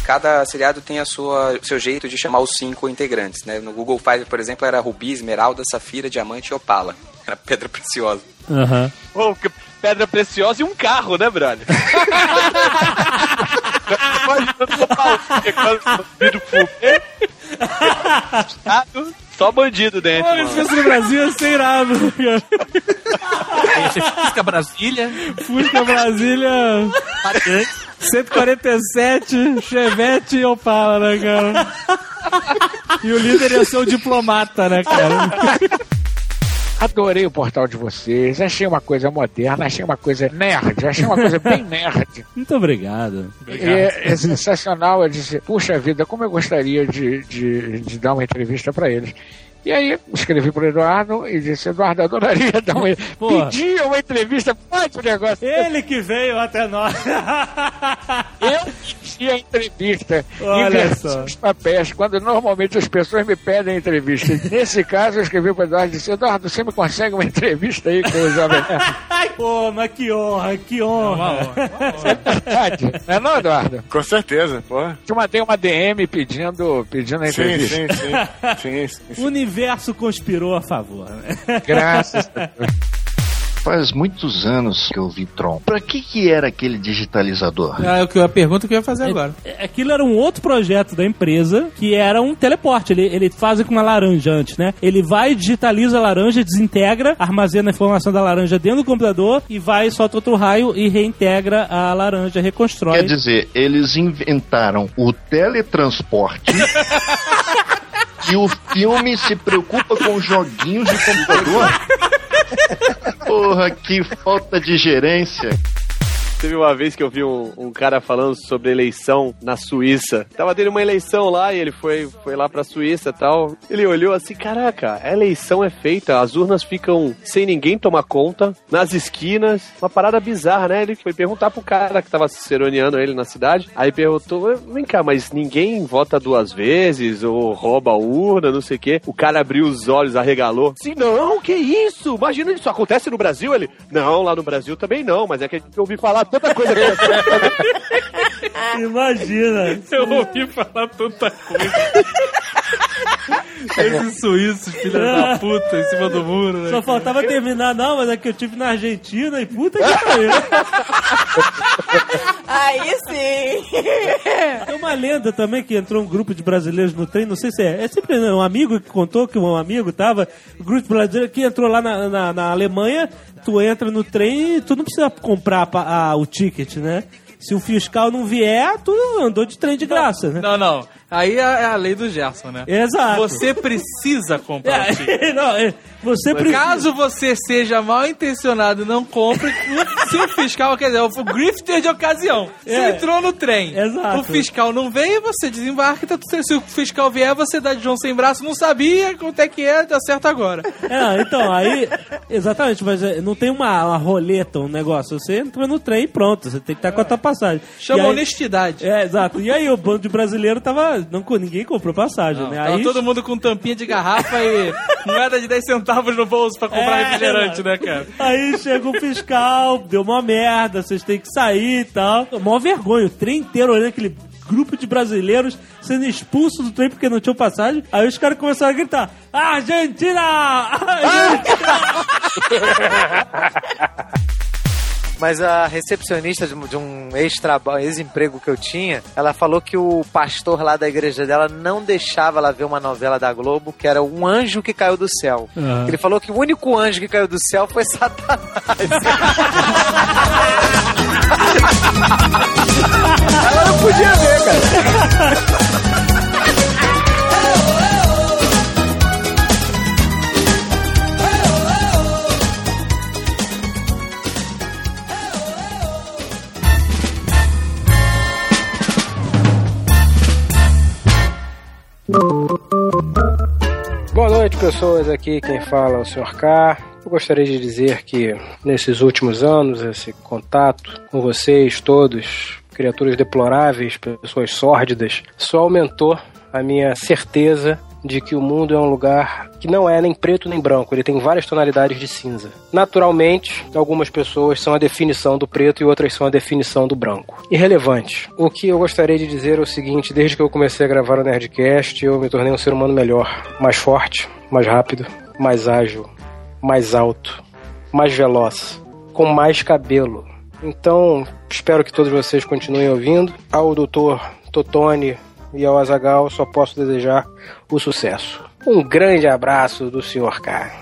Cada seriado tem a sua seu jeito de chamar os cinco integrantes, né? No Google Five, por exemplo, era Rubi, Esmeralda, Safira, Diamante e Opala. Era pedra preciosa. Aham. Pô, que pedra preciosa e um carro, né, brother? Só bandido dentro. Olha, se fosse no Brasil, ia ser irado. Fusca Brasília. Fusca Brasília 147, Chevette e Opala, né, cara? E o líder ia ser o diplomata, né, cara? Adorei o portal de vocês, achei uma coisa moderna, achei uma coisa nerd, achei uma coisa bem nerd. Muito obrigado. E é, é sensacional, eu disse, puxa vida, como eu gostaria de, de, de dar uma entrevista para eles. E aí escrevi pro Eduardo e disse, Eduardo, adoraria dar uma Porra. Pedir uma entrevista, pode o negócio. Ele que veio até nós. Eu pedi a entrevista. Olha só. os papéis, quando normalmente as pessoas me pedem entrevista. Nesse caso, eu escrevi para Eduardo e disse, Eduardo, você me consegue uma entrevista aí com o Jovem Nerd? Pô, mas que honra, que honra. É verdade, não é não, Eduardo? Com certeza, pô. Te mandei uma DM pedindo, pedindo a Sim, entrevista. sim, sim. sim, sim. O universo conspirou a favor, né? Graças a Deus. Faz muitos anos que eu vi Tron. Pra que que era aquele digitalizador? É o que- a pergunta que eu ia fazer agora. É, Aquilo era um outro projeto da empresa que era um teleporte. Ele, ele faz com uma laranja antes, né? Ele vai, digitaliza a laranja, desintegra, armazena a informação da laranja dentro do computador e vai, solta outro raio e reintegra a laranja, reconstrói. Quer dizer, eles inventaram o teletransporte e o filme se preocupa com joguinhos de computador? Porra, que falta de gerência. Teve uma vez que eu vi um, um cara falando sobre eleição na Suíça. Tava tendo uma eleição lá e ele foi, foi lá pra Suíça e tal. Ele olhou assim: caraca, a eleição é feita, as urnas ficam sem ninguém tomar conta, nas esquinas. Uma parada bizarra, né? Ele foi perguntar pro cara que tava ciceroneando ele na cidade. Aí perguntou: vem cá, mas ninguém vota duas vezes ou rouba a urna, não sei o quê. O cara abriu os olhos, arregalou. Sim, não, que isso? Imagina isso acontece no Brasil? Ele, não, lá no Brasil também não, mas é que eu ouvi falar tanta coisa que Imagina. Eu ouvi falar tanta coisa. Esses suíços, filha da puta, em cima do muro, né? Só faltava terminar, não, mas é que eu tive na Argentina e puta que pariu. Aí sim! Tem uma lenda também que entrou um grupo de brasileiros no trem, não sei se é. É sempre um amigo que contou que um amigo tava. Um grupo de brasileiros que entrou lá na, na, na Alemanha, tu entra no trem e tu não precisa comprar pa- a- o ticket, né? Se o fiscal não vier, tu andou de trem de graça, né? Não, não. Aí é é a lei do Gerson, né? Exato. Você precisa comprar o ticket. não, é, você precisa. Caso você seja mal intencionado e não compre, se o fiscal, quer dizer, o grifter de ocasião, você É. entrou no trem, Exato. o fiscal não veio, você desembarca, tá tudo certo. se o fiscal vier, você dá de João sem braço, não sabia quanto é que é, dá certo agora. É, então, aí. Exatamente, mas é, não tem uma, uma roleta, um negócio. Você entra no trem e pronto, você tem que estar com a tua passagem. Chama aí- honestidade. É, exato. E aí o bando de brasileiro tava. Não, ninguém comprou passagem, né? Tava Aí todo mundo com tampinha de garrafa e moeda de 10 centavos no bolso pra comprar É, refrigerante, né, cara? Aí chega o fiscal, deu uma merda, vocês têm que sair e tal. Mó vergonha, o trem inteiro olhando aquele grupo de brasileiros sendo expulso do trem porque não tinham passagem. Aí os caras começaram a gritar: Argentina! Argentina! mas a recepcionista de um- de um ex-trabalho, ex-emprego que eu tinha, ela falou que o pastor lá da igreja dela não deixava ela ver uma novela da Globo, que era um anjo que caiu do céu. Ah. Ele falou que o único anjo que caiu do céu foi Satanás. Ela não podia ver, cara. Boa noite, pessoas. Aqui quem fala é o Sr. K. Eu gostaria de dizer que nesses últimos anos, esse contato com vocês todos, criaturas deploráveis, pessoas sórdidas, só aumentou a minha certeza de que o mundo é um lugar que não é nem preto nem branco, ele tem várias tonalidades de cinza. Naturalmente, algumas pessoas são a definição do preto e outras são a definição do branco. Irrelevante. O que eu gostaria de dizer é o seguinte: desde que eu comecei a gravar o Nerdcast, eu me tornei um ser humano melhor, mais forte, mais rápido, mais ágil, mais alto, mais veloz, com mais cabelo. Então, espero que todos vocês continuem ouvindo. Ao Dr. Totone e ao Azagal, só posso desejar o sucesso. Um grande abraço do Sr. K.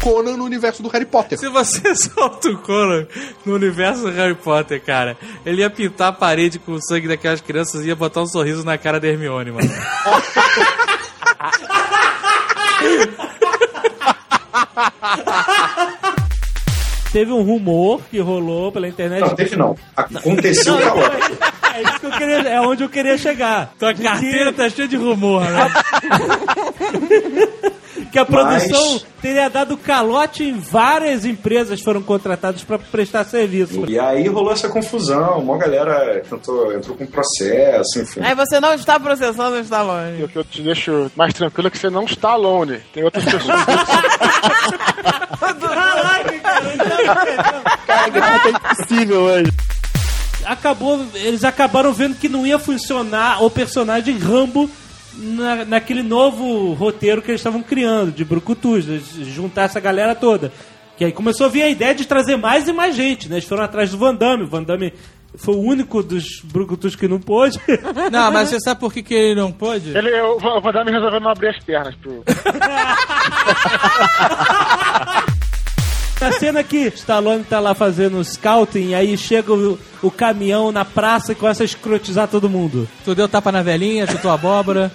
Conan no universo do Harry Potter. Se você solta o Conan no universo do Harry Potter, cara, ele ia pintar a parede com o sangue daquelas crianças e ia botar um sorriso na cara da Hermione, mano. Teve um rumor que rolou pela internet. Não, teve não. Aconteceu Não, calote. É, isso que eu queria, é onde eu queria chegar. Tua carteira tá cheia de rumor, né? que a produção Mas- teria dado calote em várias empresas foram contratadas para prestar serviço. E aí rolou essa confusão, uma galera tentou, entrou com processo, enfim. Aí você não está processando o Stallone. O que eu te deixo mais tranquilo é que você não está alone. Tem outras pessoas. Caraca, é impossível hoje. Acabou, eles acabaram vendo que não ia funcionar o personagem Rambo na, naquele novo roteiro que eles estavam criando, de Brucutus, juntar essa galera toda. Que aí começou a vir a ideia de trazer mais e mais gente, né? Eles foram atrás do Van Damme. O Van Damme foi o único dos Brucutus que não pôde. Não, mas você sabe por que, que ele não pôde? Ele, o o Van Damme resolveu não abrir as pernas pro. Na cena que Stallone tá lá fazendo scouting, aí chega o, o caminhão na praça e começa a escrotizar todo mundo. Tu deu tapa na velhinha, chutou abóbora.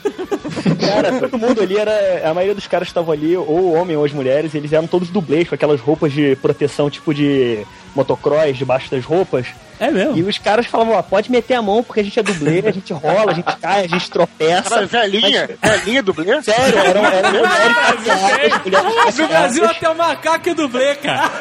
Cara, todo mundo ali era. A maioria dos caras que estavam ali, ou homem ou as mulheres, eles eram todos dublês, com aquelas roupas de proteção, tipo de motocross, debaixo das roupas. É mesmo? E os caras falavam, ó, pode meter a mão porque a gente é dublê, a gente rola, a gente cai, a gente tropeça. Cara, velhinha, velhinha dublê? Sério, eram mulheres caseadas, mulheres No Brasil até o macaco é dublê, cara.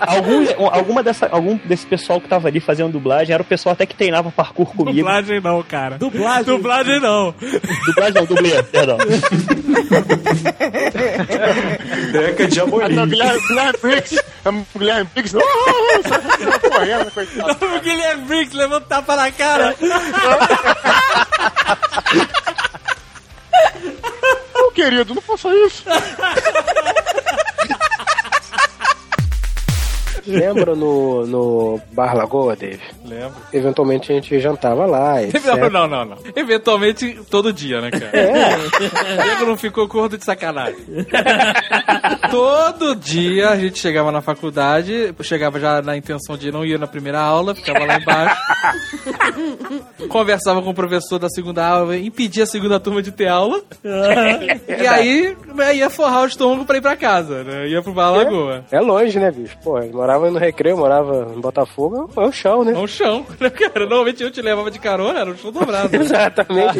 Alguns, alguma dessa, algum desse pessoal que tava ali fazendo dublagem era o pessoal até que treinava parkour comigo. Dublagem não, cara. Dublagem? Dublagem não. Dublagem não, dublê, perdão. Deca de Amorim. Ah, Guilherme, Briggs. É Guilherme Briggs. Correndo, coitado. O Guilherme Briggs um tapa na cara. Ô, querido, não faça isso. Lembra no, no Bar Lagoa, Dave? Lembro. Eventualmente a gente jantava lá, etc. Não, não, não, não. Eventualmente, todo dia, né, cara? É. O Diego não ficou gordo de sacanagem. todo dia a gente chegava na faculdade, chegava já na intenção de não ir na primeira aula, ficava lá embaixo. conversava com o professor da segunda aula, impedia a segunda turma de ter aula. e aí né, ia forrar o estômago pra ir pra casa, né? Ia pro Bar Lagoa. É longe, né, bicho? Pô, eu morava no Recreio, morava em Botafogo, é o chão, né? É um chão, né, cara? Normalmente eu te levava de carona, era um chão dobrado. Exatamente.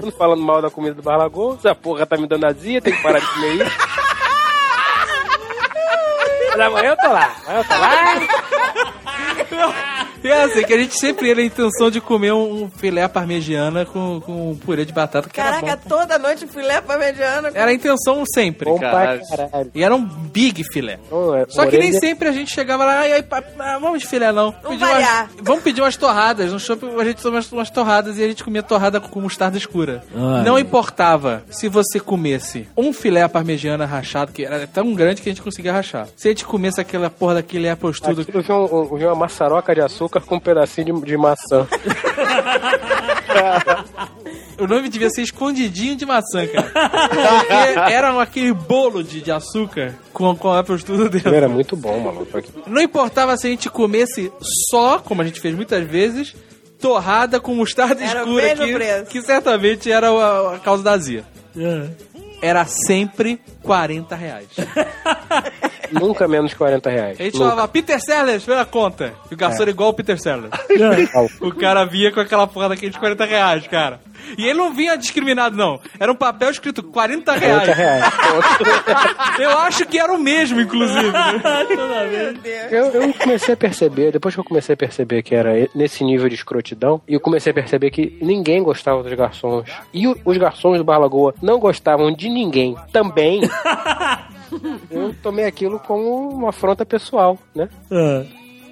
Mundo falando mal da comida do Bar Lagoa, essa porra tá me dando azia, tem que parar de comer isso. Mas amanhã eu tô lá, amanhã eu tô lá. E é assim, que a gente sempre ia na intenção de comer um filé parmegiana com, com um purê de batata, que Caraca, era bom. toda noite filé parmegiana. Era a intenção sempre, Bom cara. caralho. E era um big filé. Não, é- Só que nem sempre a gente chegava lá e aí, ah, vamos de filé não. Vamos Pedir umas- vamos pedir umas torradas. No shopping a gente tomou umas, umas torradas e a gente comia torrada com mostarda escura. Ai. Não importava se você comesse um filé parmegiana rachado, que era tão grande que a gente conseguia rachar. Se a gente comesse aquela porra daquele Apple tudo Aquilo viu, um, viu uma maçaroca de açúcar com um pedacinho de, de maçã. O nome devia ser escondidinho de maçã, cara. Porque era aquele bolo de, de açúcar com, com Apple tudo dentro. Era muito bom, maluco. Não importava se a gente comesse só, como a gente fez muitas vezes, torrada com mostarda Era escura, que, que certamente era a, a causa da azia. Era sempre 40 reais. Nunca menos de 40 reais. A gente Nunca. falava, Peter Sellers, pela conta. E o garçom É. era igual o Peter Sellers. o cara vinha com aquela porra daqueles 40 reais, cara. E ele não vinha discriminado, não. Era um papel escrito 40 reais. 40 reais. Eu acho que era o mesmo, inclusive. Eu, eu comecei a perceber, depois que eu comecei a perceber que era nesse nível de escrotidão, e eu comecei a perceber que ninguém gostava dos garçons. E o- os garçons do Bar Lagoa não gostavam de ninguém também. eu tomei aquilo como uma afronta pessoal, né?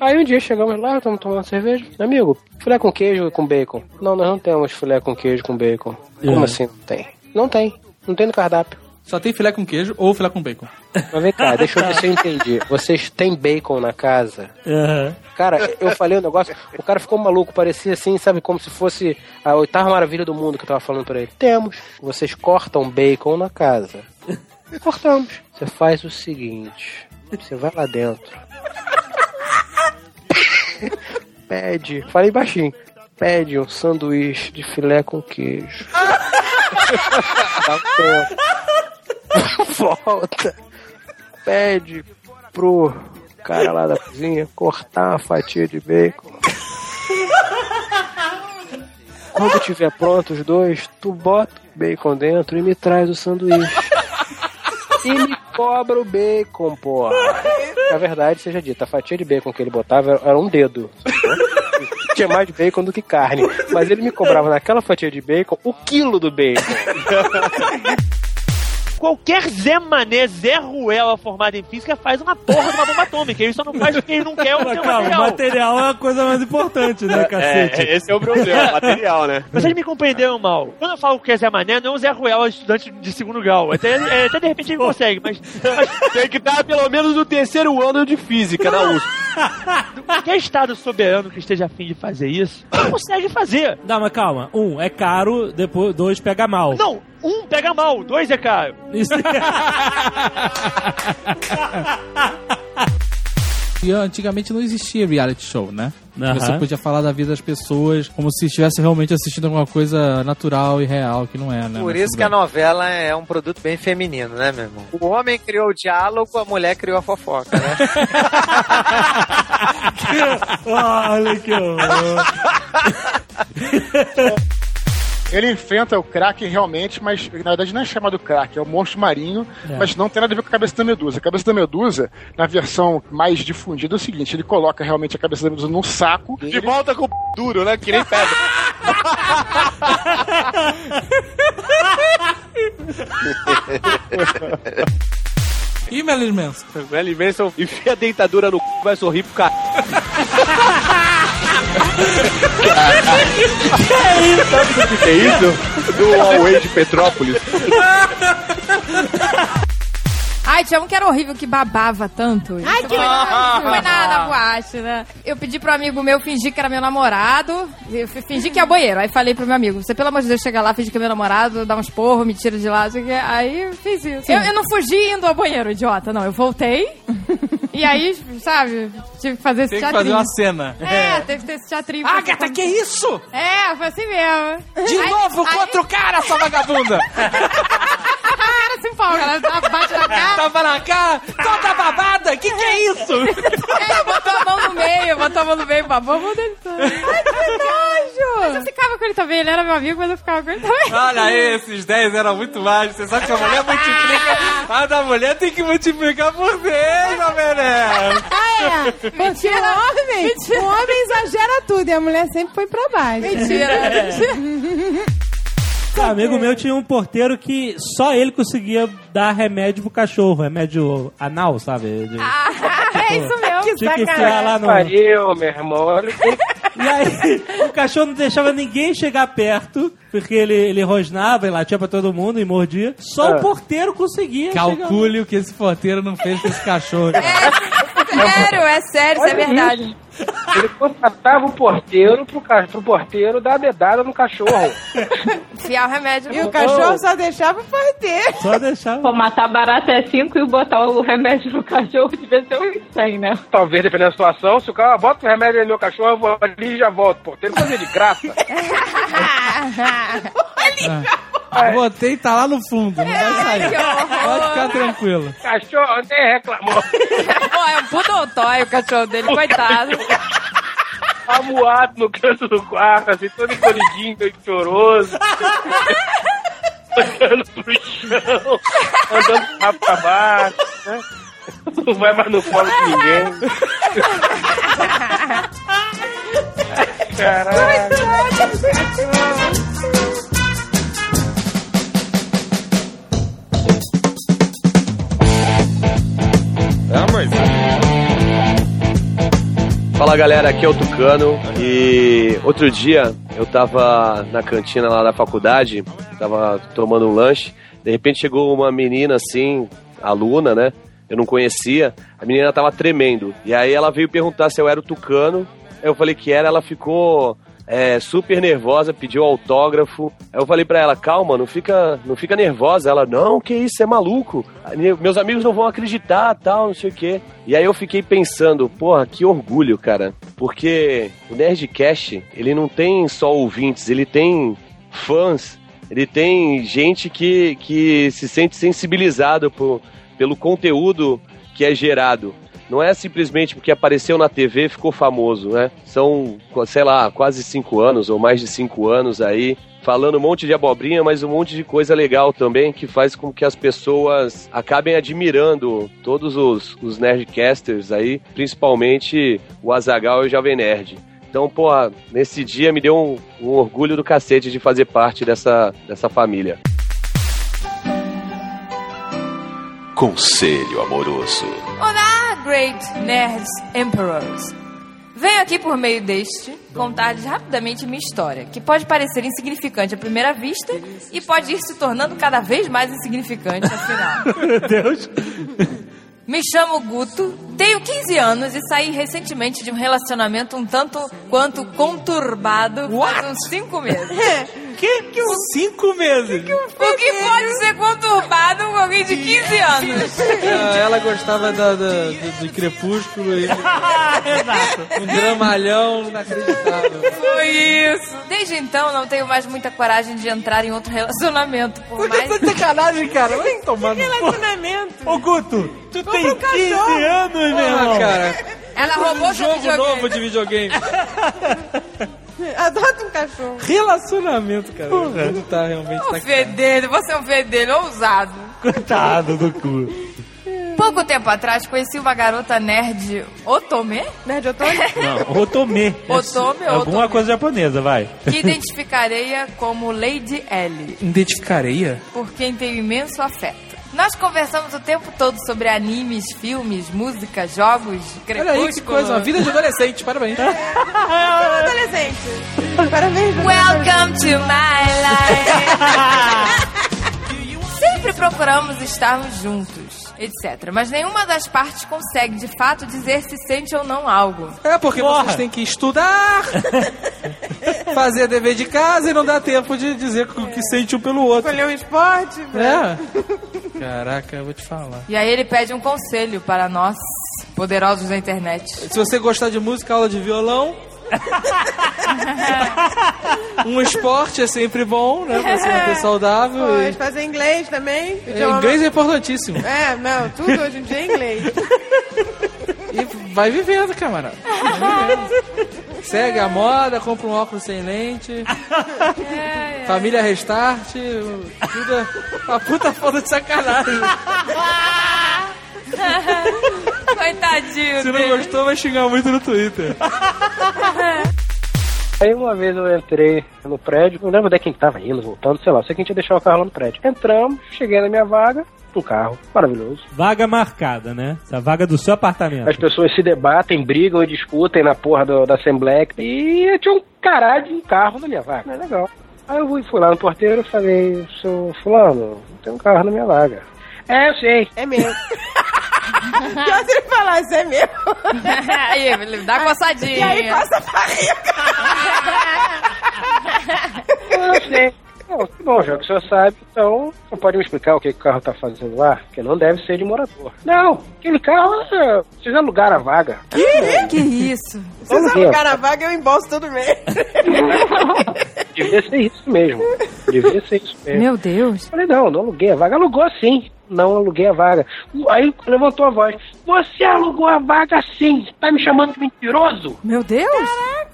Aí um dia chegamos lá, estamos tomando cerveja. Amigo, filé com queijo e com bacon. Não, nós não temos filé com queijo com bacon. Como É. assim não tem? Não tem. Não tem no cardápio. Só tem filé com queijo ou filé com bacon. Mas vem cá, deixa eu ver se eu entendi. Vocês têm bacon na casa? Cara, eu falei um negócio, o cara ficou maluco, parecia assim, sabe, como se fosse a oitava maravilha do mundo que eu tava falando pra ele. Temos. Vocês cortam bacon na casa. Cortamos. Você faz o seguinte: você vai lá dentro. Pede, falei baixinho. Pede um sanduíche de filé com queijo. Volta. Pede pro cara lá da cozinha cortar uma fatia de bacon. Quando tiver pronto os dois, tu bota o bacon dentro e me traz o sanduíche. E me cobra o bacon, porra. Na verdade, seja dita, a fatia de bacon que ele botava era um dedo. Tinha mais bacon do que carne. Mas ele me cobrava naquela fatia de bacon o quilo do bacon. Qualquer Zé Mané, Zé Ruela formado em física faz uma porra de uma bomba atômica. Ele só não faz porque ele não quer o seu Calma, material. material é a coisa mais importante, né, cacete? esse é o problema, material, né? Vocês me compreenderam mal. Quando eu falo que é Zé Mané, não é o Zé Ruela, estudante de segundo grau. Até, é, até de repente ele consegue, mas, mas Tem que estar pelo menos no terceiro ano de física na USP. qualquer estado soberano que esteja afim de fazer isso, não consegue fazer. Não, mas calma. Um, é caro, depois dois pega mal. Não, um pega mal, dois é caro. Isso E antigamente não existia reality show, né? Aham. Você podia falar da vida das pessoas como se estivesse realmente assistindo alguma coisa natural e real, que não é, né? Por isso que a novela é um produto bem feminino, né, meu irmão? O homem criou o diálogo, a mulher criou a fofoca, né? Olha que horror. Ele enfrenta o Kraken realmente, mas na verdade não é chamado Kraken, é o monstro marinho, É. mas não tem nada a ver com a cabeça da medusa. A cabeça da medusa, na versão mais difundida, é o seguinte: ele coloca realmente a cabeça da medusa num saco. De volta com o p duro, né? Que nem pedra. E Melanie Manson? Melly Manson enfia a dentadura no c... vai sorrir pro cara. Sabe o que é isso? Do Huawei de Petrópolis. Ai, tinha um que era horrível, que babava tanto. Ai, que foi na, na boate, né? Eu pedi pro amigo meu fingir que era meu namorado. Eu fi- fingi que é banheiro. Aí falei pro meu amigo, você pelo amor de Deus chega lá, finge que é meu namorado, dá uns porros, me tira de lá. não sei o quê. Aí fiz isso. Eu, eu não fugi indo ao banheiro, idiota. Não, eu voltei. E aí, sabe, tive que fazer esse Tem que teatrinho. fazer uma cena. É, teve que ter esse teatrinho. Agatha, que isso? É, foi assim mesmo. De Aí- novo aí- contra o cara, sua vagabunda! Ela se empolga, ela bate na cara. Tava na cara, toda babada, que que é isso? É, botou a mão no meio, botou a mão no meio, babou a mão dele toda. Ai, que nojo! Mas eu ficava com ele também, ele era meu amigo, mas eu ficava com ele também. Olha aí, esses 10 eram muito mais. Você sabe que a mulher multiplica. A da mulher tem que multiplicar por 10, Jovem Nerd. Ah, É, porque o homem, o homem exagera tudo e a mulher sempre foi pra baixo. Um amigo meu tinha um porteiro que só ele conseguia dar remédio pro cachorro, remédio anal, sabe? De- é isso mesmo. Que Tinha que enfiar lá no. Pariu, meu irmão. E aí, o cachorro não deixava ninguém chegar perto, porque ele, ele rosnava e latia pra todo mundo e mordia. Só Ah. o porteiro conseguia. Calcule o que esse porteiro não fez com esse cachorro. Sério, é sério, isso é verdade. Ele contratava o porteiro pro, ca- pro porteiro dar a dedada no cachorro. Enfiar o remédio. E o cachorro só deixava o porteiro. Só deixava. Pô, matar barata é 5 e botar o remédio no cachorro devia ser uns 100, né? Talvez, dependendo da situação, se o cara bota o remédio no meu cachorro, eu vou ali e já volto. Porteiro fazer de graça. Botei, tá lá no fundo, não vai sair. que horror. Pode ficar tranquilo. Cachorro nem reclamou. Pô, é um toy o cachorro dele, coitado. Amuado no canto do quarto, assim, todo encolhidinho, meio choroso. Olhando pro chão, andando rápido pra baixo, né? Não vai mais no colo de ninguém. Caralho. Fala galera, aqui é o Tucano e outro dia eu tava na cantina lá da faculdade, tava tomando um lanche, de repente chegou uma menina assim, aluna, né? Eu não conhecia, a menina tava tremendo. E aí ela veio perguntar se eu era o Tucano, eu falei que era, ela ficou é, super nervosa, pediu autógrafo. Aí eu falei pra ela, calma, não fica, não fica nervosa. Ela, não, que isso, é maluco. Meus amigos não vão acreditar, tal, não sei o quê. E aí eu fiquei pensando, porra, que orgulho, cara. Porque o Nerdcast, ele não tem só ouvintes, ele tem fãs, ele tem gente que, que se sente sensibilizado por, pelo conteúdo que é gerado. Não é simplesmente porque apareceu na TV e ficou famoso, né? São, sei lá, quase cinco anos ou mais de cinco anos aí, falando um monte de abobrinha, mas um monte de coisa legal também que faz com que as pessoas acabem admirando todos os, os Nerdcasters aí, principalmente o Azagal e o Jovem Nerd. Então, porra, nesse dia me deu um, um orgulho do cacete de fazer parte dessa, dessa família. Conselho amoroso. Olá, Great Nerds Emperors. Venho aqui por meio deste contar-lhes rapidamente minha história, que pode parecer insignificante à primeira vista e pode ir se tornando cada vez mais insignificante afinal. Meu Deus. Me chamo Guto, tenho 15 anos e saí recentemente de um relacionamento um tanto quanto conturbado faz uns 5 meses. Que? que Cinco meses? O que pode ser conturbado com alguém de 15 anos? Ah, ela gostava da, da- do, do crepúsculo e um dramalhão inacreditável. Foi isso. Desde então, não tenho mais muita coragem de entrar em outro relacionamento. Por mais... Tá de sacanagem, cara. Vai tomar cu. Relacionamento. Ô, Guto, tu tem um 15 cachorro. anos, meu Ah, irmão. cara. Ela roubou um jogo videogame. novo de videogame. Adota um cachorro. Relacionamento, cara. Não tá realmente Um fedelho, você é um fedelho ousado. Coitado do cu. Pouco tempo atrás, conheci uma garota nerd Otome, Nerd Otome? Não, Otome. Otome, Alguma Otome. coisa japonesa, vai. que identificarei-a como Lady L, Identificaria? por quem tenho imenso afeto. Nós conversamos o tempo todo sobre animes, filmes, música, jogos, Olha aí que crepúsculo. coisa. Uma vida de adolescente. Parabéns. Adolescente. Parabéns. Welcome to my life. Sempre procuramos estarmos juntos, etc. Mas nenhuma das partes consegue, de fato, dizer se sente ou não algo. É porque Porra. vocês têm que estudar, fazer dever de casa e não dá tempo de dizer o que sente um pelo outro. Escolher um esporte. É. Caraca, eu vou te falar. E aí ele pede um conselho para nós, poderosos da internet. Se você gostar de música, aula de violão. Um esporte é sempre bom, né? Pra se manter saudável. Pois, E... fazer inglês também. É, inglês é importantíssimo. É, não, tudo hoje em dia é inglês. E vai vivendo, camarada. Vai vivendo. Segue a moda, compra um óculos sem lente. Família Restart. Tudo é uma puta foda de sacanagem. Coitadinho Se não dele. gostou, vai xingar muito no Twitter. Aí uma vez eu entrei no prédio, não lembro de quem tava indo, voltando, sei lá, sei que a gente ia deixar o carro lá no prédio. Entramos, cheguei na minha vaga, um carro maravilhoso. Vaga marcada, né? Essa vaga do seu apartamento. As pessoas se debatem, brigam e discutem na porra do- da Assembleia. E tinha um caralho de um carro na minha vaga. É legal. Aí eu fui, lá no porteiro e falei, seu fulano, tem um carro na minha vaga. É, eu sei, é meu. Pior se ele falasse, é meu. aí, ele dá coçadinha. E aí passa a Eu sei. Não, que bom, já que o senhor sabe, então não pode me explicar o que, que o carro tá fazendo lá? Porque não deve ser de morador. Não, aquele carro, é, vocês alugaram a vaga. Que? Que isso? Vocês alugaram a vaga, eu embolso todo mês. Devia ser isso mesmo. Devia ser isso mesmo. Meu Deus. Falei, não, não aluguei a vaga. Alugou sim. Não aluguei a vaga. Aí levantou a voz. Você alugou a vaga sim. Tá me chamando de mentiroso? Meu Deus.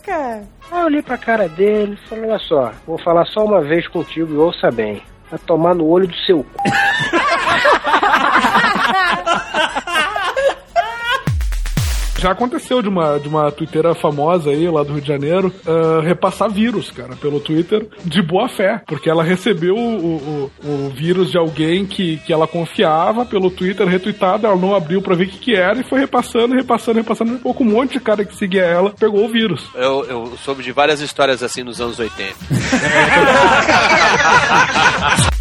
Caraca. Aí eu olhei pra cara dele e falei, olha só, vou falar só uma vez contigo e ouça bem. Vai tomar no olho do seu cu. Já aconteceu de uma, de uma twitteira famosa aí, lá do Rio de Janeiro, ah, repassar vírus, cara, pelo Twitter, de boa fé. Porque ela recebeu o, o, o vírus de alguém que, que ela confiava pelo Twitter retweetado, ela não abriu pra ver o que, que era e foi repassando, repassando, repassando. Um pouco um monte de cara que seguia ela pegou o vírus. Eu, eu soube de várias histórias assim nos anos 80.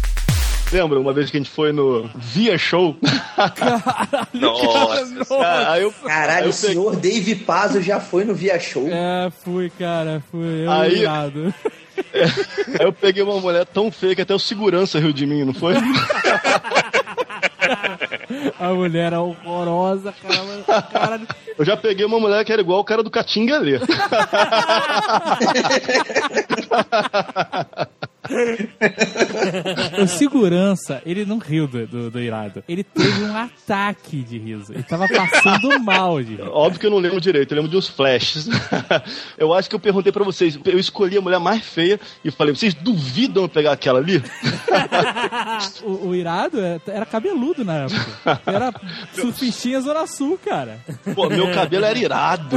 Lembra uma vez que a gente foi no Via Show? Nossa. Aí eu- Caralho, aí eu o senhor Dave Pazo já foi no Via Show. É, fui, cara, fui. Eu Aí- irado. Aí eu peguei uma mulher tão feia que até o segurança riu de mim, não foi? A mulher era horrorosa, cara. mas- Caralho. Eu já peguei uma mulher que era igual o cara do Catingalê. O segurança, ele não riu do, do, do irado. Ele teve um ataque de riso. Ele tava passando mal de rir. Óbvio que eu não lembro direito, eu lembro de uns flashes. eu acho que eu perguntei pra vocês, eu escolhi a mulher mais feia e falei, vocês duvidam eu pegar aquela ali? O, o irado é- era cabeludo na época. Era surfistinha Zona Sul, cara. Pô, meu cabelo era irado.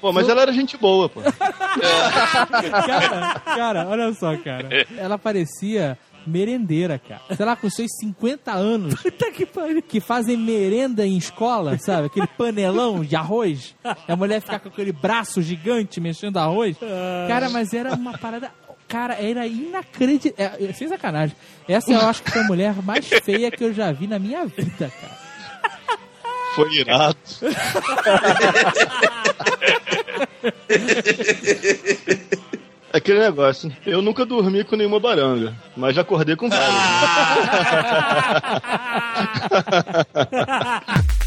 Pô, mas ela era gente boa, pô. cara, cara, olha só, cara. Ela parecia merendeira, cara. Sei lá, com seus 50 anos. que, que fazem merenda em escola, sabe? Aquele panelão de arroz. E a mulher ficar com aquele braço gigante mexendo arroz. Cara, mas era uma parada. Cara, era inacreditável. É, é, sem sacanagem. Essa eu acho que foi a mulher mais feia que eu já vi na minha vida, cara. Foi irado. Aquele negócio, eu nunca dormi com nenhuma baranga, mas já acordei com várias.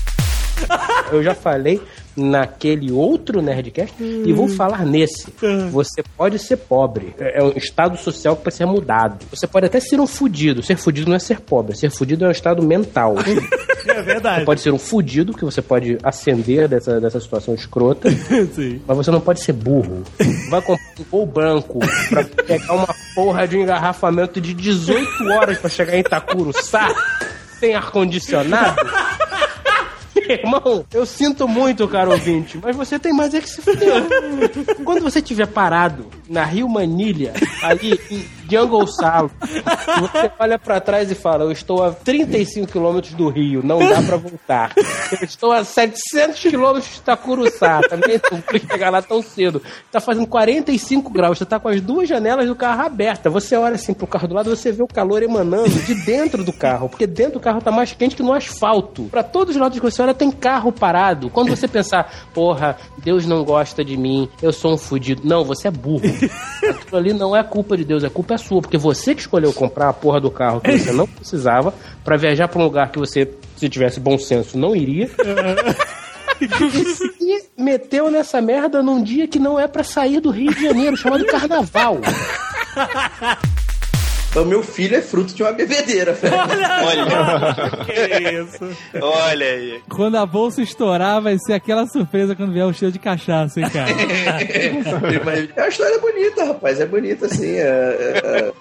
Eu já falei naquele outro Nerdcast e vou falar nesse. Você pode ser pobre. É é um estado social que pode ser mudado. Você pode até ser um fudido. Ser fudido não é ser pobre. Ser fudido é um estado mental. É verdade. Você pode ser um fudido, que você pode ascender dessa, dessa situação escrota. Mas você não pode ser burro. Vai comprar um gol branco pra pegar uma porra de um engarrafamento de 18 horas pra chegar em Itacuruçá sem ar-condicionado. Irmão, eu sinto muito, caro ouvinte, mas você tem mais é que se fuder. Quando você estiver parado na Rio Manilha, ali em Jungle Salo, você olha pra trás e fala: Eu estou a 35 quilômetros do Rio, não dá pra voltar. Eu estou a 700 quilômetros de Itacuruçá, também não vou chegar lá tão cedo. Tá fazendo 45 graus, você tá com as duas janelas do carro abertas. Você olha assim pro carro do lado, você vê o calor emanando de dentro do carro, porque dentro do carro tá mais quente que no asfalto. Pra todos os lados que você olha, tem carro parado. Quando você pensar, porra, Deus não gosta de mim, eu sou um fudido. Não, você é burro. Aquilo ali não é culpa de Deus, é culpa sua, porque você que escolheu comprar a porra do carro que você não precisava pra viajar pra um lugar que você, se tivesse bom senso, não iria. E meteu nessa merda num dia que não é pra sair do Rio de Janeiro, chamado Carnaval. O meu filho é fruto de uma bebedeira, velho. Olha! que isso? Olha aí. Quando a bolsa estourar, vai ser aquela surpresa quando vier o cheiro de cachaça, hein, cara? É uma história bonita, rapaz. É bonita, assim. É, é,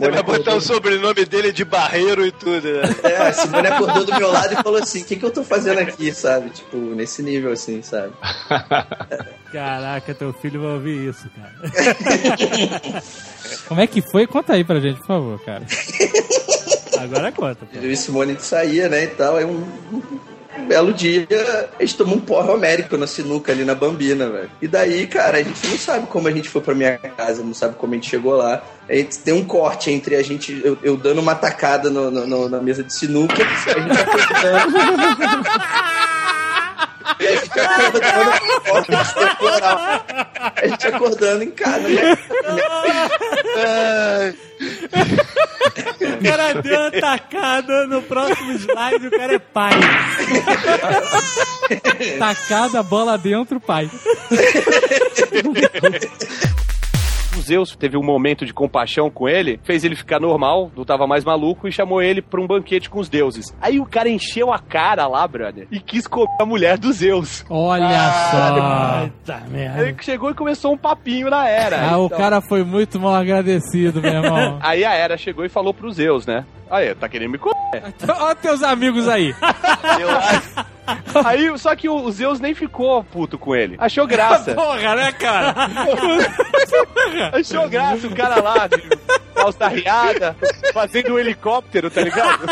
é, vai botar o sobrenome dele de Barreiro e tudo, né? É, a Simone acordou do meu lado e falou assim: o que, que eu tô fazendo aqui, sabe? Tipo, nesse nível assim, sabe? Caraca, teu filho vai ouvir isso, cara. Como é que foi? Conta aí pra gente, por favor, cara. Agora conta. Pô. Eu e Simone saía, né, e tal. Aí um, um belo dia, a gente tomou um porro américo na sinuca ali na Bambina, velho. E daí, cara, a gente não sabe como a gente foi pra minha casa, não sabe como a gente chegou lá. A gente tem um corte entre a gente, eu, eu dando uma tacada no, no- no- na mesa de sinuca, a gente acordando. E a gente acordando, a gente acordando em casa, né? O cara deu uma tacada no próximo slide, o cara é pai. Tacada, bola dentro, pai. O Zeus teve um momento de compaixão com ele, fez ele ficar normal, não tava mais maluco, e chamou ele pra um banquete com os deuses. Aí o cara encheu a cara lá, brother, e quis comer a mulher do Zeus. Olha Caralho. só. Ele chegou e começou um papinho na era. Ah, o Então- cara foi muito mal agradecido, meu irmão. Aí a era chegou e falou pro Zeus, né? Aí, tá querendo me comer. Olha teus amigos aí. Aí, só que o Zeus nem ficou puto com ele. Achou graça. Porra, né, cara? Achou graça o cara lá, de calça riada, fazendo um helicóptero, tá ligado?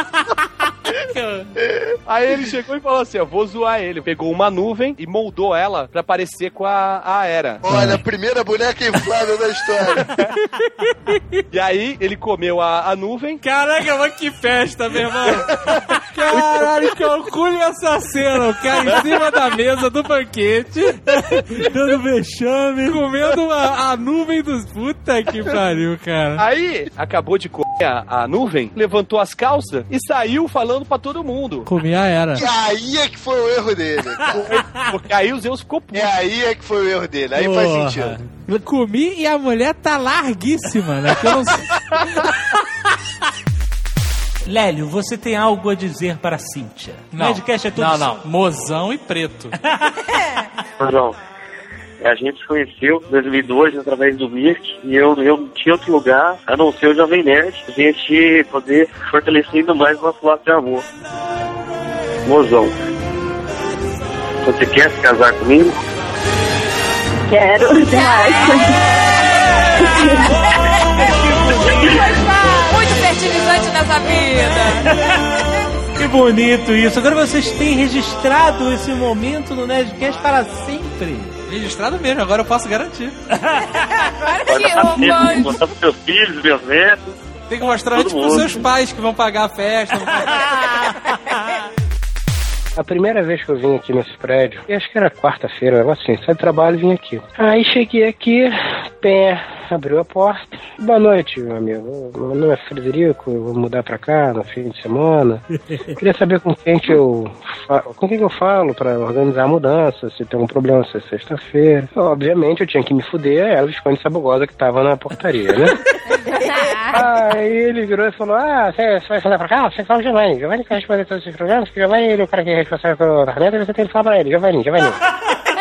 Aí ele chegou e falou assim: Eu vou zoar ele. Pegou uma nuvem e moldou ela pra parecer com a, a Era. Olha, a primeira boneca inflável da história. E aí ele comeu a, a nuvem. Caraca, mas que festa, meu irmão. Caralho, calcule essa cena. O cara em cima da mesa do banquete, dando vexame, comendo a, a nuvem dos. Puta que pariu, cara. Aí acabou de comer a, a nuvem, levantou as calças e saiu falando pra todo mundo. Comi a era. E aí é que foi o erro dele. Porque aí o Zeus ficou puto. É aí é que foi o erro dele. Aí faz Porra. sentido. Eu Comi e a mulher tá larguíssima, né? Que eu não sei. Lélio, você tem algo a dizer para a Cíntia? Não, Nerdcast é tudo não, não. Mozão e preto. João, a gente se conheceu em 2002 através do Mirk e eu, eu não tinha outro lugar a não ser o Jovem Nerd, a gente poder fortalecer ainda mais o nosso laço de amor. Mozão, você quer se casar comigo? Quero demais. Muito fertilizante nessa vida. Que bonito isso. Agora vocês têm registrado esse momento no Nerdcast para sempre. Registrado mesmo, agora eu posso garantir. Agora que romântico. mostrar pros meus filhos, meus netos. Tem que mostrar antes pros seus pais que vão pagar a festa. A primeira vez que eu vim aqui nesse prédio, acho que era quarta-feira, um negócio assim, saí do trabalho e vim aqui. Aí cheguei aqui, pé, abriu a porta. Boa noite, meu amigo. Meu nome é Frederico, eu vou mudar pra cá no fim de semana. Queria saber com quem que eu fa- com quem que eu falo pra organizar a mudança, se tem um problema se é sexta-feira. Obviamente eu tinha que me fuder, era o Visconde Sabugosa que tava na portaria, né? Aí ele virou e falou: Ah, você, vai falar pra cá? Você fala o Giovanni. Giovanni que vai responder todos esses programas, porque o Giovanni ele é o cara que é responsável pelo apartamento, e você tem que falar pra ele: Giovanni, Giovanni.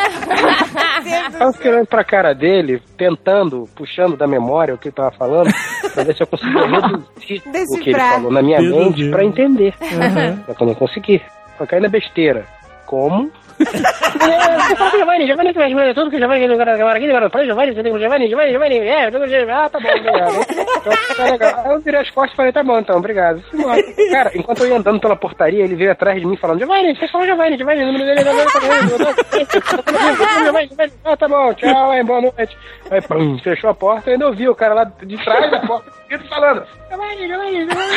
Eu fiquei olhando pra cara dele, tentando, puxando da memória o que ele tava falando, pra ver se eu conseguia reduzir o que ele falou na minha mente pra entender. Uhum. Só que eu não consegui. Só caí na besteira. Como? O Giovanni, Giovanni responder tudo, que o Giovanni que agora aqui, agora para Giovanni, você tem Giovanni, Giovanni, Giovanni, é, eu Giovanni, ah, tá bom, obrigado. Tá eu virei as costas e falei, tá bom então, obrigado. Embora. Cara, enquanto eu ia andando pela portaria, ele veio atrás de mim falando, Giovanni, você falou Giovanni, Giovanni, número dele é Giovanni, Giovanni, Giovanni, ah, tá bom, tchau, hein, boa noite. Aí, pum, fechou a porta e ainda ouvi o cara lá de trás da porta falando, Giovanni, Giovanni, Giovanni.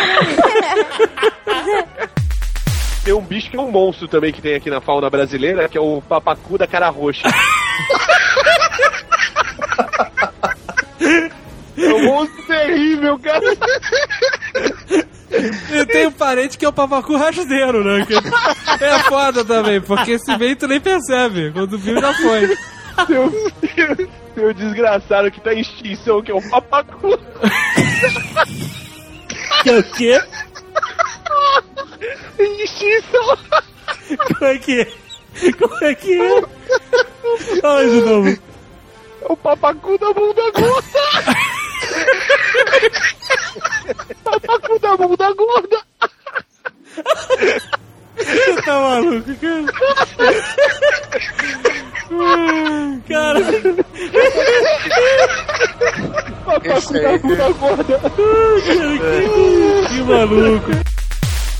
Tem um bicho que é um monstro também que tem aqui na fauna brasileira, que é o papacu da cara roxa. é um monstro terrível, cara. Eu tenho um parente que é o papacu rasteiro, né? Que é foda também, porque se vem tu nem percebe. Quando viu, já foi. Um, tem um desgraçado que tá em extinção, que é o papacu. Que é o quê? Extinção. Como é que é? Como é que é? Fala de novo. O papacu da bunda gorda. papacu da bunda gorda. Você tá maluco, cara? Cara. Papacu da bunda gorda. Que, que maluco.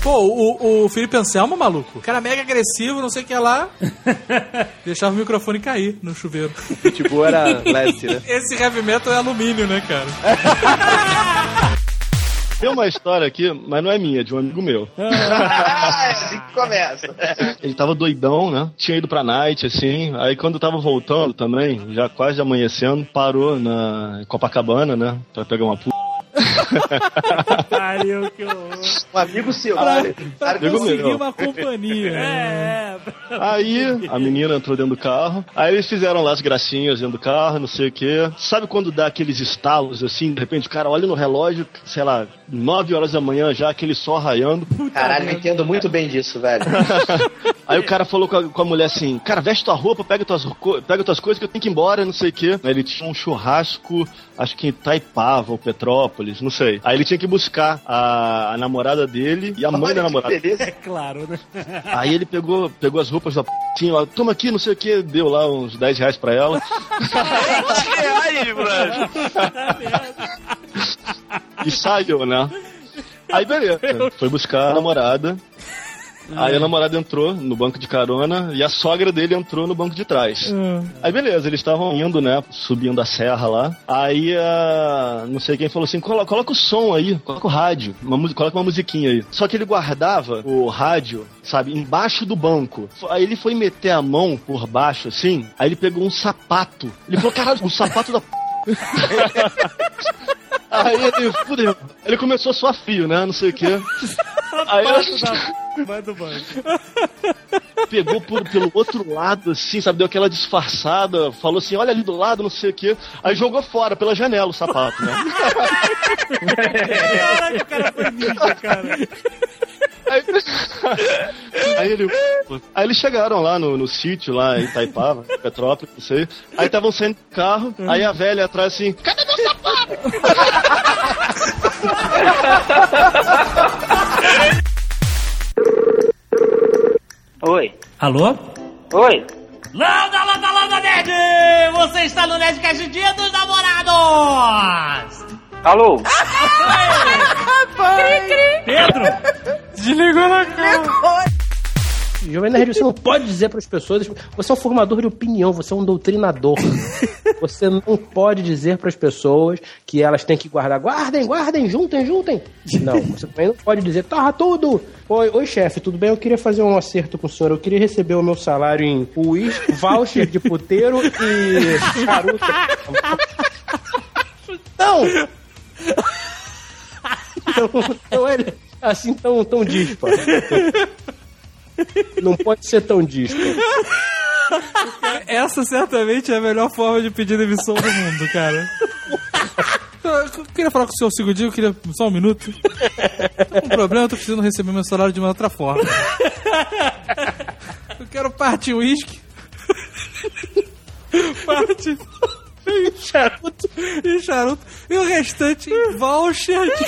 Pô, o, o Felipe Anselmo, maluco. Cara mega agressivo, não sei o que lá. Deixava o microfone cair no chuveiro. Pitbull era leste, né? Esse heavy metal é alumínio, né, cara? Tem uma história aqui, mas não é minha, é de um amigo meu. Ah, é assim que começa. Ele tava doidão, né? Tinha ido pra night, assim. Aí quando tava voltando também, já quase amanhecendo, parou na Copacabana, né? Pra pegar uma puta. Pariu, que horror. Um amigo seu. Pra, pra Amigo conseguir meu. uma companhia. É, Aí a menina entrou dentro do carro. Aí eles fizeram lá as gracinhas dentro do carro, não sei o quê. Sabe quando dá aqueles estalos assim? De repente o cara olha no relógio, sei lá, 9 horas da manhã já, aquele sol raiando. Caralho, eu entendo muito bem disso, velho. Aí o cara falou com a, com a mulher assim: Cara, veste tua roupa, pega tuas, pega tuas coisas que eu tenho que ir embora, não sei o quê. Aí ele tinha um churrasco, acho que em Taipava ou Petrópolis, não sei. Aí ele tinha que buscar a, a namorada dele e a mãe da namorada. É claro, né? Aí ele pegou, pegou as roupas da p... ó, toma aqui, não sei o que, deu lá uns 10 reais pra ela. Aí, mano. e saiu, né? Aí beleza, foi buscar a namorada. Aí a namorada entrou no banco de carona e a sogra dele entrou no banco de trás. Aí beleza, eles estavam indo, né? Subindo a serra lá. Aí a. Não sei quem falou assim: "Colo- coloca o som aí, coloca o rádio, uma, coloca uma musiquinha aí. Só que ele guardava o rádio, sabe, embaixo do banco. Aí ele foi meter a mão por baixo, assim. Aí ele pegou um sapato. Ele falou: caralho, um sapato da. p***." Aí ele, fudeu. Ele começou a suar frio, né? Não sei o quê. Aí Vai do banco. pegou por, pelo outro lado, assim, sabe? Deu aquela disfarçada, falou assim: olha ali do lado, não sei o quê. Aí jogou fora pela janela o sapato, né? Caraca, o cara foi ninja, cara. Aí, ele, aí eles chegaram lá no, no sítio, lá em Itaipava, Petrópolis, não sei. Aí estavam saindo do carro, aí a velha atrás assim: cadê meu sapato? Oi. Alô? Oi. Landa, landa, landa, nerd! Você está no Nerdcast Dia dos Namorados! Alô? Pedro! Desligou na cara. Jovem Nerd, você não pode dizer para as pessoas. Você é um formador de opinião, você é um doutrinador. você não pode dizer para as pessoas que elas têm que guardar. Guardem, guardem, juntem, juntem. Não, você também não pode dizer, torra tudo. Oi, oi chefe, tudo bem? Eu queria fazer um acerto com o senhor. Eu queria receber o meu salário em uísque, voucher de puteiro e charuto. Não! Não, não é assim tão, tão dispar. Não pode ser tão disco. Essa certamente é a melhor forma de pedir demissão do mundo, cara. Eu queria falar com o um segundinho, eu queria só um minuto. Tô com um problema, eu tô precisando receber meu salário de uma outra forma. Eu quero parte uísque. Parte. E charuto. E charuto. E o restante em voucher de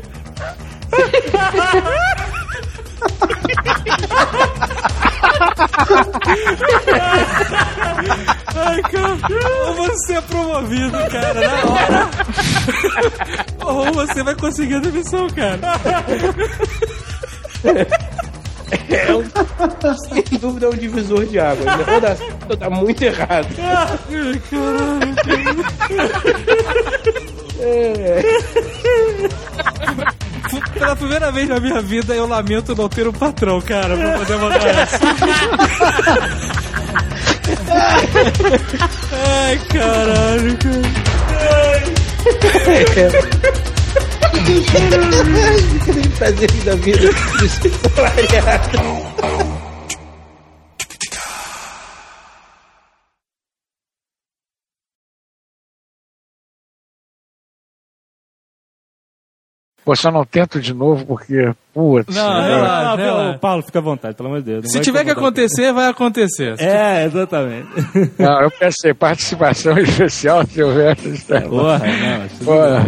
Ai, cara. Ou você é promovido, cara, na hora. Ou você vai conseguir a demissão, cara. É um, sem dúvida é um divisor de água. Ou dá tá muito errado. Ai, caralho. É. Pela primeira vez na minha vida, eu lamento não ter um patrão, cara, pra poder mandar essa. Ai, caralho, Que prazer da vida. De Pô, só não tento de novo porque, putz. Não, né? relaxa, Não, relaxa. Paulo, fica à vontade, pelo amor de Deus. não Se tiver que acontecer, vai acontecer. É, exatamente. Não, eu pensei, participação especial, Silvestre. Porra, não, Porra.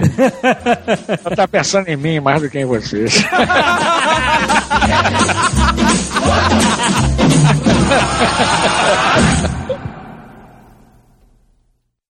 Você tá pensando em mim mais do que em vocês.